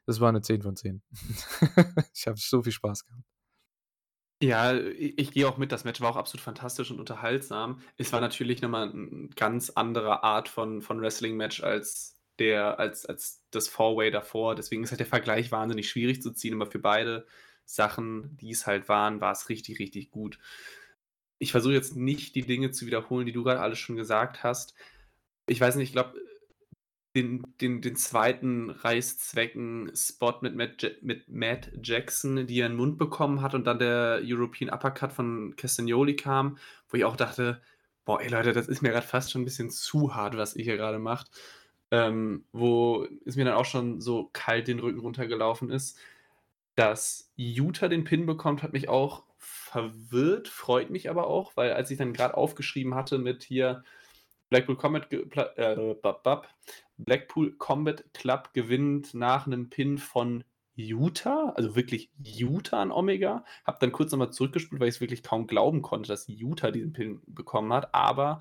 das war eine 10 von 10. ich habe so viel Spaß gehabt. Ja, ich, ich gehe auch mit. Das Match war auch absolut fantastisch und unterhaltsam. Es war natürlich nochmal eine ganz andere Art von, von Wrestling-Match als der als, als das Four-Way davor. Deswegen ist halt der Vergleich wahnsinnig schwierig zu ziehen, aber für beide Sachen, die es halt waren, war es richtig, richtig gut. Ich versuche jetzt nicht die Dinge zu wiederholen, die du gerade alles schon gesagt hast. Ich weiß nicht, ich glaube, den, den, den zweiten Reißzwecken-Spot mit Matt, mit Matt Jackson, die er in den Mund bekommen hat und dann der European Uppercut von Castagnoli kam, wo ich auch dachte, boah, ey Leute, das ist mir gerade fast schon ein bisschen zu hart, was ihr hier gerade macht ähm, wo es mir dann auch schon so kalt den Rücken runtergelaufen ist. Dass Utah den Pin bekommt, hat mich auch verwirrt, freut mich aber auch, weil als ich dann gerade aufgeschrieben hatte mit hier Blackpool Combat, äh, Blackpool Combat Club gewinnt nach einem Pin von Utah, also wirklich Utah an Omega. Hab dann kurz nochmal zurückgespult, weil ich es wirklich kaum glauben konnte, dass Utah diesen Pin bekommen hat. Aber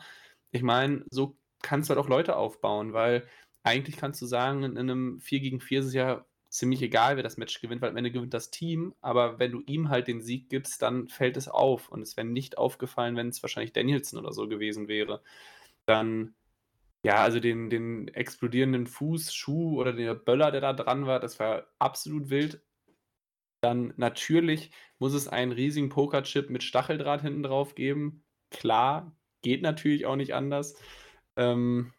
ich meine, so kannst du halt auch Leute aufbauen, weil eigentlich kannst du sagen, in einem 4 gegen 4 ist es ja ziemlich egal, wer das Match gewinnt, weil am Ende gewinnt das Team, aber wenn du ihm halt den Sieg gibst, dann fällt es auf und es wäre nicht aufgefallen, wenn es wahrscheinlich Danielson oder so gewesen wäre. Dann, ja, also den, den explodierenden Fuß, Schuh oder der Böller, der da dran war, das war absolut wild. Dann natürlich muss es einen riesigen Pokerchip mit Stacheldraht hinten drauf geben. Klar, geht natürlich auch nicht anders. Ähm,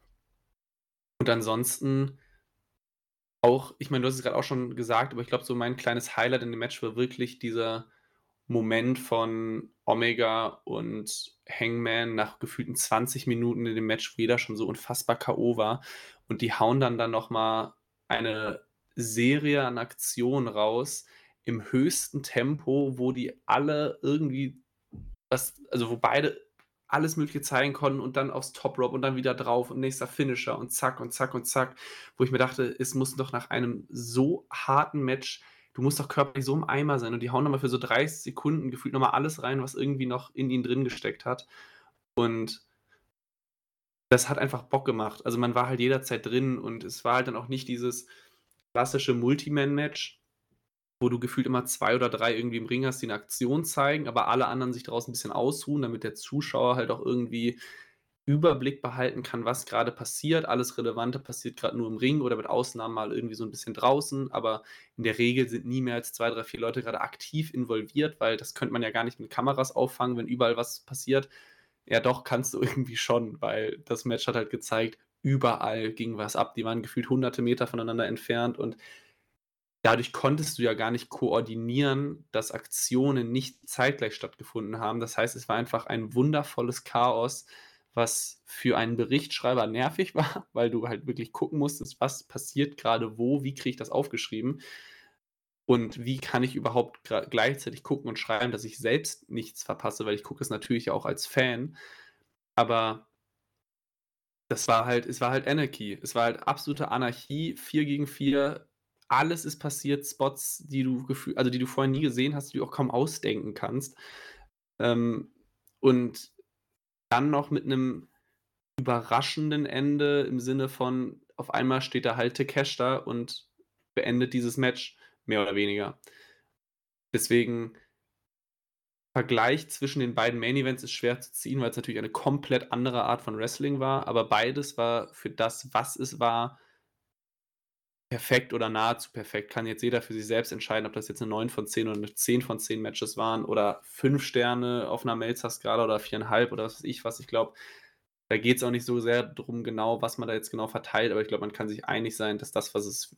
und ansonsten auch, ich meine, du hast es gerade auch schon gesagt, aber ich glaube, so mein kleines Highlight in dem Match war wirklich dieser Moment von Omega und Hangman nach gefühlten 20 Minuten in dem Match, wo jeder schon so unfassbar K.O. war. Und die hauen dann dann nochmal eine Serie an Aktionen raus im höchsten Tempo, wo die alle irgendwie, das, also wo beide alles Mögliche zeigen konnten und dann aufs Top Rope und dann wieder drauf und nächster Finisher und zack und zack und zack, wo ich mir dachte, es muss doch nach einem so harten Match, du musst doch körperlich so im Eimer sein und die hauen nochmal für so 30 Sekunden gefühlt nochmal alles rein, was irgendwie noch in ihnen drin gesteckt hat. Und das hat einfach Bock gemacht. Also man war halt jederzeit drin und es war halt dann auch nicht dieses klassische Multiman-Match, wo du gefühlt immer zwei oder drei irgendwie im Ring hast, die eine Aktion zeigen, aber alle anderen sich draußen ein bisschen ausruhen, damit der Zuschauer halt auch irgendwie Überblick behalten kann, was gerade passiert. Alles Relevante passiert gerade nur im Ring oder mit Ausnahmen mal irgendwie so ein bisschen draußen, aber in der Regel sind nie mehr als zwei, drei, vier Leute gerade aktiv involviert, weil das könnte man ja gar nicht mit Kameras auffangen, wenn überall was passiert. Ja, doch, kannst du irgendwie schon, weil das Match hat halt gezeigt, überall ging was ab. Die waren gefühlt hunderte Meter voneinander entfernt und dadurch konntest du ja gar nicht koordinieren, dass Aktionen nicht zeitgleich stattgefunden haben. Das heißt, es war einfach ein wundervolles Chaos, was für einen Berichtschreiber nervig war, weil du halt wirklich gucken musstest, was passiert gerade wo, wie kriege ich das aufgeschrieben und wie kann ich überhaupt gleichzeitig gucken und schreiben, dass ich selbst nichts verpasse, weil ich gucke es natürlich auch als Fan, aber das war halt, es war halt Anarchy. Es war halt absolute Anarchie, 4 gegen 4. Alles ist passiert, Spots, die du gefühl, also die du vorher nie gesehen hast, die du auch kaum ausdenken kannst. Ähm, und dann noch mit einem überraschenden Ende im Sinne von, auf einmal steht der halt Cash da und beendet dieses Match, mehr oder weniger. Deswegen Vergleich zwischen den beiden Main Events ist schwer zu ziehen, weil es natürlich eine komplett andere Art von Wrestling war, aber beides war für das, was es war, perfekt oder nahezu perfekt. Kann jetzt jeder für sich selbst entscheiden, ob das jetzt eine 9 von 10 oder eine 10 von 10 Matches waren oder 5 Sterne auf einer Melzer-Skala oder 4,5 oder was weiß ich was. Ich glaube, da geht es auch nicht so sehr darum, genau, was man da jetzt genau verteilt, aber ich glaube, man kann sich einig sein, dass das, was es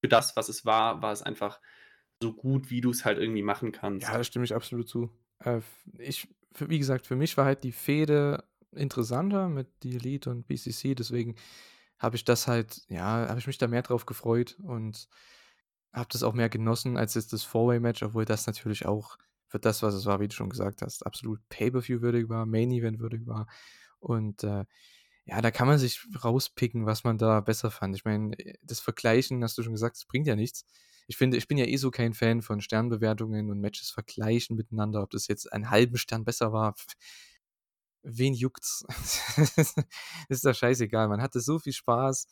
für das, was es war, war es einfach so gut, wie du es halt irgendwie machen kannst. Ja, da stimme ich absolut zu. Äh, ich, wie gesagt, für mich war halt die Fehde interessanter mit die Elite und BCC, deswegen habe ich das halt, ja, habe ich mich da mehr drauf gefreut und habe das auch mehr genossen als jetzt das Four-Way-Match, obwohl das natürlich auch für das, was es war, wie du schon gesagt hast, absolut Pay-Per-View-würdig war, Main-Event-würdig war. Und äh, ja, da kann man sich rauspicken, was man da besser fand. Ich meine, das Vergleichen, hast du schon gesagt, das bringt ja nichts ich finde, ich bin ja eh so kein Fan von Sternbewertungen und Matches vergleichen miteinander, ob das jetzt einen halben Stern besser war. Wen juckt's? ist doch scheißegal. Man hatte so viel Spaß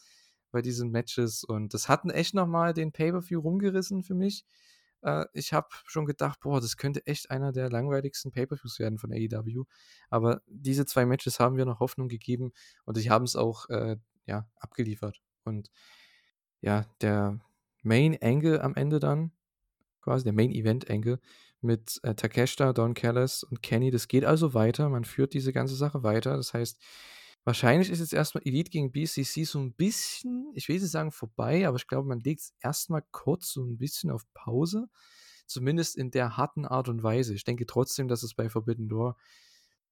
bei diesen Matches und das hatten echt nochmal den Pay-Per-View rumgerissen für mich. Äh, ich habe schon gedacht, boah, das könnte echt einer der langweiligsten Pay-Per-Views werden von AEW. Aber diese zwei Matches haben wir noch Hoffnung gegeben und sie haben es auch äh, ja, abgeliefert. Und ja, der Main Angle am Ende dann, quasi der Main Event Angle mit äh, Takeshita, Don Callis und Kenny. Das geht also weiter. Man führt diese ganze Sache weiter. Das heißt, wahrscheinlich ist jetzt erstmal Elite gegen BCC so ein bisschen, ich will nicht sagen vorbei, aber ich glaube, man legt es erstmal kurz so ein bisschen auf Pause. Zumindest in der harten Art und Weise. Ich denke trotzdem, dass es bei Forbidden Door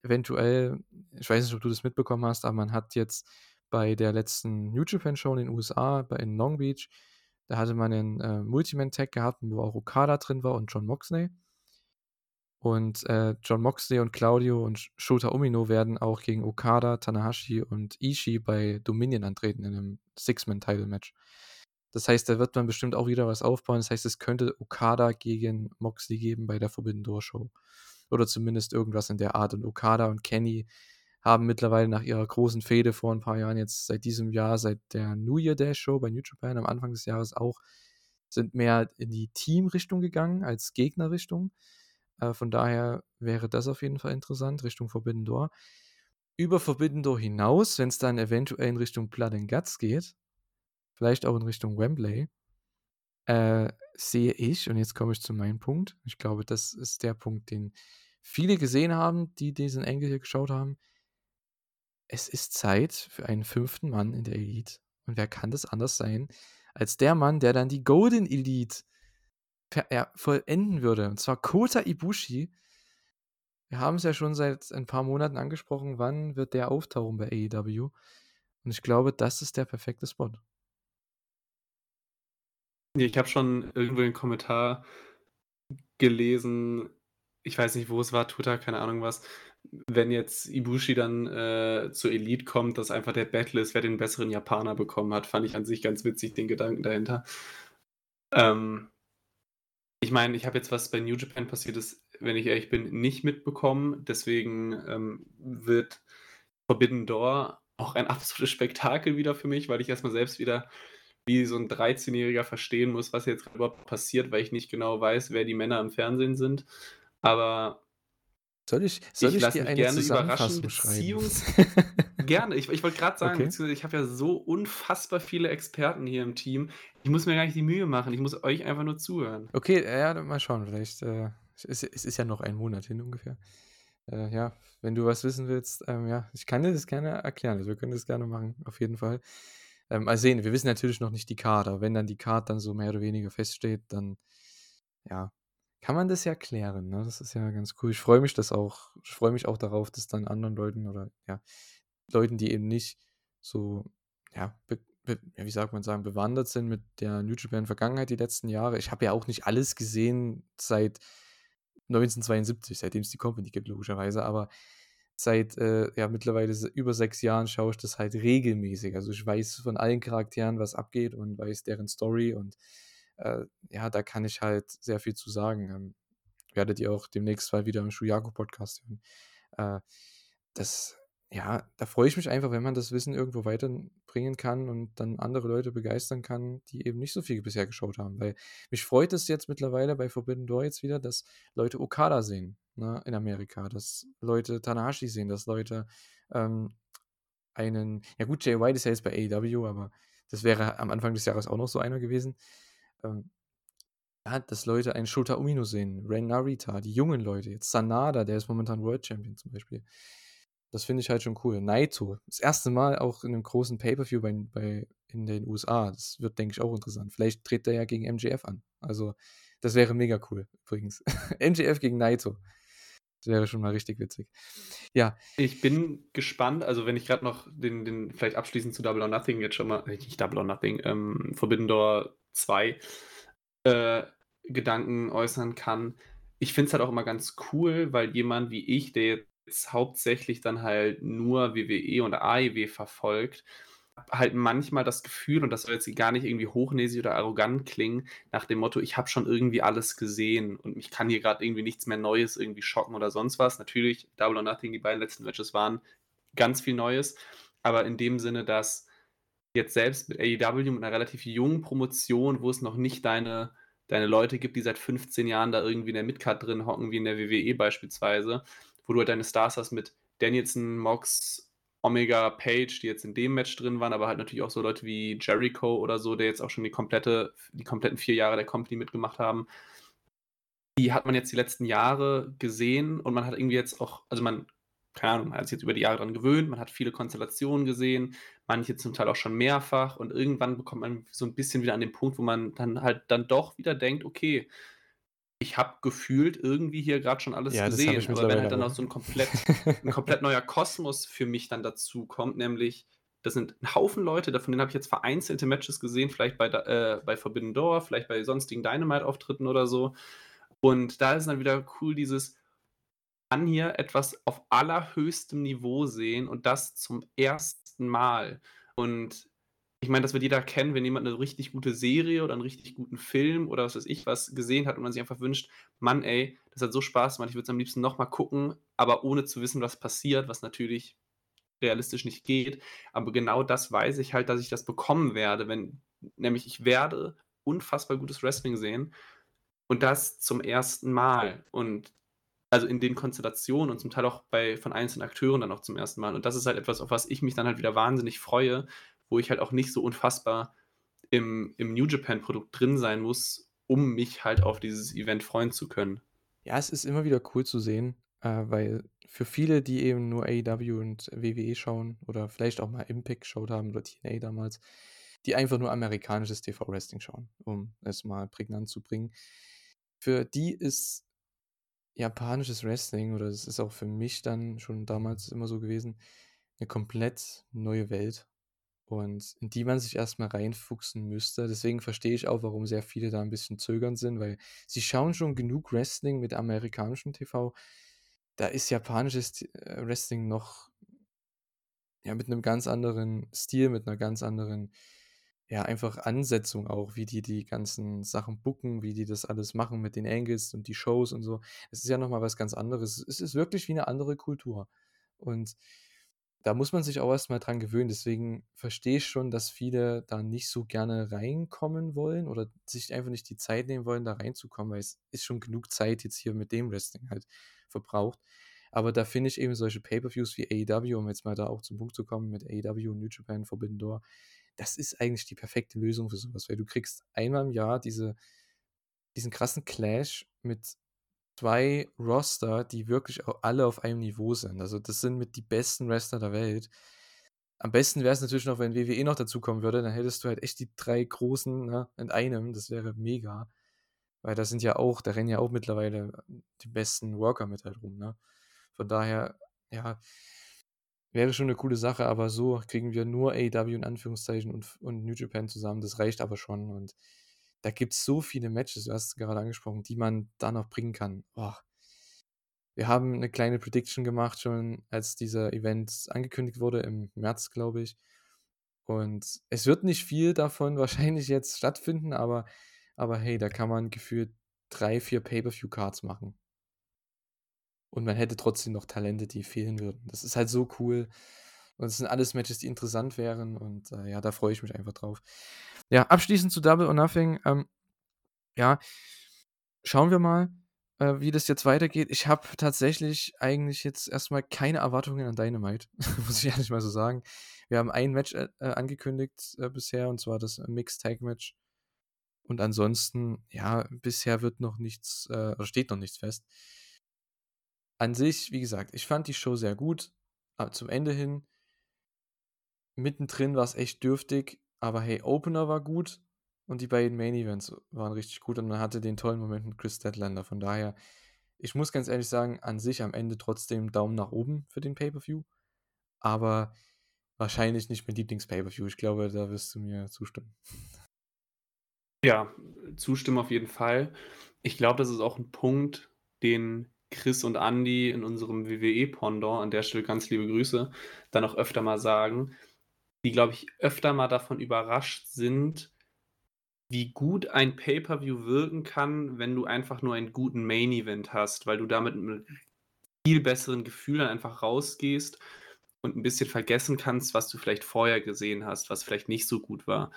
eventuell, ich weiß nicht, ob du das mitbekommen hast, aber man hat jetzt bei der letzten New Japan Show in den USA, in Long Beach, da hatte man einen äh, Multiman-Tag gehabt, wo auch Okada drin war und John Moxley. Und äh, John Moxley und Claudio und Shota Umino werden auch gegen Okada, Tanahashi und Ishii bei Dominion antreten in einem Six-Man-Title-Match. Das heißt, da wird man bestimmt auch wieder was aufbauen. Das heißt, es könnte Okada gegen Moxley geben bei der Forbidden Door Show. Oder zumindest irgendwas in der Art. Und Okada und Kenny haben mittlerweile nach ihrer großen Fehde vor ein paar Jahren jetzt seit diesem Jahr, seit der New Year Dash Show bei New Japan am Anfang des Jahres auch, sind mehr in die Teamrichtung gegangen als Gegnerrichtung. Äh, von daher wäre das auf jeden Fall interessant, Richtung Forbidden Door. Über Forbidden Door hinaus, wenn es dann eventuell in Richtung Blood and Guts geht, vielleicht auch in Richtung Wembley, äh, sehe ich, und jetzt komme ich zu meinem Punkt, ich glaube, das ist der Punkt, den viele gesehen haben, die diesen Engel hier geschaut haben, es ist Zeit für einen fünften Mann in der Elite. Und wer kann das anders sein, als der Mann, der dann die Golden Elite ja, vollenden würde. Und zwar Kota Ibushi. Wir haben es ja schon seit ein paar Monaten angesprochen, wann wird der auftauchen bei AEW. Und ich glaube, das ist der perfekte Spot. Ich habe schon irgendwo den Kommentar gelesen, ich weiß nicht, wo es war, Twitter, keine Ahnung was, wenn jetzt Ibushi dann äh, zur Elite kommt, dass einfach der Battle ist, wer den besseren Japaner bekommen hat, fand ich an sich ganz witzig, den Gedanken dahinter. Ähm, ich meine, ich habe jetzt, was bei New Japan passiert ist, wenn ich ehrlich bin, nicht mitbekommen. Deswegen ähm, wird Forbidden Door auch ein absolutes Spektakel wieder für mich, weil ich erstmal selbst wieder wie so ein 13-Jähriger verstehen muss, was jetzt überhaupt passiert, weil ich nicht genau weiß, wer die Männer im Fernsehen sind. Aber Soll ich, soll Ich ich lasse dir mich eine gerne überraschen? Beziehungs gerne. Ich ich wollte grad sagen, Okay. ich habe ja so unfassbar viele Experten hier im Team. Ich muss mir gar nicht die Mühe machen. Ich muss euch einfach nur zuhören. Okay, ja, dann mal schauen. Vielleicht, äh, es ist, es ist ja noch ein Monat hin ungefähr. Äh, ja, wenn du was wissen willst, ähm, ja, ich kann dir das gerne erklären. Also wir können das gerne machen, auf jeden Fall. Ähm, mal sehen, wir wissen natürlich noch nicht die aber wenn dann die Card dann so mehr oder weniger feststeht, dann, ja, kann man das ja klären. Ne? Das ist ja ganz cool. Ich freue mich das auch, ich freue mich auch darauf, dass dann anderen Leuten oder ja, Leuten, die eben nicht so, ja, ja, wie sagt man sagen, bewandert sind mit der New Japan Vergangenheit die letzten Jahre. Ich habe ja auch nicht alles gesehen seit 1972, seitdem es die Company gibt, logischerweise, aber seit äh, ja mittlerweile über sechs Jahren schaue ich das halt regelmäßig. Also ich weiß von allen Charakteren, was abgeht und weiß deren Story und äh, ja, da kann ich halt sehr viel zu sagen. Ähm, werdet ihr auch demnächst mal wieder im Shuyaku-Podcast hören. Äh, das, ja, da freue ich mich einfach, wenn man das Wissen irgendwo weiterbringen kann und dann andere Leute begeistern kann, die eben nicht so viel bisher geschaut haben. Weil mich freut es jetzt mittlerweile bei Forbidden Door jetzt wieder, dass Leute Okada sehen ne, in Amerika, dass Leute Tanahashi sehen, dass Leute ähm, einen, ja gut, Jay White ist ja jetzt bei AEW, aber das wäre am Anfang des Jahres auch noch so einer gewesen. Ähm, ja, dass Leute einen Shota Umino sehen, Ren Narita, die jungen Leute, jetzt Sanada, der ist momentan World Champion zum Beispiel. Das finde ich halt schon cool. Naito, das erste Mal auch in einem großen Pay-Per-View bei, bei, in den USA. Das wird, denke ich, auch interessant. Vielleicht tritt er ja gegen MJF an. Also, das wäre mega cool, übrigens. MJF gegen Naito. Das wäre schon mal richtig witzig. Ja, Ich bin gespannt, also wenn ich gerade noch den, den vielleicht abschließend zu Double or Nothing jetzt schon mal, äh, nicht Double or Nothing, ähm, Forbidden Door 2 äh, Gedanken äußern kann. Ich finde es halt auch immer ganz cool, weil jemand wie ich, der jetzt hauptsächlich dann halt nur WWE und AEW verfolgt, halt manchmal das Gefühl, und das soll jetzt gar nicht irgendwie hochnäsig oder arrogant klingen, nach dem Motto, ich habe schon irgendwie alles gesehen und mich kann hier gerade irgendwie nichts mehr Neues irgendwie schocken oder sonst was. Natürlich, Double or Nothing, die beiden letzten Matches waren ganz viel Neues, aber in dem Sinne, dass jetzt selbst mit AEW, mit einer relativ jungen Promotion, wo es noch nicht deine, deine Leute gibt, die seit 15 Jahren da irgendwie in der Midcard drin hocken, wie in der WWE beispielsweise, wo du halt deine Stars hast mit Danielson, Mox, Omega, Page, die jetzt in dem Match drin waren, aber halt natürlich auch so Leute wie Jericho oder so, der jetzt auch schon die komplette, die kompletten vier Jahre der Company mitgemacht haben. Die hat man jetzt die letzten Jahre gesehen und man hat irgendwie jetzt auch, also man, keine Ahnung, man hat sich jetzt über die Jahre dran gewöhnt, man hat viele Konstellationen gesehen, manche zum Teil auch schon mehrfach und irgendwann bekommt man so ein bisschen wieder an den Punkt, wo man dann halt dann doch wieder denkt, okay, ich habe gefühlt irgendwie hier gerade schon alles Ja, gesehen, aber wenn halt dann auch. so ein komplett, ein komplett neuer Kosmos für mich dann dazu kommt, nämlich das sind ein Haufen Leute, davon habe ich jetzt vereinzelte Matches gesehen, vielleicht bei, äh, bei Forbidden Door, vielleicht bei sonstigen Dynamite-Auftritten oder so. Und da ist dann wieder cool, dieses kann hier etwas auf allerhöchstem Niveau sehen und das zum ersten Mal. Und ich meine, das wird jeder kennen, wenn jemand eine richtig gute Serie oder einen richtig guten Film oder was weiß ich was gesehen hat und man sich einfach wünscht, Mann, ey, das hat so Spaß gemacht, ich würde es am liebsten nochmal gucken, aber ohne zu wissen, was passiert, was natürlich realistisch nicht geht. Aber genau das weiß ich halt, dass ich das bekommen werde, wenn, nämlich ich werde unfassbar gutes Wrestling sehen und das zum ersten Mal. Und also in den Konstellationen und zum Teil auch bei von einzelnen Akteuren dann auch zum ersten Mal. Und das ist halt etwas, auf was ich mich dann halt wieder wahnsinnig freue, wo ich halt auch nicht so unfassbar im, im New Japan-Produkt drin sein muss, um mich halt auf dieses Event freuen zu können. Ja, es ist immer wieder cool zu sehen, äh, weil für viele, die eben nur AEW und WWE schauen oder vielleicht auch mal Impact geschaut haben oder TNA damals, die einfach nur amerikanisches TV-Wrestling schauen, um es mal prägnant zu bringen. Für die ist japanisches Wrestling, oder es ist auch für mich dann schon damals immer so gewesen, eine komplett neue Welt und in die man sich erstmal reinfuchsen müsste. Deswegen verstehe ich auch, warum sehr viele da ein bisschen zögernd sind, weil sie schauen schon genug Wrestling mit amerikanischem TV. Da ist japanisches äh, Wrestling noch ja, mit einem ganz anderen Stil, mit einer ganz anderen, ja, einfach Ansetzung auch, wie die die ganzen Sachen booken, wie die das alles machen mit den Angles und die Shows und so. Es ist ja nochmal was ganz anderes. Es ist wirklich wie eine andere Kultur. Und da muss man sich auch erstmal dran gewöhnen. Deswegen verstehe ich schon, dass viele da nicht so gerne reinkommen wollen oder sich einfach nicht die Zeit nehmen wollen, da reinzukommen, weil es ist schon genug Zeit jetzt hier mit dem Wrestling halt verbraucht. Aber da finde ich eben solche Pay-Per-Views wie AEW, um jetzt mal da auch zum Punkt zu kommen, mit AEW und New Japan Forbidden Door, das ist eigentlich die perfekte Lösung für sowas, weil du kriegst einmal im Jahr diese, diesen krassen Clash mit zwei Roster, die wirklich auch alle auf einem Niveau sind. Also das sind mit die besten Wrestler der Welt. Am besten wäre es natürlich noch, wenn WWE noch dazukommen würde, dann hättest du halt echt die drei großen ne, in einem. Das wäre mega. Weil da sind ja auch, da rennen ja auch mittlerweile die besten Worker mit halt rum, ne? Von daher, ja, wäre schon eine coole Sache, aber so kriegen wir nur AEW in Anführungszeichen und, und New Japan zusammen. Das reicht aber schon. Und da gibt es so viele Matches, du hast es gerade angesprochen, die man da noch bringen kann. Boah. Wir haben eine kleine Prediction gemacht, schon als dieser Event angekündigt wurde, im März, glaube ich. Und es wird nicht viel davon wahrscheinlich jetzt stattfinden, aber, aber hey, da kann man gefühlt drei, vier Pay-Per-View-Cards machen. Und man hätte trotzdem noch Talente, die fehlen würden. Das ist halt so cool. Und es sind alles Matches, die interessant wären. Und äh, ja, da freue ich mich einfach drauf. Ja, abschließend zu Double or Nothing. Ähm, ja, schauen wir mal, äh, wie das jetzt weitergeht. Ich habe tatsächlich eigentlich jetzt erstmal keine Erwartungen an Dynamite, muss ich ehrlich mal so sagen. Wir haben ein Match äh, äh angekündigt äh, bisher, und zwar das Mixed Tag Match. Und ansonsten, ja, bisher wird noch nichts, äh, oder steht noch nichts fest. An sich, wie gesagt, ich fand die Show sehr gut. Aber zum Ende hin, mittendrin war es echt dürftig. Aber hey, Opener war gut und die beiden Main Events waren richtig gut und man hatte den tollen Moment mit Chris Statlander. Von daher, ich muss ganz ehrlich sagen, an sich am Ende trotzdem Daumen nach oben für den Pay-Per-View. Aber wahrscheinlich nicht mein Lieblings-Pay-Per-View. Ich glaube, da wirst du mir zustimmen. Ja, zustimmen auf jeden Fall. Ich glaube, das ist auch ein Punkt, den Chris und Andy in unserem WWE-Pendant, an der Stelle ganz liebe Grüße, dann auch öfter mal sagen, die, glaube ich, öfter mal davon überrascht sind, wie gut ein Pay-per-View wirken kann, wenn du einfach nur einen guten Main-Event hast, weil du damit mit viel besseren Gefühl dann einfach rausgehst und ein bisschen vergessen kannst, was du vielleicht vorher gesehen hast, was vielleicht nicht so gut war.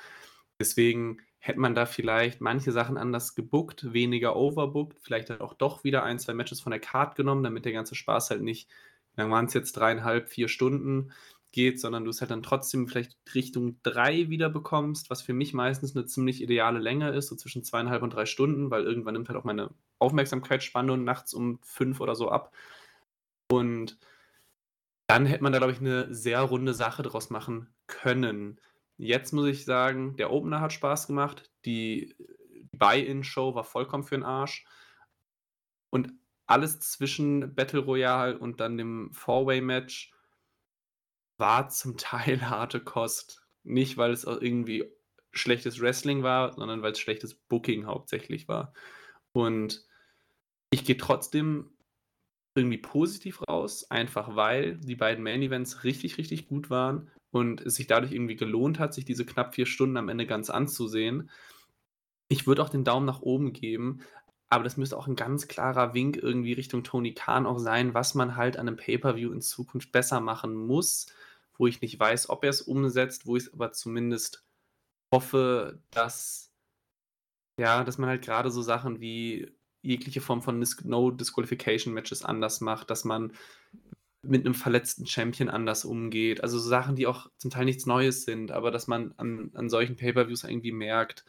Deswegen hätte man da vielleicht manche Sachen anders gebuckt, weniger overbooked, vielleicht auch doch wieder ein, zwei Matches von der Card genommen, damit der ganze Spaß halt nicht, dann waren es jetzt dreieinhalb, vier Stunden geht, sondern du es halt dann trotzdem vielleicht Richtung drei wieder bekommst, was für mich meistens eine ziemlich ideale Länge ist, so zwischen zweieinhalb und drei Stunden, weil irgendwann nimmt halt auch meine Aufmerksamkeitsspanne nachts um fünf oder so ab. Und dann hätte man da, glaube ich, eine sehr runde Sache draus machen können. Jetzt muss ich sagen, der Opener hat Spaß gemacht. Die Buy-In-Show war vollkommen für den Arsch. Und alles zwischen Battle Royale und dann dem Four-Way-Match war zum Teil harte Kost. Nicht, weil es irgendwie schlechtes Wrestling war, sondern weil es schlechtes Booking hauptsächlich war. Und ich gehe trotzdem irgendwie positiv raus, einfach weil die beiden Main Events richtig, richtig gut waren und es sich dadurch irgendwie gelohnt hat, sich diese knapp vier Stunden am Ende ganz anzusehen. Ich würde auch den Daumen nach oben geben, aber das müsste auch ein ganz klarer Wink irgendwie Richtung Tony Khan auch sein, was man halt an einem Pay-Per-View in Zukunft besser machen muss, wo ich nicht weiß, ob er es umsetzt, wo ich aber zumindest hoffe, dass ja, dass man halt gerade so Sachen wie jegliche Form von No Disqualification Matches anders macht, dass man mit einem verletzten Champion anders umgeht. Also so Sachen, die auch zum Teil nichts Neues sind, aber dass man an, an solchen Pay-Per-Views irgendwie merkt,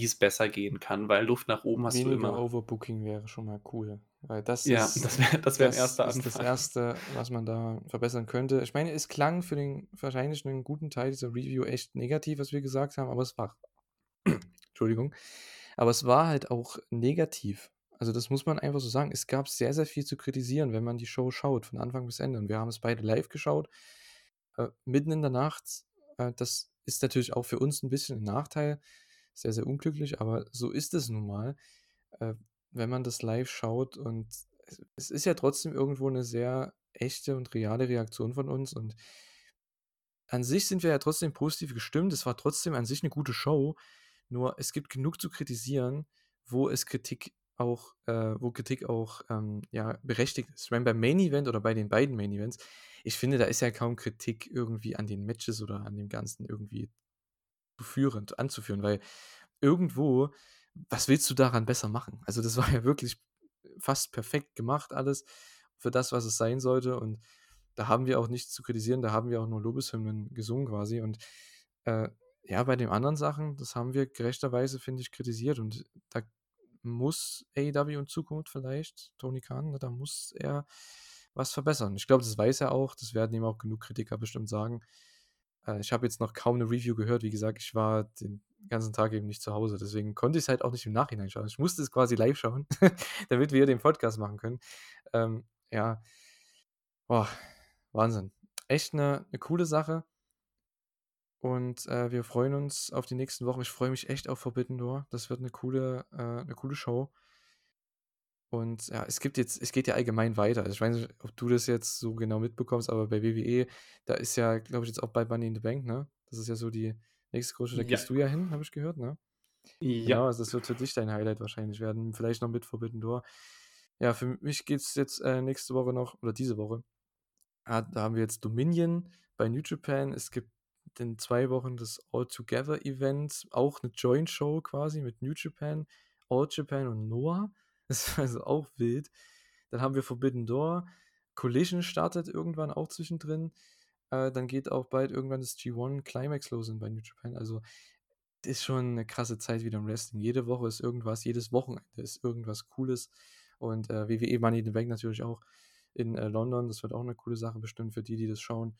wie es besser gehen kann, weil Luft nach oben hast Weniger du immer. Overbooking wäre schon mal cool. Weil das Ja, ist, das wäre das wär ein das erster ist das Anfang. Erste, was man da verbessern könnte. Ich meine, es klang für den wahrscheinlich einen guten Teil dieser Review echt negativ, was wir gesagt haben, aber es war. Entschuldigung. Aber es war halt auch negativ. Also das muss man einfach so sagen. Es gab sehr, sehr viel zu kritisieren, wenn man die Show schaut, von Anfang bis Ende. Und wir haben es beide live geschaut, äh, mitten in der Nacht. Äh, das ist natürlich auch für uns ein bisschen ein Nachteil. Sehr, sehr unglücklich, aber so ist es nun mal, äh, wenn man das live schaut. Und es- ist ja trotzdem irgendwo eine sehr echte und reale Reaktion von uns. Und an sich sind wir ja trotzdem positiv gestimmt. Es war trotzdem an sich eine gute Show. Nur es gibt genug zu kritisieren, wo es Kritik auch, äh, wo Kritik auch ähm, ja, berechtigt ist. Ich beim Main Event oder bei den beiden Main Events, ich finde, da ist ja kaum Kritik irgendwie an den Matches oder an dem Ganzen irgendwie zu führen, anzuführen, weil irgendwo, was willst du daran besser machen? Also, das war ja wirklich fast perfekt gemacht alles. für das, was es sein sollte. Und da haben wir auch nichts zu kritisieren, da haben wir auch nur Lobeshymnen gesungen quasi. Und äh, ja, bei den anderen Sachen, das haben wir gerechterweise, finde ich, kritisiert. Und da muss AEW in Zukunft vielleicht, Tony Khan, ne, da muss er was verbessern. Ich glaube, das weiß er auch, das werden ihm auch genug Kritiker bestimmt sagen. Äh, ich habe jetzt noch kaum eine Review gehört, wie gesagt, ich war den ganzen Tag eben nicht zu Hause, deswegen konnte ich es halt auch nicht im Nachhinein schauen. Ich musste es quasi live schauen, damit wir den Podcast machen können. Ähm, ja, boah, Wahnsinn. Echt eine, eine coole Sache. Und äh, wir freuen uns auf die nächsten Wochen. Ich freue mich echt auf Forbidden Door. Das wird eine coole, äh, eine coole Show. Und ja, es gibt jetzt, es geht ja allgemein weiter. Also ich weiß nicht, ob du das jetzt so genau mitbekommst, aber bei WWE, da ist ja, glaube ich, jetzt auch bei Money in the Bank, ne? Das ist ja so die nächste große, da Ja. gehst du ja hin, habe ich gehört, ne? Ja. Genau, also das wird für dich dein Highlight wahrscheinlich werden. Vielleicht noch mit Forbidden Door. Ja, für mich geht es jetzt äh, nächste Woche noch, oder diese Woche. Ah, da haben wir jetzt Dominion bei New Japan. Es gibt in zwei Wochen das All Together Event, auch eine Joint Show quasi mit New Japan, All Japan und Noah. Das ist also auch wild. Dann haben wir Forbidden Door. Collision startet irgendwann auch zwischendrin. Äh, dann geht auch bald irgendwann das G1 Climax los in- bei New Japan. Also ist schon eine krasse Zeit wieder im Wrestling. Jede Woche ist irgendwas, jedes Wochenende ist irgendwas Cooles. Und äh, WWE Money in the Bank natürlich auch in äh, London. Das wird auch eine coole Sache bestimmt für die, die das schauen.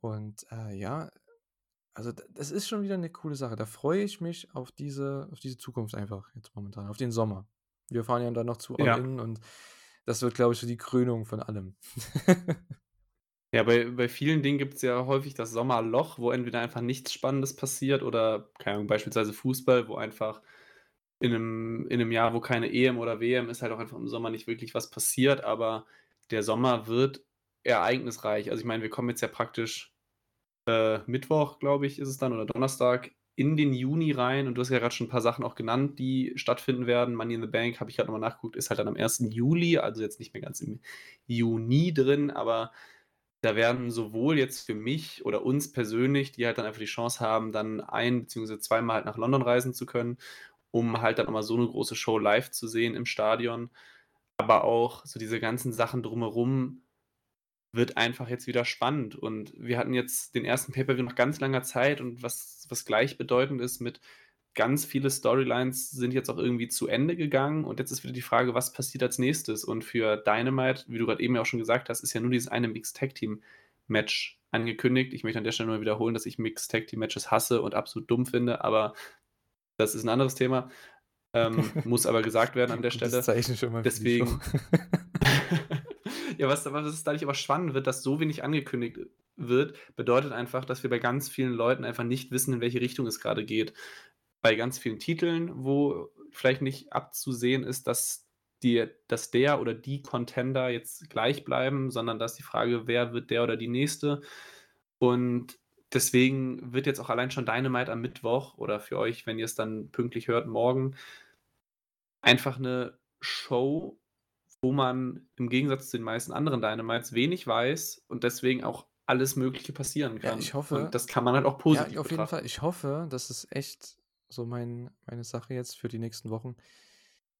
Und äh, ja, also das ist schon wieder eine coole Sache. Da freue ich mich auf diese, auf diese Zukunft einfach jetzt momentan, auf den Sommer. Wir fahren ja dann noch zu All Ja. In und das wird, glaube ich, so die Krönung von allem. Ja, bei, bei vielen Dingen gibt es ja häufig das Sommerloch, wo entweder einfach nichts Spannendes passiert oder, keine Ahnung, beispielsweise Fußball, wo einfach in einem, in einem Jahr, wo keine EM oder WM ist, halt auch einfach im Sommer nicht wirklich was passiert, aber der Sommer wird ereignisreich. Also ich meine, wir kommen jetzt ja praktisch äh, Mittwoch, glaube ich, ist es dann, oder Donnerstag in den Juni rein und du hast ja gerade schon ein paar Sachen auch genannt, die stattfinden werden. Money in the Bank, habe ich gerade nochmal nachgeguckt, ist halt dann am 1. Juli, also jetzt nicht mehr ganz im Juni drin, aber da werden sowohl jetzt für mich oder uns persönlich, die halt dann einfach die Chance haben, dann ein bzw. zweimal halt nach London reisen zu können, um halt dann nochmal so eine große Show live zu sehen im Stadion, aber auch so diese ganzen Sachen drumherum wird einfach jetzt wieder spannend. Und wir hatten jetzt den ersten Pay-Per-View nach ganz langer Zeit und was, was gleichbedeutend ist mit ganz viele Storylines sind jetzt auch irgendwie zu Ende gegangen und jetzt ist wieder die Frage, was passiert als nächstes? Und für Dynamite, wie du gerade eben ja auch schon gesagt hast, ist ja nur dieses eine Mixed Tag Team Match angekündigt. Ich möchte an der Stelle nur wiederholen, dass ich Mixed Tag Team Matches hasse und absolut dumm finde, aber das ist ein anderes Thema. Ähm, muss aber gesagt werden an der Stelle. Das Zeichen schon mal Deswegen-. ja, was, was es dadurch aber spannend wird, dass so wenig angekündigt wird, bedeutet einfach, dass wir bei ganz vielen Leuten einfach nicht wissen, in welche Richtung es gerade geht. Bei ganz vielen Titeln, wo vielleicht nicht abzusehen ist, dass, die, dass der oder die Contender jetzt gleich bleiben, sondern dass die Frage, wer wird der oder die nächste. Und deswegen wird jetzt auch allein schon Dynamite am Mittwoch oder für euch, wenn ihr es dann pünktlich hört, morgen einfach eine Show, wo man im Gegensatz zu den meisten anderen Dynamites wenig weiß und deswegen auch alles Mögliche passieren Ja, kann. ich hoffe- Und das kann man halt auch positiv Ja, auf jeden betrachten. Fall. Ich hoffe, das ist echt so mein, meine Sache jetzt für die nächsten Wochen.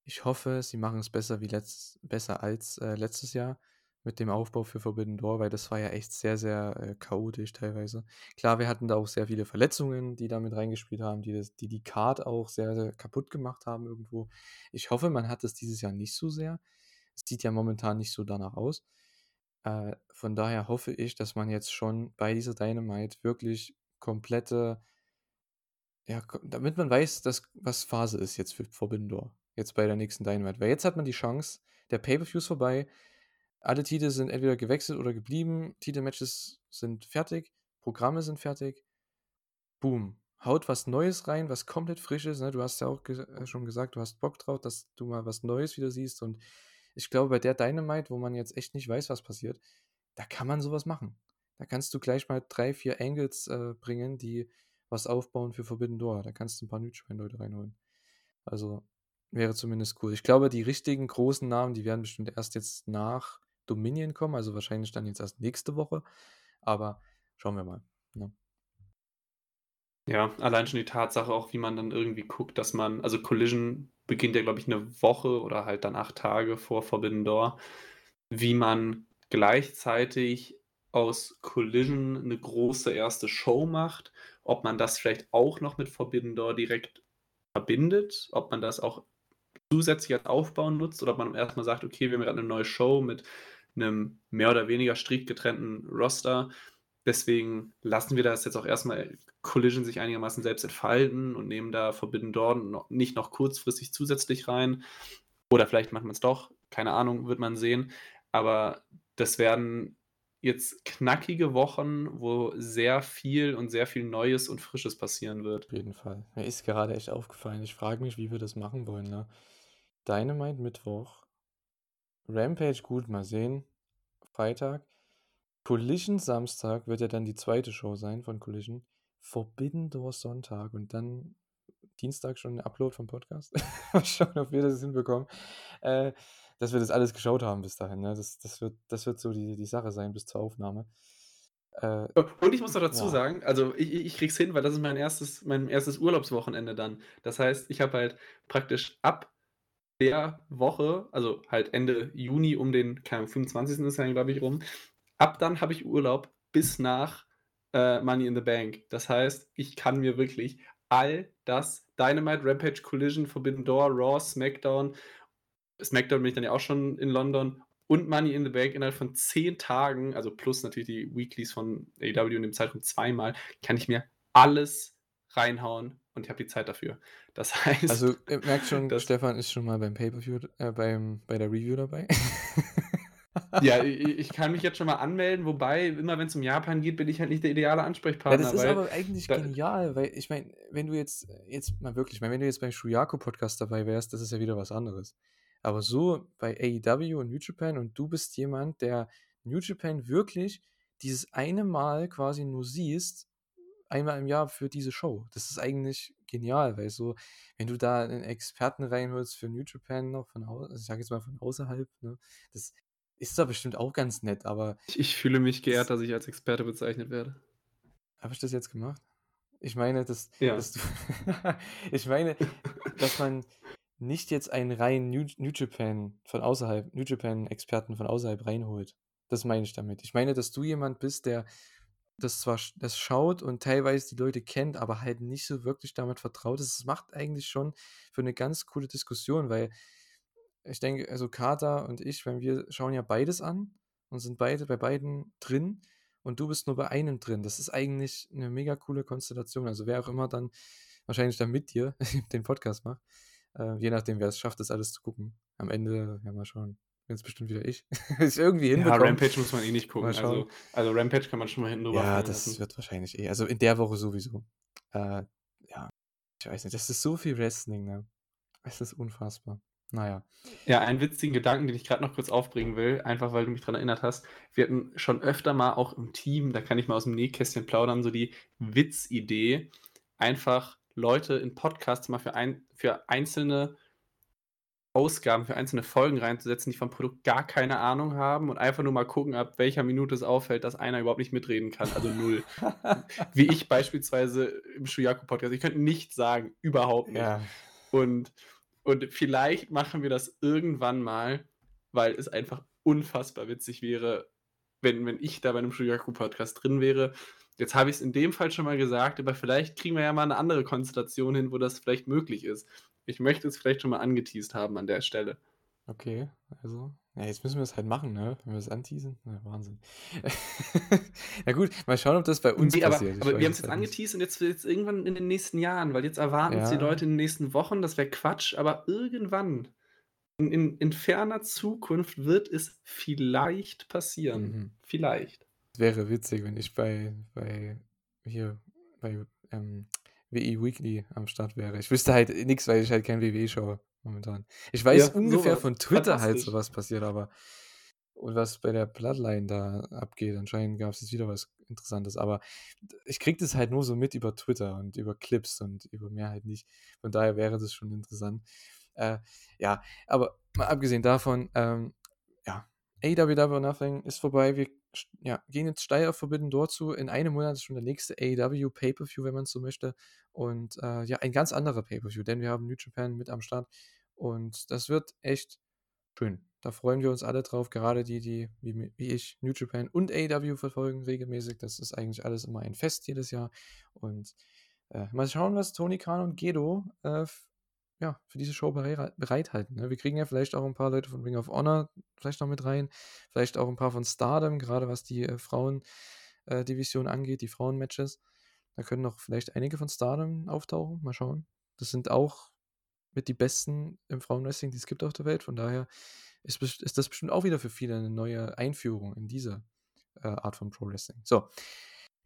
Ich hoffe, sie machen es besser wie letzt, besser als äh, letztes Jahr mit dem Aufbau für Forbidden Door, weil das war ja echt sehr, sehr äh, chaotisch teilweise. Klar, wir hatten da auch sehr viele Verletzungen, die da mit reingespielt haben, die das, die, die Card auch sehr, sehr kaputt gemacht haben irgendwo. Ich hoffe, man hat es dieses Jahr nicht so sehr. Es sieht ja momentan nicht so danach aus. Äh, von daher hoffe ich, dass man jetzt schon bei dieser Dynamite wirklich komplette, ja, damit man weiß, dass, was Phase ist jetzt für Forbidden Door. Jetzt bei der nächsten Dynamite. Weil jetzt hat man die Chance, der Pay-Per-View ist vorbei, alle Titel sind entweder gewechselt oder geblieben, Titelmatches sind fertig, Programme sind fertig. Boom. Haut was Neues rein, was komplett frisches. Ne? Du hast ja auch ge äh, schon gesagt, du hast Bock drauf, dass du mal was Neues wieder siehst. Und ich glaube, bei der Dynamite, wo man jetzt echt nicht weiß, was passiert, da kann man sowas machen. Da kannst du gleich mal drei, vier Angles äh, bringen, die was aufbauen für Forbidden Door. Da kannst du ein paar Japan-Leute reinholen. Also wäre zumindest cool. Ich glaube, die richtigen großen Namen, die werden bestimmt erst jetzt nach Dominion kommen, also wahrscheinlich dann jetzt erst nächste Woche. Aber schauen wir mal. Ne? Ja, allein schon die Tatsache auch, wie man dann irgendwie guckt, dass man, also Collision beginnt ja, glaube ich, eine Woche oder halt dann acht Tage vor Forbidden Door. wie man gleichzeitig aus Collision eine große erste Show macht, ob man das vielleicht auch noch mit Forbidden Door direkt verbindet, ob man das auch zusätzlich als Aufbau nutzt oder ob man erstmal sagt, okay, wir haben gerade eine neue Show mit einem mehr oder weniger strikt getrennten Roster. Deswegen lassen wir das jetzt auch erstmal Collision sich einigermaßen selbst entfalten und nehmen da Forbidden Dawn nicht noch kurzfristig zusätzlich rein. Oder vielleicht machen wir es doch, keine Ahnung, wird man sehen. Aber das werden jetzt knackige Wochen, wo sehr viel und sehr viel Neues und Frisches passieren wird. Auf jeden Fall. Mir ist gerade echt aufgefallen. Ich frage mich, wie wir das machen wollen. Ne? Dynamite Mittwoch, Rampage gut, mal sehen. Freitag. Collision Samstag wird ja dann die zweite Show sein von Collision. Forbidden Door Sonntag und dann Dienstag schon ein Upload vom Podcast. mal schauen, ob wir das hinbekommen. Äh, dass wir das alles geschaut haben bis dahin. Ne? Das, das, wird, das wird so die, die Sache sein bis zur Aufnahme. Äh, und ich muss noch dazu ja. sagen, also ich, ich krieg's hin, weil das ist mein erstes, mein erstes Urlaubswochenende dann. Das heißt, ich habe halt praktisch ab der Woche, also halt Ende Juni um den, keine Ahnung, 25. ist ja, glaube ich, rum, ab dann habe ich Urlaub bis nach äh, Money in the Bank. Das heißt, ich kann mir wirklich all das Dynamite, Rampage, Collision, Forbidden Door, Raw, SmackDown SmackDown bin ich dann ja auch schon in London und Money in the Bank innerhalb von zehn Tagen, also plus natürlich die Weeklies von AEW in dem Zeitraum zweimal, kann ich mir alles reinhauen und ich habe die Zeit dafür. Das heißt. Also, ihr merkt schon, Stefan ist schon mal beim Pay-Per-View, äh, beim, bei der Review dabei. ja, ich, kann mich jetzt schon mal anmelden, wobei, immer wenn es um Japan geht, bin ich halt nicht der ideale Ansprechpartner. Ja, das ist aber eigentlich da, genial, weil ich meine, wenn du jetzt, jetzt mal wirklich, wenn du jetzt beim Shuyaku-Podcast dabei wärst, das ist ja wieder was anderes. Aber so bei AEW und New Japan und du bist jemand, der New Japan wirklich dieses eine Mal quasi nur siehst, einmal im Jahr für diese Show. Das ist eigentlich genial, weil so, wenn du da einen Experten reinholst für New Japan noch von außen, also ich sage jetzt mal von außerhalb, ne, das ist da bestimmt auch ganz nett, aber. Ich, ich fühle mich geehrt, dass ich als Experte bezeichnet werde. Habe ich das jetzt gemacht? Ich meine, dass, ja. dass du, ich meine, dass man nicht jetzt einen reinen New, New Japan von außerhalb, New Japan-Experten von außerhalb reinholt. Das meine ich damit. Ich meine, dass du jemand bist, der das zwar das schaut und teilweise die Leute kennt, aber halt nicht so wirklich damit vertraut ist. Das macht eigentlich schon für eine ganz coole Diskussion, weil ich denke, also Carter und ich, wenn wir schauen ja beides an und sind beide bei beiden drin und du bist nur bei einem drin. Das ist eigentlich eine mega coole Konstellation. Also wer auch immer dann wahrscheinlich dann mit dir den Podcast macht, äh, je nachdem, wer es schafft, das alles zu gucken. Am Ende, ja, mal schauen. Bin es bestimmt wieder ich. ist irgendwie hinbekommen. Ja, Rampage muss man eh nicht gucken. Also, also Rampage kann man schon mal hinten drüber Ja, das lassen. wird wahrscheinlich eh. Also in der Woche sowieso. Äh, ja, ich weiß nicht. Das ist so viel Wrestling, ne? Es ist unfassbar. Naja. Ja, einen witzigen Gedanken, den ich gerade noch kurz aufbringen will, einfach weil du mich daran erinnert hast. Wir hatten schon öfter mal auch im Team, da kann ich mal aus dem Nähkästchen plaudern, so die Witzidee, einfach Leute in Podcasts mal für, ein, für einzelne Ausgaben, für einzelne Folgen reinzusetzen, die vom Produkt gar keine Ahnung haben und einfach nur mal gucken, ab welcher Minute es auffällt, dass einer überhaupt nicht mitreden kann. Also null. Wie ich beispielsweise im Shuyaku-Podcast. Ich könnte nichts sagen, überhaupt nicht. Ja. Und, und vielleicht machen wir das irgendwann mal, weil es einfach unfassbar witzig wäre, wenn, wenn ich da bei einem Shuyaku-Podcast drin wäre Jetzt habe ich es in dem Fall schon mal gesagt, aber vielleicht kriegen wir ja mal eine andere Konstellation hin, wo das vielleicht möglich ist. Ich möchte es vielleicht schon mal angeteased haben an der Stelle. Okay, also. Ja, jetzt müssen wir es halt machen, ne? Wenn wir es anteasen. Na, Wahnsinn. Na gut, mal schauen, ob das bei uns nee, passiert. Aber, aber wir haben es jetzt halt angeteased und jetzt, jetzt irgendwann in den nächsten Jahren, weil jetzt erwarten ja. die Leute in den nächsten Wochen, das wäre Quatsch, aber irgendwann, in, in, in, ferner Zukunft, wird es vielleicht passieren. Mhm. Vielleicht wäre witzig, wenn ich bei, bei hier bei ähm, WE Weekly am Start wäre. Ich wüsste halt nichts, weil ich halt kein WWE schaue momentan. Ich weiß ja, ungefähr sowas. von Twitter halt so was passiert, aber und was bei der Bloodline da abgeht, anscheinend gab es jetzt wieder was Interessantes, aber ich kriege das halt nur so mit über Twitter und über Clips und über mehr halt nicht. Von daher wäre das schon interessant. Äh, ja, aber mal abgesehen davon, ähm, ja, AWW Nothing ist vorbei. Wir ja, gehen jetzt steil auf Forbidden Door zu. In einem Monat ist schon der nächste AEW Pay-Per-View, wenn man es so möchte. Und äh, ja, ein ganz anderer Pay-Per-View, denn wir haben New Japan mit am Start. Und das wird echt schön. da freuen wir uns alle drauf, gerade die, die wie, wie ich New Japan und AEW verfolgen regelmäßig. Das ist eigentlich alles immer ein Fest jedes Jahr. Und äh, mal schauen, was Tony Khan und Gedo äh, ja, für diese Show bereithalten. Ne? Wir kriegen ja vielleicht auch ein paar Leute von Ring of Honor vielleicht noch mit rein, vielleicht auch ein paar von Stardom, gerade was die äh, Frauen-Division äh, angeht, die Frauen-Matches. Da können noch vielleicht einige von Stardom auftauchen. Mal schauen. Das sind auch mit die besten im Frauenwrestling, die es gibt auf der Welt. Von daher ist, ist das bestimmt auch wieder für viele eine neue Einführung in diese äh, Art von Pro Wrestling. So,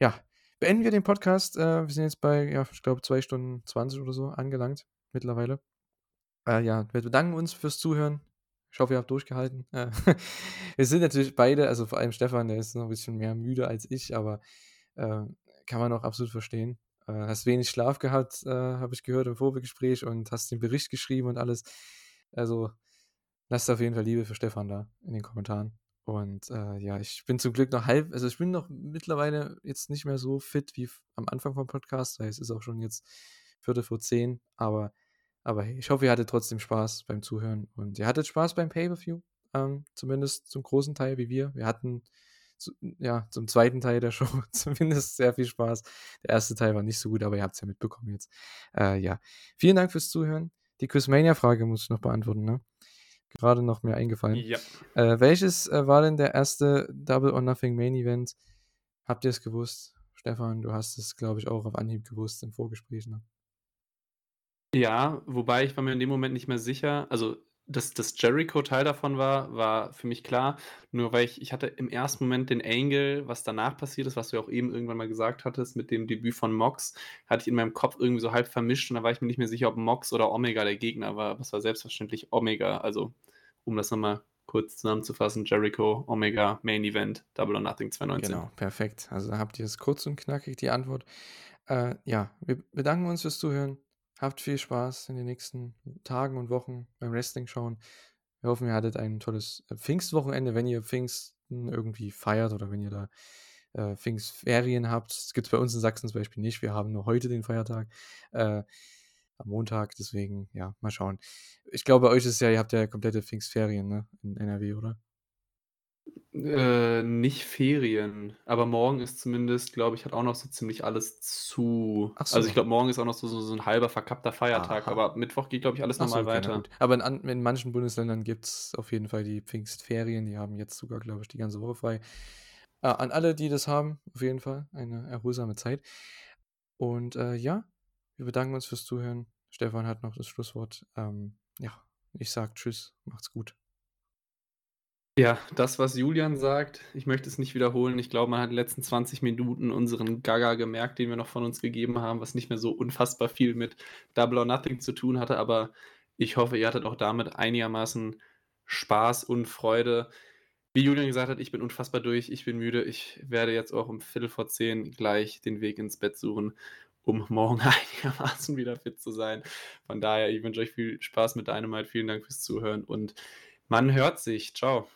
ja, beenden wir den Podcast. Äh, wir sind jetzt bei, ja, ich glaube, 2 Stunden 20 oder so angelangt mittlerweile. Äh, ja, wir bedanken uns fürs Zuhören. Ich hoffe, ihr habt durchgehalten. Äh, wir sind natürlich beide, also vor allem Stefan, der ist noch ein bisschen mehr müde als ich, aber äh, kann man auch absolut verstehen. Äh, hast wenig Schlaf gehabt, äh, habe ich gehört im Vorgespräch und hast den Bericht geschrieben und alles. Also lasst auf jeden Fall Liebe für Stefan da in den Kommentaren. Und äh, ja, ich bin zum Glück noch halb, also ich bin noch mittlerweile jetzt nicht mehr so fit wie am Anfang vom Podcast. Es ist auch schon jetzt Viertel vor zehn, aber, aber ich hoffe, ihr hattet trotzdem Spaß beim Zuhören und ihr hattet Spaß beim Pay-Per-View, ähm, zumindest zum großen Teil wie wir. Wir hatten zu, ja, zum zweiten Teil der Show zumindest sehr viel Spaß. Der erste Teil war nicht so gut, aber ihr habt es ja mitbekommen jetzt. Äh, ja, vielen Dank fürs Zuhören. Die Quizmania-Frage muss ich noch beantworten, ne? Gerade noch mir eingefallen. Ja. Äh, welches äh, war denn der erste Double or Nothing Main Event? Habt ihr es gewusst? Stefan, du hast es, glaube ich, auch auf Anhieb gewusst im Vorgespräch, ne? Ja, wobei ich war mir in dem Moment nicht mehr sicher. Also dass das Jericho Teil davon war, war für mich klar. Nur weil ich, ich hatte im ersten Moment den Angle, was danach passiert ist, was du ja auch eben irgendwann mal gesagt hattest, mit dem Debüt von Mox, hatte ich in meinem Kopf irgendwie so halb vermischt und da war ich mir nicht mehr sicher, ob Mox oder Omega der Gegner war. Was war selbstverständlich Omega. Also, um das nochmal kurz zusammenzufassen, Jericho, Omega, Main Event, Double or Nothing 2019. Genau, perfekt. Also habt ihr es kurz und knackig, die Antwort. Äh, ja, wir bedanken uns fürs Zuhören. Habt viel Spaß in den nächsten Tagen und Wochen beim Wrestling schauen. Wir hoffen, ihr hattet ein tolles äh, Pfingstwochenende, wenn ihr Pfingsten irgendwie feiert oder wenn ihr da äh, Pfingstferien habt. Das gibt es bei uns in Sachsen zum Beispiel nicht. Wir haben nur heute den Feiertag. Äh, am Montag, deswegen, ja, mal schauen. Ich glaube, bei euch ist ja, ihr habt ja komplette Pfingstferien, ne? In NRW, oder? Äh, nicht Ferien, aber morgen ist zumindest, glaube ich, hat auch noch so ziemlich alles zu. So. Also ich glaube, morgen ist auch noch so, so, so ein halber verkappter Feiertag, Aha. aber Mittwoch geht, glaube ich, alles Ach so, okay, weiter. Aber in, in manchen Bundesländern gibt es auf jeden Fall die Pfingstferien. Die haben jetzt sogar, glaube ich, die ganze Woche frei. Äh, an alle, die das haben, auf jeden Fall eine erholsame Zeit. Und äh, ja, wir bedanken uns fürs Zuhören. Stefan hat noch das Schlusswort. Ähm, ja, ich sage Tschüss, macht's gut. Ja, das, was Julian sagt, ich möchte es nicht wiederholen. Ich glaube, man hat in den letzten 20 Minuten unseren Gaga gemerkt, den wir noch von uns gegeben haben, was nicht mehr so unfassbar viel mit Double or Nothing zu tun hatte. Aber ich hoffe, ihr hattet auch damit einigermaßen Spaß und Freude. Wie Julian gesagt hat, ich bin unfassbar durch, ich bin müde. Ich werde jetzt auch um Viertel vor zehn gleich den Weg ins Bett suchen, um morgen einigermaßen wieder fit zu sein. Von daher, ich wünsche euch viel Spaß mit Dynamite. Vielen Dank fürs Zuhören und man hört sich. Ciao.